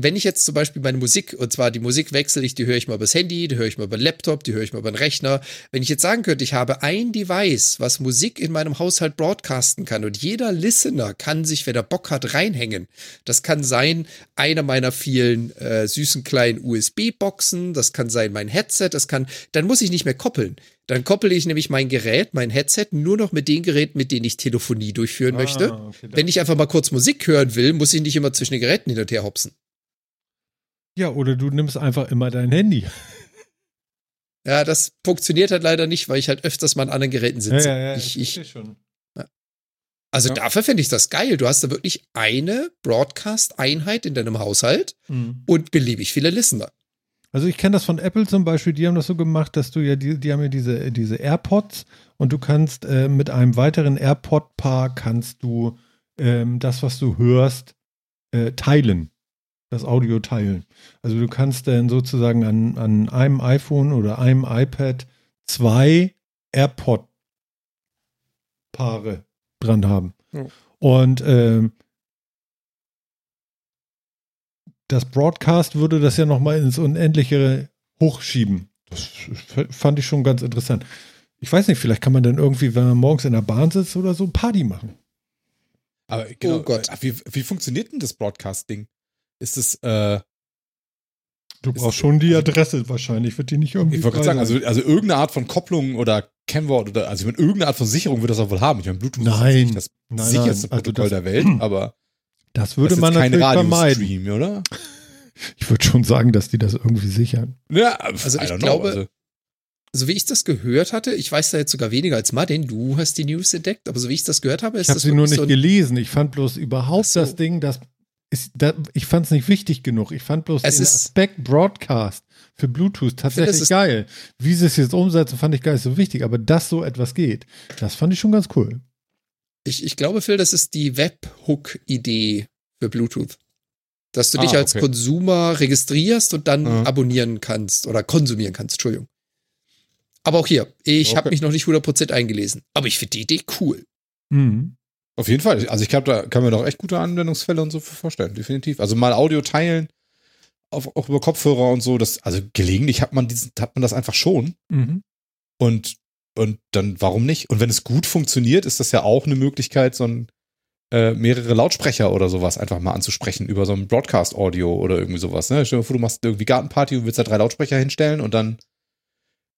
Wenn ich jetzt zum Beispiel meine Musik, und zwar die Musik wechsle ich, die höre ich mal übers Handy, die höre ich mal über den Laptop, die höre ich mal über den Rechner. Wenn ich jetzt sagen könnte, ich habe ein Device, was Musik in meinem Haushalt broadcasten kann und jeder Listener kann sich, wenn er Bock hat, reinhängen. Das kann sein, einer meiner vielen äh, süßen kleinen USB-Boxen, das kann sein mein Headset, das kann, dann muss ich nicht mehr koppeln. Dann koppel ich nämlich mein Gerät, mein Headset nur noch mit den Geräten, mit denen ich Telefonie durchführen möchte. Ah, okay, Wenn ich einfach mal kurz Musik hören will, muss ich nicht immer zwischen den Geräten hin und her hopsen. Ja, oder du nimmst einfach immer dein Handy. Ja, das funktioniert halt leider nicht, weil ich halt öfters mal an anderen Geräten sitze. ich, ich, verstehe schon. also Ja. dafür finde ich das geil. Du hast da wirklich eine Broadcast-Einheit in deinem Haushalt Mhm. und beliebig viele Listener. Also ich kenne das von Apple zum Beispiel, die haben das so gemacht, dass du ja, die, die haben ja diese, diese AirPods und du kannst äh, mit einem weiteren AirPod-Paar kannst du ähm, das, was du hörst, äh, teilen. Das Audio teilen. Also du kannst dann sozusagen an, an einem iPhone oder einem iPad zwei AirPod-Paare dran haben. Ja. Und ähm, das Broadcast würde das ja nochmal ins Unendliche hochschieben. Das fand ich schon ganz interessant. Ich weiß nicht, vielleicht kann man dann irgendwie, wenn man morgens in der Bahn sitzt oder so, Party machen. Aber genau, Oh Gott. Wie, wie funktioniert denn das Broadcast-Ding? Ist es, äh, Du brauchst schon die Adresse wahrscheinlich, wird die nicht irgendwie. ich wollte gerade sagen, also, also irgendeine Art von Kopplung oder Kennwort oder, also ich meine, irgendeine Art von Sicherung wird das auch wohl haben. Ich meine, Bluetooth Nein. ist das Nein, sicherste nein, also Protokoll das- der Welt, <clears throat> aber das würde das ist man kein natürlich vermeiden. Radiostream, oder? Ich würde schon sagen, dass die das irgendwie sichern. Ja, Also ich don't glaube, also, So wie ich das gehört hatte, ich weiß da jetzt sogar weniger als Martin, du hast die News entdeckt, aber so wie ich das gehört habe, ist Ich habe das sie nur nicht so gelesen. Ich fand bloß überhaupt so. das Ding, das ist, da, ich fand es nicht wichtig genug. Ich fand bloß Es den ist- Aspekt Broadcast für Bluetooth tatsächlich ist- geil. Wie sie es jetzt umsetzen, fand ich gar nicht so wichtig. Aber dass so etwas geht, das fand ich schon ganz cool. ich, ich glaube, Phil, das ist die Webhook-Idee für Bluetooth. Dass du Ah, dich als okay. Konsumer registrierst und dann Mhm. abonnieren kannst oder konsumieren kannst, Entschuldigung. Aber auch hier, ich habe Okay. mich noch nicht 100% eingelesen. Aber ich finde die Idee cool. Mhm. Auf jeden Fall. Also ich glaube, da kann man doch echt gute Anwendungsfälle und so vorstellen, definitiv. Also mal Audio teilen, auf, auch über Kopfhörer und so. Das, also gelegentlich hat man diesen, hat man das einfach schon. Mhm. Und, und dann warum nicht? Und wenn es gut funktioniert, ist das ja auch eine Möglichkeit, so ein äh, mehrere Lautsprecher oder sowas einfach mal anzusprechen über so ein Broadcast-Audio oder irgendwie sowas. Ne? Stell dir vor, du machst irgendwie Gartenparty und willst da drei Lautsprecher hinstellen und dann,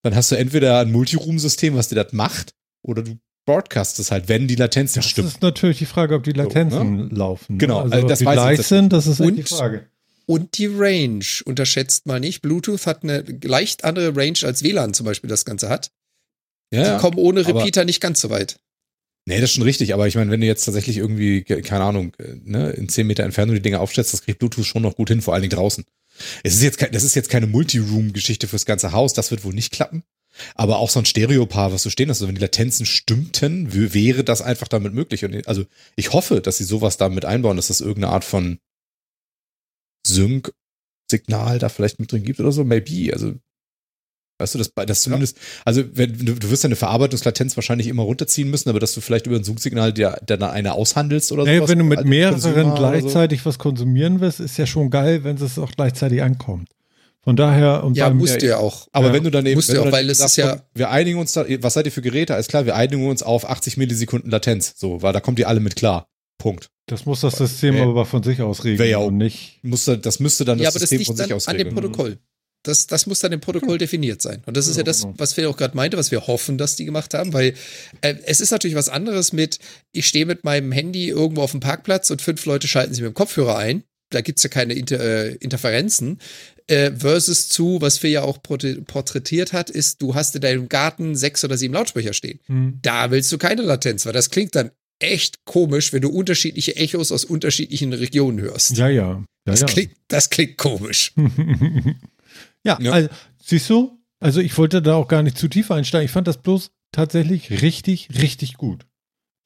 dann hast du entweder ein Multiroom-System, was dir das macht, oder du broadcastest halt, wenn die Latenz Das stimmt. ist natürlich die Frage, ob die Latenzen ne? laufen. Genau, also, also das die weiß ich gleich jetzt sind, das ist Und- die Frage. Und die Range unterschätzt mal nicht. Bluetooth hat eine leicht andere Range als WLAN zum Beispiel das Ganze hat. Ja, Die kommen ohne aber- Repeater nicht ganz so weit. Nee, das ist schon richtig, aber ich meine, wenn du jetzt tatsächlich irgendwie, ke- keine Ahnung, äh, ne, in 10 Meter Entfernung die Dinge aufstellst, das kriegt Bluetooth schon noch gut hin, vor allen Dingen draußen. Es ist jetzt, das ist jetzt keine Multiroom-Geschichte fürs ganze Haus, das wird wohl nicht klappen. Aber auch so ein Stereopaar, was du stehen hast, also wenn die Latenzen stimmten, wäre das einfach damit möglich. Und also ich hoffe, dass sie sowas da mit einbauen, dass das irgendeine Art von Sync-Signal da vielleicht mit drin gibt oder so, maybe. Also Weißt du, dass, dass zumindest, also wenn du, du wirst deine Verarbeitungslatenz wahrscheinlich immer runterziehen müssen, aber dass du vielleicht über ein Suchsignal dir dann eine aushandelst oder so. Naja, wenn du mit als mehreren Consumer oder so. gleichzeitig was konsumieren willst, ist ja schon geil, wenn es auch gleichzeitig ankommt. Von daher und Ja, musst du ja auch. Aber Ja. wenn du dann eben, Musst wenn du auch, dann weil es ist ja- wir einigen uns da, was seid ihr für Geräte? Alles klar, wir einigen uns auf 80 Millisekunden Latenz. So, weil da kommt ihr alle mit klar. Punkt. das muss das System Wär- aber von sich aus regeln ja auch- und nicht. Muss da, das müsste dann das ja, aber das System liegt von sich dann aus an dem regeln. Protokoll. Das, das muss dann im Protokoll definiert sein. Und das ist ja, Ja, das, genau. was Phil auch gerade meinte, was wir hoffen, dass die gemacht haben, weil äh, es ist natürlich was anderes mit, ich stehe mit meinem Handy irgendwo auf dem Parkplatz und fünf Leute schalten sich mit dem Kopfhörer ein. Da gibt's ja keine Inter, äh, Interferenzen. Äh, versus zu, was Phil ja auch porträt- porträtiert hat, ist, du hast in deinem Garten sechs oder sieben Lautsprecher stehen. Hm. Da willst du keine Latenz, weil das klingt dann echt komisch, wenn du unterschiedliche Echos aus unterschiedlichen Regionen hörst. Ja, ja. ja, das. Klingt, das klingt komisch. <laughs> ja, Ja. Also, siehst du? Also ich wollte da auch gar nicht zu tief einsteigen. Ich fand das bloß tatsächlich richtig, richtig gut.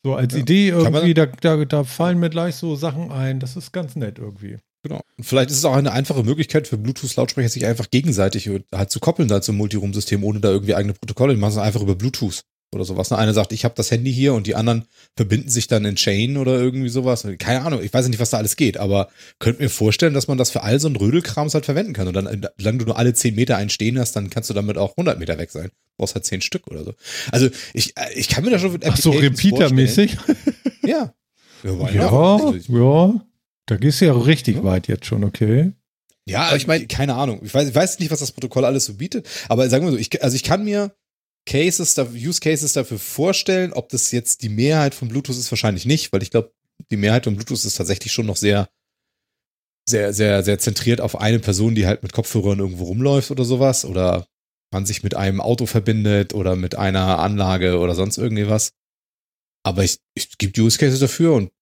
So als Ja. Idee irgendwie, da, da, da fallen mir gleich so Sachen ein. Das ist ganz nett irgendwie. Genau. Und vielleicht ist es auch eine einfache Möglichkeit für Bluetooth-Lautsprecher, sich einfach gegenseitig halt zu koppeln da zum Multiroom-System, ohne da irgendwie eigene Protokolle. Die machen es einfach über Bluetooth oder sowas. Ne? Einer sagt, ich habe das Handy hier und die anderen verbinden sich dann in Chain oder irgendwie sowas. Keine Ahnung, ich weiß nicht, was da alles geht, aber könnt mir vorstellen, dass man das für all so einen Rödelkrams halt verwenden kann. Und dann, solange du nur alle 10 Meter einstehen hast, dann kannst du damit auch 100 Meter weg sein. Du brauchst halt 10 Stück oder so. Also ich, ich kann mir da schon Ach so, Repeater-mäßig. Ja. Ja, Ja? Also ja. Da gehst du ja richtig Ja. weit jetzt schon, okay. Ja, Aber ich ich mein- meine, keine Ahnung. Ich weiß, ich weiß nicht, was das Protokoll alles so bietet, aber sagen wir so, ich, also ich kann mir Cases, Use Cases dafür vorstellen, ob das jetzt die Mehrheit von Bluetooth ist, wahrscheinlich nicht, weil ich glaube, die Mehrheit von Bluetooth ist tatsächlich schon noch sehr, sehr, sehr, sehr zentriert auf eine Person, die halt mit Kopfhörern irgendwo rumläuft oder sowas oder man sich mit einem Auto verbindet oder mit einer Anlage oder sonst irgendwie was. Aber ich, ich gibt Use Cases dafür und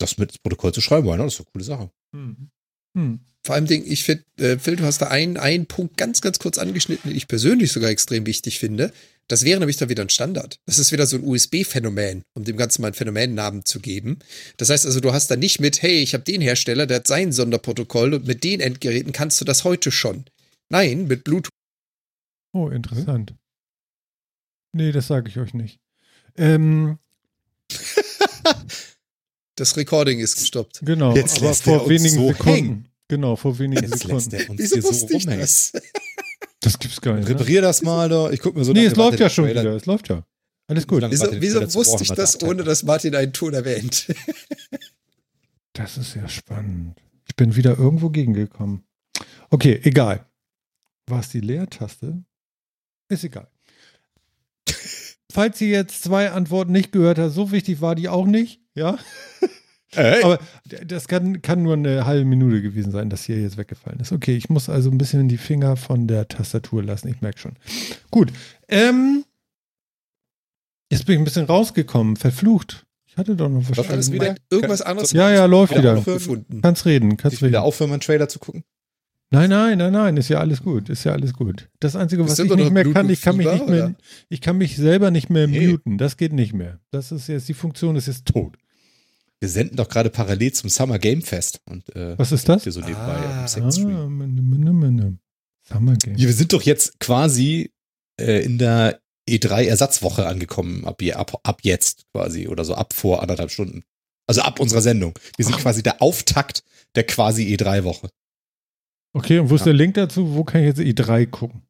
das mit ins Protokoll zu schreiben, das ist eine coole Sache. Hm. Hm. Vor allem, Ding, ich finde, äh, Phil, du hast da einen, einen Punkt ganz, ganz kurz angeschnitten, den ich persönlich sogar extrem wichtig finde. Das wäre nämlich dann wieder ein Standard. Das ist wieder so ein USB-Phänomen, um dem Ganzen mal einen Phänomennamen zu geben. Das heißt also, du hast da nicht mit, hey, ich habe den Hersteller, der hat sein Sonderprotokoll und mit den Endgeräten kannst du das heute schon. Nein, mit Bluetooth. Oh, interessant. Nee, das sage ich euch nicht. Ähm, <laughs> Das Recording ist gestoppt. genau, Jetzt aber lässt er vor uns wenigen so Sekunden. hängen. Genau, vor wenigen Jetzt lässt Sekunden. er uns Wieso hier so wusste ich rumhängen. das? <laughs> Das gibt's gar nicht. Ne? Reparier das mal da. Ich guck mir so Nee, es läuft ja schon Trailer- wieder. Es läuft ja. Alles So gut. Wieso, wieso wusste ich das ohne dass Martin einen Ton erwähnt? <laughs> Das ist ja spannend. Ich bin wieder irgendwo gegengekommen. Okay, egal. War es die Leertaste? Ist egal. <laughs> Falls ihr jetzt zwei Antworten nicht gehört habt, so wichtig war die auch nicht, ja. Ey, Aber das kann, kann nur eine halbe Minute gewesen sein, dass hier jetzt weggefallen ist. Okay, ich muss also ein bisschen die Finger von der Tastatur lassen. Ich merke schon. Gut. Ähm, jetzt bin ich ein bisschen rausgekommen. Verflucht. Ich hatte doch noch was. Alles wieder? Irgendwas anderes Ja, ja, läuft wieder wieder. Kannst reden, kannst reden. wieder aufhören, meinen Trailer zu gucken. Nein, nein, nein, nein, ist ja alles gut, ist ja alles gut. Das Einzige, was ich nicht mehr kann, ich kann mich nicht mehr, ich kann mich selber nicht mehr muten. Das geht nicht mehr. Das ist jetzt, die Funktion ist jetzt tot. Wir senden doch gerade parallel zum Summer Game Fest. Und, äh, Was ist das? Hier so nebenbei Ah. Ah. Summer Game. Wir sind doch jetzt quasi äh, in der E3-Ersatzwoche angekommen, ab, je, ab, ab jetzt quasi oder so ab vor anderthalb Stunden. Also ab unserer Sendung. Wir sind Ach. quasi der Auftakt der quasi E3-Woche. Okay, und wo ist Ja. der Link dazu? Wo kann ich jetzt E3 gucken?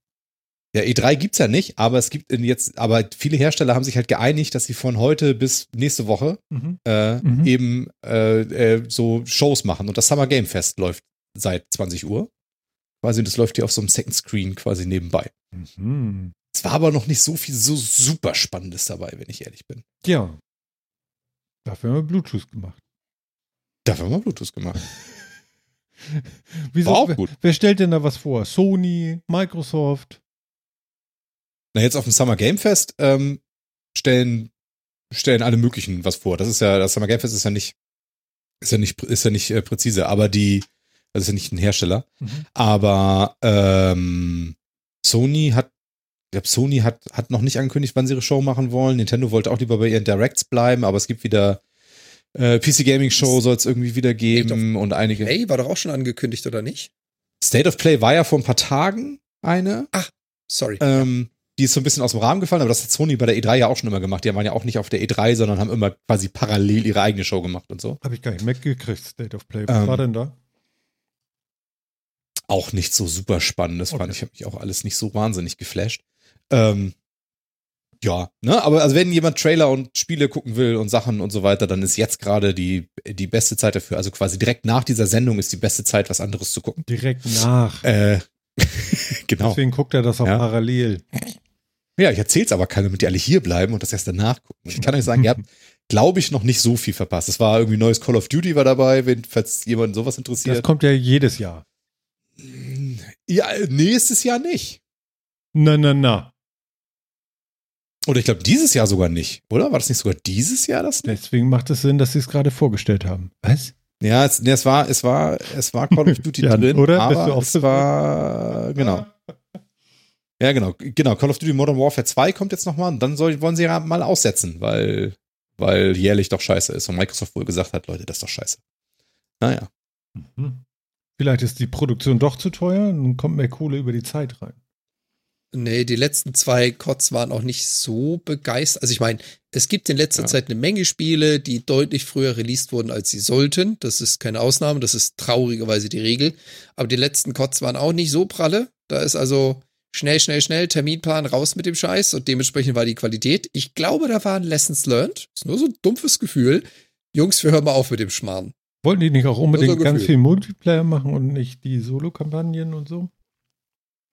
Ja, E3 gibt's ja nicht, aber es gibt jetzt, aber viele Hersteller haben sich halt geeinigt, dass sie von heute bis nächste Woche Mhm. äh, Mhm. eben äh, äh, so Shows machen. Und das Summer Game Fest läuft seit 20 Uhr. Quasi, und das läuft hier auf so einem Second Screen quasi nebenbei. Mhm. Es war aber noch nicht so viel so super Spannendes dabei, wenn ich ehrlich bin. Ja. Dafür haben wir Bluetooth gemacht. Dafür haben wir Bluetooth gemacht. <laughs> Wieso, War auch wer, gut. wer stellt denn da was vor? Sony, Microsoft? Na, jetzt auf dem Summer Game Fest ähm, stellen, stellen alle möglichen was vor. Das ist ja, das Summer Game Fest ist ja nicht, ist ja nicht, ist ja nicht äh, präzise, aber die, das ist ja nicht ein Hersteller. Mhm. Aber ähm, Sony hat, ich glaube, Sony hat, hat noch nicht angekündigt, wann sie ihre Show machen wollen. Nintendo wollte auch lieber bei ihren Directs bleiben, aber es gibt wieder äh, PC Gaming Show soll es irgendwie wieder geben und einige. Hey, war doch auch schon angekündigt, oder nicht? State of Play war ja vor ein paar Tagen eine. Sorry. Ähm, die ist so ein bisschen aus dem Rahmen gefallen, aber das hat Sony bei der E3 ja auch schon immer gemacht. Die waren ja auch nicht auf der E3, sondern haben immer quasi parallel ihre eigene Show gemacht und so. Habe ich gar nicht mitgekriegt, State of Play. Was Ähm, war denn da? Auch nicht so super spannend. Das fand Okay. ich, habe mich auch alles nicht so wahnsinnig geflasht. Ähm, ja, ne, aber also wenn jemand Trailer und Spiele gucken will und Sachen und so weiter, dann ist jetzt gerade die, die beste Zeit dafür. Also quasi direkt nach dieser Sendung ist die beste Zeit, was anderes zu gucken. Direkt nach. Äh, <laughs> genau. Deswegen guckt er das auch Ja. parallel. Ja, ich erzähl's aber keiner, damit die alle hier bleiben und das erst danach gucken. Ich kann euch sagen, ihr habt, glaube ich, noch nicht so viel verpasst. Es war irgendwie neues Call of Duty war dabei, wenn, falls jemand sowas Das interessiert. kommt ja jedes Jahr. Ja, nächstes Jahr nicht. Na, na, na. Oder ich glaube, dieses Jahr sogar nicht, oder? War das nicht sogar dieses Jahr das? Deswegen macht es Sinn, dass sie es gerade vorgestellt haben. Was? Ja, es, nee, es war, es war, es war Call of <laughs> Duty Ja, drin, oder? Aber es war, genau. Ja, genau, genau. Call of Duty Modern Warfare 2 kommt jetzt nochmal und dann soll, wollen sie ja mal aussetzen, weil, weil jährlich doch scheiße ist und Microsoft wohl gesagt hat, Leute, das ist doch scheiße. Naja. Mhm. Vielleicht ist die Produktion doch zu teuer und dann kommt mehr Kohle über die Zeit rein. Nee, die letzten zwei Cots waren auch nicht so begeistert. Also ich meine, es gibt in letzter Ja. Zeit eine Menge Spiele, die deutlich früher released wurden, als sie sollten. Das ist keine Ausnahme, das ist traurigerweise die Regel. Aber die letzten Cots waren auch nicht so pralle. Da ist also schnell, schnell, schnell Terminplan raus mit dem Scheiß und dementsprechend war die Qualität. Ich glaube, da waren Lessons learned. Ist nur so ein dumpfes Gefühl. Jungs, wir hören mal auf mit dem Schmarrn. Wollten die nicht auch unbedingt ein ganz viel Multiplayer machen und nicht die Solo-Kampagnen und so?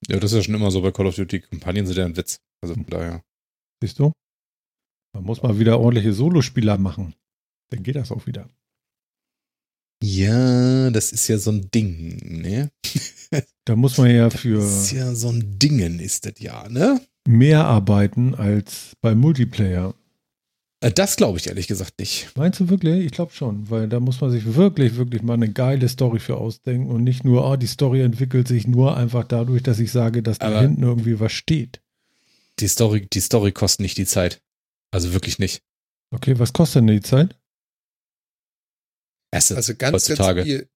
Ja, das ist ja schon immer so bei Call of Duty. Kampagnen sind ja ein Witz. Also von daher. Siehst du? Man muss mal wieder ordentliche Solospieler machen. Dann geht das auch wieder. Ja, das ist ja so ein Ding, ne? <laughs> Da muss man ja Das für ist ja so ein Dingen, ist das ja, ne? mehr arbeiten als bei Multiplayer. Äh, Das glaube ich ehrlich gesagt nicht. Meinst du wirklich? Ich glaube schon, weil da muss man sich wirklich, wirklich mal eine geile Story für ausdenken und nicht nur, oh, die Story entwickelt sich nur einfach dadurch, dass ich sage, dass da hinten irgendwie was steht. Die Story, die Story kostet nicht die Zeit. Also wirklich nicht. Okay, was kostet denn die Zeit? Assets Also ganz, heutzutage. ganz viel.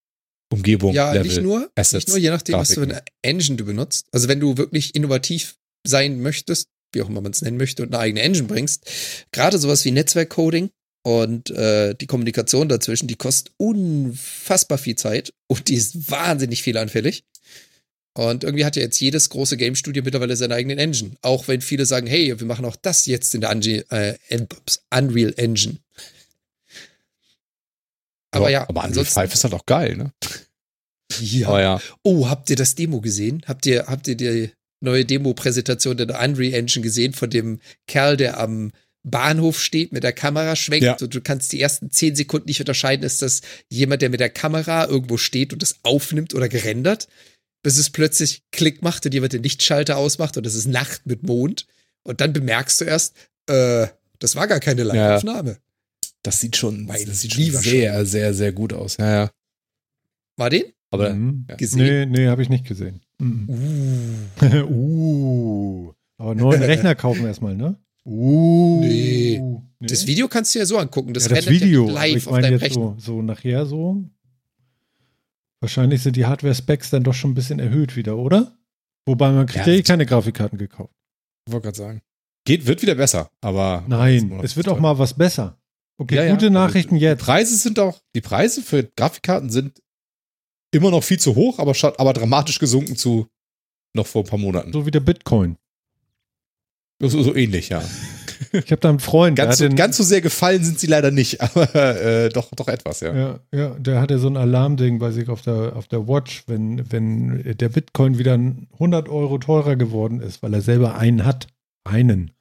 Umgebung, Ja, Level. nicht nur, Assets, nicht nur, je nachdem, was für Grafiken. eine Engine du benutzt. Also wenn du wirklich innovativ sein möchtest, wie auch immer man es nennen möchte, und eine eigene Engine bringst, gerade sowas wie Netzwerkcoding und äh, die Kommunikation dazwischen, die kostet unfassbar viel Zeit und die ist wahnsinnig fehleranfällig. Und irgendwie hat ja jetzt jedes große Game-Studio mittlerweile seine eigenen Engine. Auch wenn viele sagen, hey, wir machen auch das jetzt in der äh, Unreal Engine. Aber ja, aber ansonsten- 5 ist halt auch geil, ne? ja. Ja. Oh, habt ihr das Demo gesehen? Habt ihr, habt ihr die neue Demo-Präsentation der Unreal Engine gesehen von dem Kerl, der am Bahnhof steht, mit der Kamera schwenkt Ja. und du kannst die ersten zehn Sekunden nicht unterscheiden, ist das jemand, der mit der Kamera irgendwo steht und das aufnimmt oder gerendert, bis es plötzlich Klick macht und jemand den Lichtschalter ausmacht und es ist Nacht mit Mond und dann bemerkst du erst, äh, das war gar keine Live-Aufnahme. Das sieht schon, Mein das sieht schon sehr, sehr, sehr gut aus. Ja, ja. War den? Aber Mhm. ja. Gesehen? Nee, nee, habe ich nicht gesehen. Mhm. Uh. <laughs> uh. Aber neuen Rechner kaufen erstmal, ne? Uh. Nee. Das Video kannst du ja so angucken. Das, ja, das ja Video. aber live ich auf meine deinem jetzt Rechner. so, so nachher so. Wahrscheinlich sind die Hardware-Specs dann doch schon ein bisschen erhöht wieder, oder? Wobei man kriegt Ja, ja eh keine Grafikkarten gekauft. Ich wollte gerade sagen. Geht, wird wieder besser, aber. Nein, es wird auch mal was besser. Okay, Ja, ja. gute Also, Nachrichten Die jetzt. Preise sind auch, die Preise für Grafikkarten sind immer noch viel zu hoch, aber, aber dramatisch gesunken zu noch vor ein paar Monaten. So wie der Bitcoin. So, so ähnlich, ja. Ich habe da einen Freund, Ganz, so, ganz so sehr gefallen sind sie leider nicht, <laughs> aber äh, doch, doch etwas, ja. ja, ja, der hatte so ein Alarmding bei sich auf der, auf der Watch, wenn, wenn der Bitcoin wieder 100 Euro teurer geworden ist, weil er selber einen hat. Einen.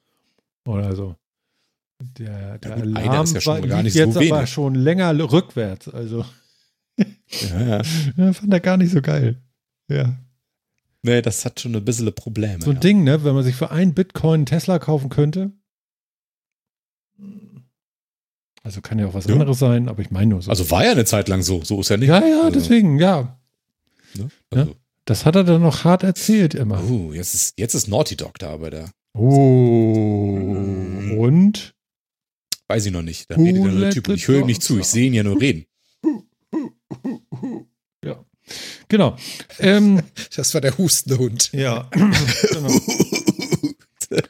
Oder so. Der, der gut, einer Alarm ist ja schon war, gar nicht so jetzt aber wenig. schon länger rückwärts. Also ja, ja. <laughs> ja, fand er gar nicht so geil. Ja. Nee, das hat schon ein bisschen Probleme. So ein ja. Ding, ne? Wenn man sich für einen Bitcoin einen Tesla kaufen könnte. Also kann ja auch was Ja. anderes sein, aber ich meine nur so. Also war ja eine Zeit lang so, so ist ja nicht. ja, ja, also, deswegen, ja. Ne? Also, Das hat er dann noch hart erzählt immer. Oh, jetzt ist, jetzt ist Naughty Dog da bei der. Oh. Mm. Und? Weiß ich noch nicht. Da redet der let Typ und ich höre ihm nicht zu. Ich sehe ihn ja nur reden. <laughs> Ja. Genau. Ähm, <laughs> Das war der Hustenhund. ja. <laughs> genau. Der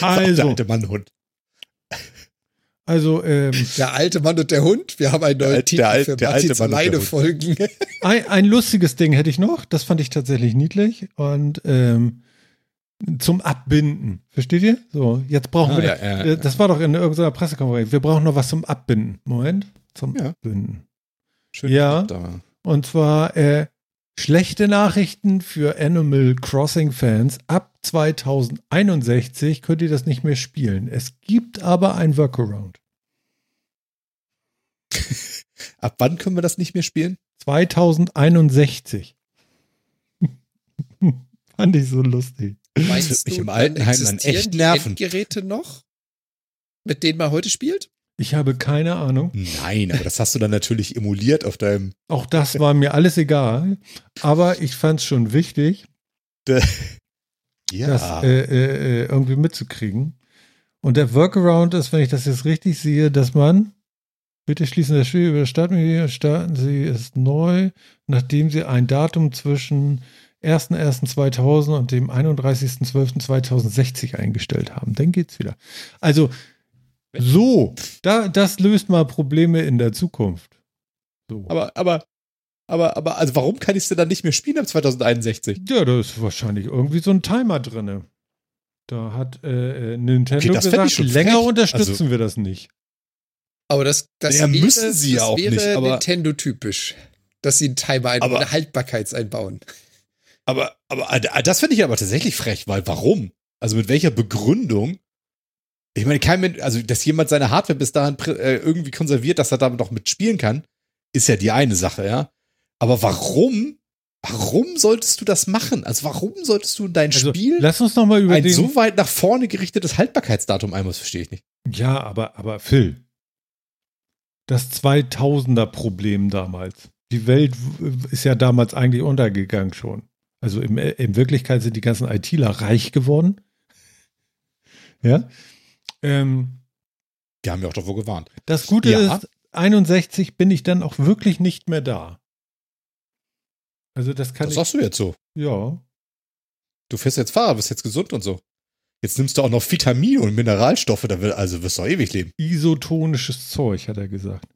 Also, alte Mannhund. also ähm, Der alte Mann und der Hund. Wir haben einen neuen Der Titel der für der alte Martins Mann und der alleine Hund. Folgen. ein, ein lustiges Ding hätte ich noch. Das fand ich tatsächlich niedlich. Und ähm, zum Abbinden. Versteht ihr? So, jetzt brauchen Ah, wir. ja, ja, äh, ja. Das war doch in irgendeiner Pressekonferenz. Wir brauchen noch was zum Abbinden. Moment. Zum Ja. Abbinden. Schön Ja. Und zwar äh, schlechte Nachrichten für Animal Crossing Fans. Ab 2061 könnt ihr das nicht mehr spielen. Es gibt aber ein Workaround. <laughs> Ab wann können wir das nicht mehr spielen? 2061. <laughs> Fand ich so lustig. Meinst wird mich du, im Altenheim dann existieren echt die nerven. Endgeräte noch, mit denen man heute spielt? Ich habe keine Ahnung. Nein, aber das hast du dann natürlich emuliert auf deinem. Auch das war mir alles egal. Aber ich fand es schon wichtig, <laughs> Ja. das äh, äh, äh, irgendwie mitzukriegen. Und der Workaround ist, wenn ich das jetzt richtig sehe, dass man, bitte schließen das Spiel über Startmenü, starten Sie es neu, nachdem Sie ein Datum zwischen 1.1.2000 und dem 31.12.2060 eingestellt haben. Dann geht's wieder. Also, so, da, das löst mal Probleme in der Zukunft. So. aber, aber, aber, aber, also warum kann ich es denn dann nicht mehr spielen ab 2061? Ja, da ist wahrscheinlich irgendwie so ein Timer drinne. Da hat äh, äh, Nintendo Okay, gesagt, ich schon länger frech. unterstützen Also- wir das nicht. Aber das, das Ja, wäre, müssen sie ja das auch wäre nicht, aber- Nintendo-typisch, dass sie einen Timer eine Haltbarkeits einbauen. Aber, aber, äh, das finde ich aber tatsächlich frech, weil warum? Also mit welcher Begründung? Ich meine, kein Mensch, also dass jemand seine Hardware bis dahin äh, irgendwie konserviert, dass er damit noch mitspielen kann, ist ja die eine Sache, ja. Aber warum? Warum solltest du das machen? Also warum solltest du in dein Also, Spiel lass uns noch mal über ein so weit nach vorne gerichtetes Haltbarkeitsdatum einmal, das verstehe ich nicht. ja, aber, aber Phil, das 2000er-Problem damals. Die Welt ist ja damals eigentlich untergegangen schon. Also im, in Wirklichkeit sind die ganzen ITler reich geworden. Ja. Ähm, Die haben ja auch davor gewarnt. das Gute Ja. ist, 61 bin ich dann auch wirklich nicht mehr da. Also das kann Das ich. sagst du jetzt so. Ja. Du fährst jetzt Fahrer, bist jetzt gesund und so. Jetzt nimmst du auch noch Vitamine und Mineralstoffe, da will, also wirst du auch ewig leben. Isotonisches Zeug, hat er gesagt.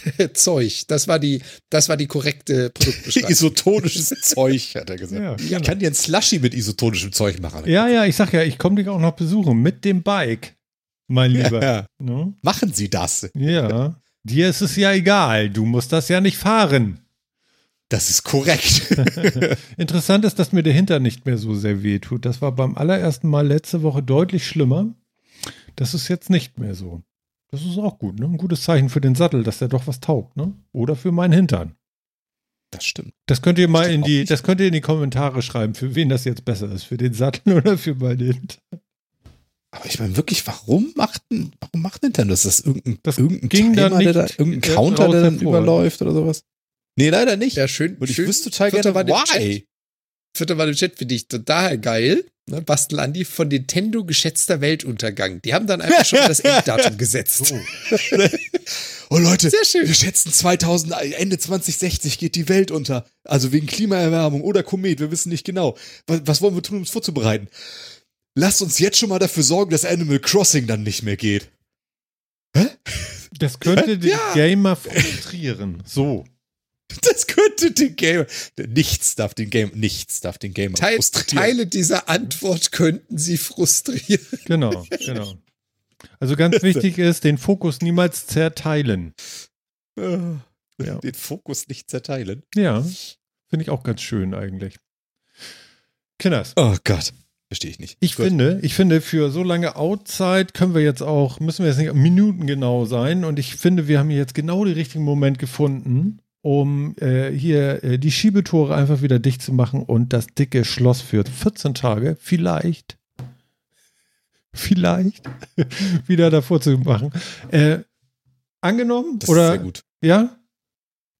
<laughs> Zeug, das war die, das war die korrekte Produktbeschreibung. <laughs> Isotonisches Zeug, hat er gesagt. Ja, Ich genau. kann dir ein Slushy mit isotonischem Zeug machen. Ja, ja, ich sag ja, ich komme dich auch noch besuchen mit dem Bike, mein Lieber. Ja. Ne? Machen Sie das. Ja. Dir ist es ja egal, du musst das ja nicht fahren. Das ist korrekt. <laughs> Interessant ist, dass mir der Hintern nicht mehr so sehr weh tut. Das war beim allerersten Mal letzte Woche deutlich schlimmer. Das ist jetzt nicht mehr so. Das ist auch gut, ne? Ein gutes Zeichen für den Sattel, dass der doch was taugt, ne? Oder für meinen Hintern. Das stimmt. Das könnt ihr mal in die, nicht. das könnt ihr in die Kommentare schreiben, für wen das jetzt besser ist, für den Sattel <laughs> oder für meinen Hintern. Aber ich meine wirklich, warum macht, denn- warum macht Nintendo das? Ist das irgendein, Das irgendein ging Timer, der da, nicht, irgendein Counter, der dann überläuft oder sowas? Nee, leider nicht. Ja, schön. Und ich schön. wüsste total gerne, why. Vierte Mal im Chat finde ich total geil. Ne, Bastel Andi von Nintendo geschätzter Weltuntergang. Die haben dann einfach schon das Enddatum <laughs> gesetzt. Oh Leute, Sehr schön. wir schätzen 2000, Ende 2060 geht die Welt unter. Also wegen Klimaerwärmung oder Komet, wir wissen nicht genau. Was, was wollen wir tun, um es vorzubereiten? Lasst uns jetzt schon mal dafür sorgen, dass Animal Crossing dann nicht mehr geht. Das könnte <laughs> den Ja. Gamer frustrieren. So. <laughs> Das könnte den Gamer. Nichts darf den Game, nichts darf den Gamer Teil, frustrieren. Teile dieser Antwort könnten sie frustrieren. <laughs> Genau, genau. Also ganz wichtig ist, den Fokus niemals zerteilen. Äh, Ja. Den Fokus nicht zerteilen. Ja, finde ich auch ganz schön eigentlich. Kinders, Oh Gott. Verstehe ich nicht. ich Gut. finde, ich finde, für so lange Outzeit können wir jetzt auch, müssen wir jetzt nicht Minuten genau sein. Und ich finde, wir haben jetzt genau den richtigen Moment gefunden, um äh, hier äh, die Schiebetore einfach wieder dicht zu machen und das dicke Schloss für 14 Tage vielleicht, vielleicht <laughs> wieder davor zu machen. Äh, angenommen? Das oder ist sehr gut. ja?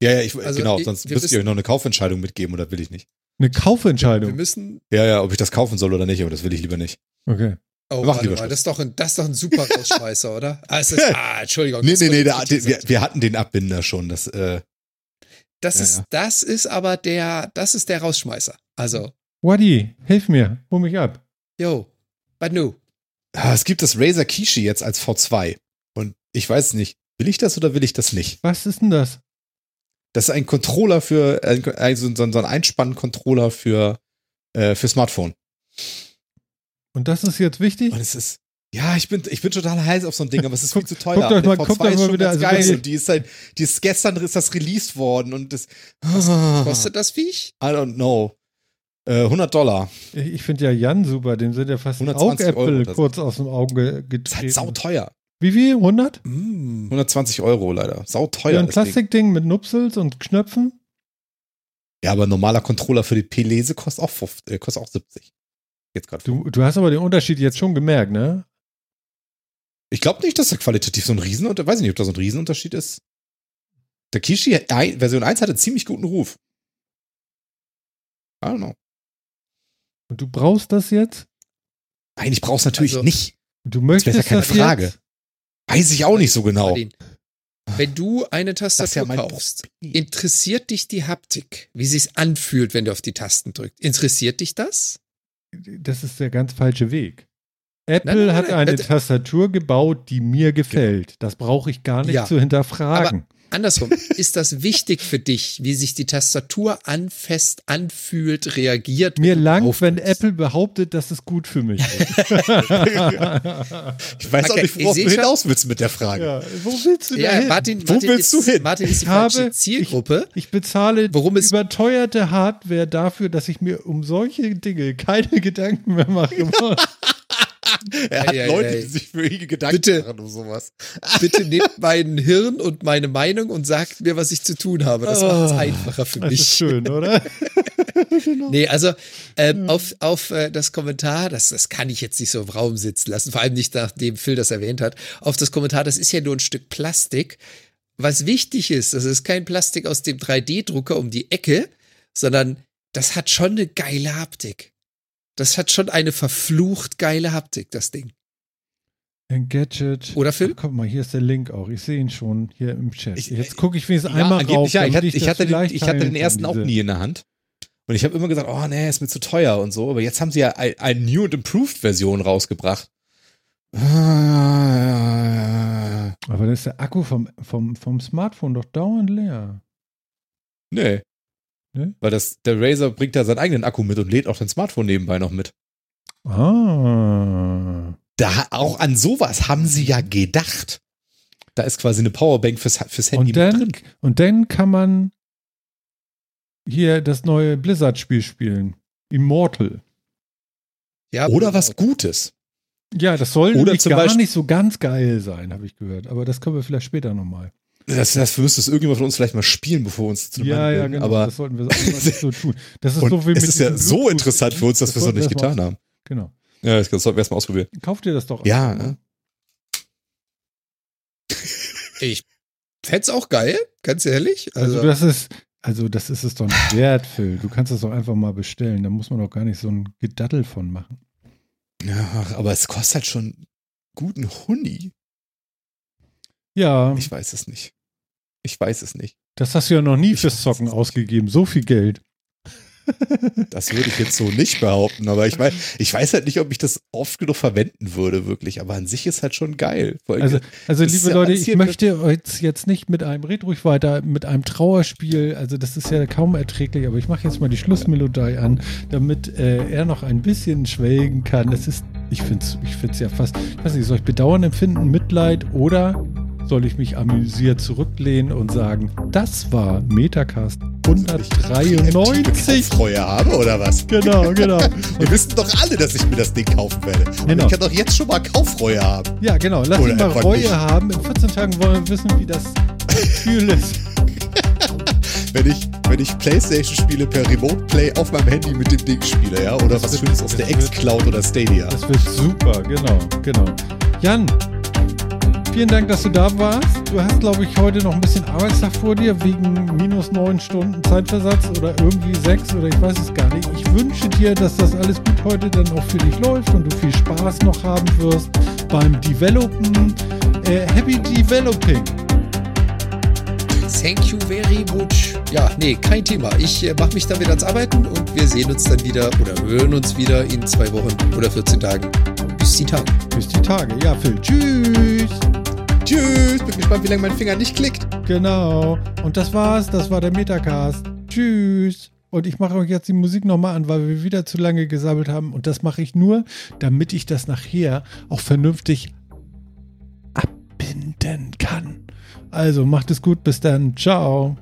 Ja, ja, ich, Also, genau, ich- sonst wir müsst ihr euch noch eine Kaufentscheidung mitgeben oder will ich nicht. Eine Wir Kaufentscheidung. müssen. Ja, ja, ob ich das kaufen soll oder nicht, aber das will ich lieber nicht. Okay. Oh, Wir lieber mal, das ist doch ein, das ist doch ein super <laughs> Rausschmeißer, oder? Ah, es ist, ah Entschuldigung. Nee, nee, nee, der, der, wir, wir hatten den Abbinder schon. Das, äh, Das Ja, ist, ja. das ist aber der, das ist der Rausschmeißer. Also, Wadi, hilf mir, hol mich ab. yo, Banu. Ah, Es gibt das Razer Kishi jetzt als V2. Und ich weiß nicht, will ich das oder will ich das nicht? Was ist denn das? Das ist ein Controller für, ein- also so ein so ein Einspann-Controller für, äh, für Smartphone. Und das ist jetzt wichtig? Und es ist, ja, ich bin, ich bin total heiß auf so ein Ding, aber es ist viel Guckt- zu teuer. guckt euch Der mal- V2 guckt euch ist mal schon wieder- also geil. wenn Und die ist halt, die ist gestern ist das released worden und das, Kostet das Viech? I don't know. Äh, 100 Dollar. Ich, ich finde ja Jan super, dem sind ja fast 120 Euro Augäpfel kurz aus dem Auge Ist halt getreten. sauteuer. Wie viel? 100? Mm. 120 Euro leider. Sauteuer. Ja, ein. Plastikding mit Nupsels und Knöpfen? Ja, aber ein normaler Controller für die P-Lese kostet auch, 50, äh, kostet auch 70. Jetzt gerade. Du, du hast aber den Unterschied jetzt schon gemerkt, ne? Ich glaube nicht, dass da qualitativ so ein Riesenunterschied, weiß ich nicht, ob da so ein Riesenunterschied ist. Der Kishi Version 1 hatte ziemlich guten Ruf. I don't know. Und du brauchst das jetzt? Nein, ich brauch's natürlich Also- nicht. Du möchtest ja keine das Frage. jetzt? Weiß ich auch nicht so genau. Wenn du eine Das ist ja Tastatur mein kaufst, Problem. interessiert dich die Haptik, wie sie es anfühlt, wenn du auf die Tasten drückst? Interessiert dich das? Das ist der ganz falsche Weg. Apple Nein, nein, hat nein, eine das- Tastatur gebaut, die mir gefällt. Das brauche ich gar nicht Ja. zu hinterfragen. Andersrum, ist das wichtig für dich, wie sich die Tastatur anfest anfühlt, reagiert? mir drauf wenn? Apple behauptet, dass es gut für mich ist. <laughs> Ich weiß auch Okay, nicht, worauf ich du hinaus willst mit der Frage. ja, wo willst du Ja, denn? Martin, Wo Martin willst ist, du hin? Martin ist die Ich habe- Zielgruppe. Ich bezahle Worum es- überteuerte Hardware dafür, dass ich mir um solche Dinge keine <laughs> Gedanken mehr mache. Er hat ei, Leute, ei. die sich für ihn Gedanken Bitte. machen um sowas. <laughs> Bitte nehmt mein Hirn und meine Meinung und sagt mir, was ich zu tun habe. Das macht es Ah. einfacher für Das mich. ist schön, oder? <laughs> genau. Nee, also ähm, auf, auf äh, das Kommentar, das, das kann ich jetzt nicht so im Raum sitzen lassen, vor allem nicht nachdem Phil das erwähnt hat. Auf das Kommentar, das ist ja nur ein Stück Plastik. Was wichtig ist, das ist kein Plastik aus dem 3D-Drucker um die Ecke, sondern das hat schon eine geile Haptik. Das hat schon eine verflucht geile Haptik, das Ding. Engadget. Oder Phil? Ach, guck mal, hier ist der Link auch. Ich sehe ihn schon hier im Chat. Ich- Jetzt gucke ich wenigstens Ja, einmal rauf. ja. Ich, hatte, ich, das hatte den, ich hatte den ersten auch nie in der Hand. Und ich habe immer gesagt, oh nee, ist mir zu teuer und so. Aber jetzt haben sie ja ein, ein New and Improved Version rausgebracht. Aber dann ist der Akku vom, vom, vom Smartphone doch dauernd leer. Nee. Nee? Weil das, der Razer bringt da seinen eigenen Akku mit und lädt auch dein Smartphone nebenbei noch mit. Ah. Da, auch an sowas haben sie ja gedacht. Da ist quasi eine Powerbank fürs, fürs Handy Und dann, mit drin. und dann kann man hier das neue Blizzard-Spiel spielen. Immortal. Ja, Oder was Gutes. Ja, das soll gar Beispiel- nicht so ganz geil sein, habe ich gehört. Aber das können wir vielleicht später nochmal. Das, das müsste es irgendjemand von uns vielleicht mal spielen, bevor wir uns zu Ja, ja, genau. Aber das sollten wir so <laughs> tun. Das ist so wie es ist ja diesem so Bluetooth- interessant für uns, dass wir es noch nicht getan haben. Genau. Ja, das sollten wir erstmal ausprobieren. Kauft ihr das doch. Ja, ne? Ich fänd's auch geil, ganz ehrlich. Also, Also, das ist, also das ist es doch nicht wert, Phil. Du kannst das doch einfach mal bestellen. Da muss man doch gar nicht so ein Gedattel von machen. Ja, aber es kostet halt schon guten Huni. Ja, Ich weiß es nicht. Ich weiß es nicht. das hast du ja noch nie Ich fürs Zocken ausgegeben. So viel Geld. Das würde ich jetzt so nicht behaupten, aber ich weiß, ich weiß halt nicht, ob ich das oft genug verwenden würde, wirklich. Aber an sich ist halt schon geil. Also, also liebe ja Leute, ich möchte euch jetzt nicht mit einem, red ruhig weiter, mit einem Trauerspiel, also das ist ja kaum erträglich, aber ich mache jetzt mal die Schlussmelodie an, damit äh, er noch ein bisschen schwelgen kann. Das ist, ich finde es ich find's ja fast, ich weiß nicht, soll ich Bedauern empfinden, Mitleid oder soll ich mich amüsiert zurücklehnen und sagen, das war Metacast 193. Reue habe oder was? Genau, genau. <laughs> Wir wissen doch alle, dass ich mir das Ding kaufen werde. Und Genau. Ich kann doch jetzt schon mal Kaufreue haben. Ja, genau. Lass Oder mal Reue nicht. haben. In 14 Tagen wollen wir wissen, wie das Gefühl ist. <laughs> Wenn ich, wenn ich Playstation-Spiele per Remote Play auf meinem Handy mit dem Ding spiele, ja? Oder was Schönes aus der das X-Cloud oder Stadia. Das wird super, genau, genau. Jan, vielen Dank, dass du da warst. Du hast, glaube ich, heute noch ein bisschen Arbeitstag vor dir, wegen minus neun Stunden Zeitversatz oder irgendwie sechs oder ich weiß es gar nicht. Ich wünsche dir, dass das alles gut heute dann auch für dich läuft und du viel Spaß noch haben wirst beim Developen. Äh, happy Developing. thank you very much. ja, nee, kein Thema. Ich äh, mache mich damit ans Arbeiten und wir sehen uns dann wieder oder hören uns wieder in zwei Wochen oder 14 Tagen. Bis die Tage. Bis die Tage. Ja, Phil. Tschüss. Tschüss. Bin gespannt, wie lange mein Finger nicht klickt. Genau. Und das war's. Das war der Metacast. Tschüss. Und ich mache euch jetzt die Musik nochmal an, weil wir wieder zu lange gesammelt haben. Und das mache ich nur, damit ich das nachher auch vernünftig abbinden kann. Also macht es gut. Bis dann. Ciao.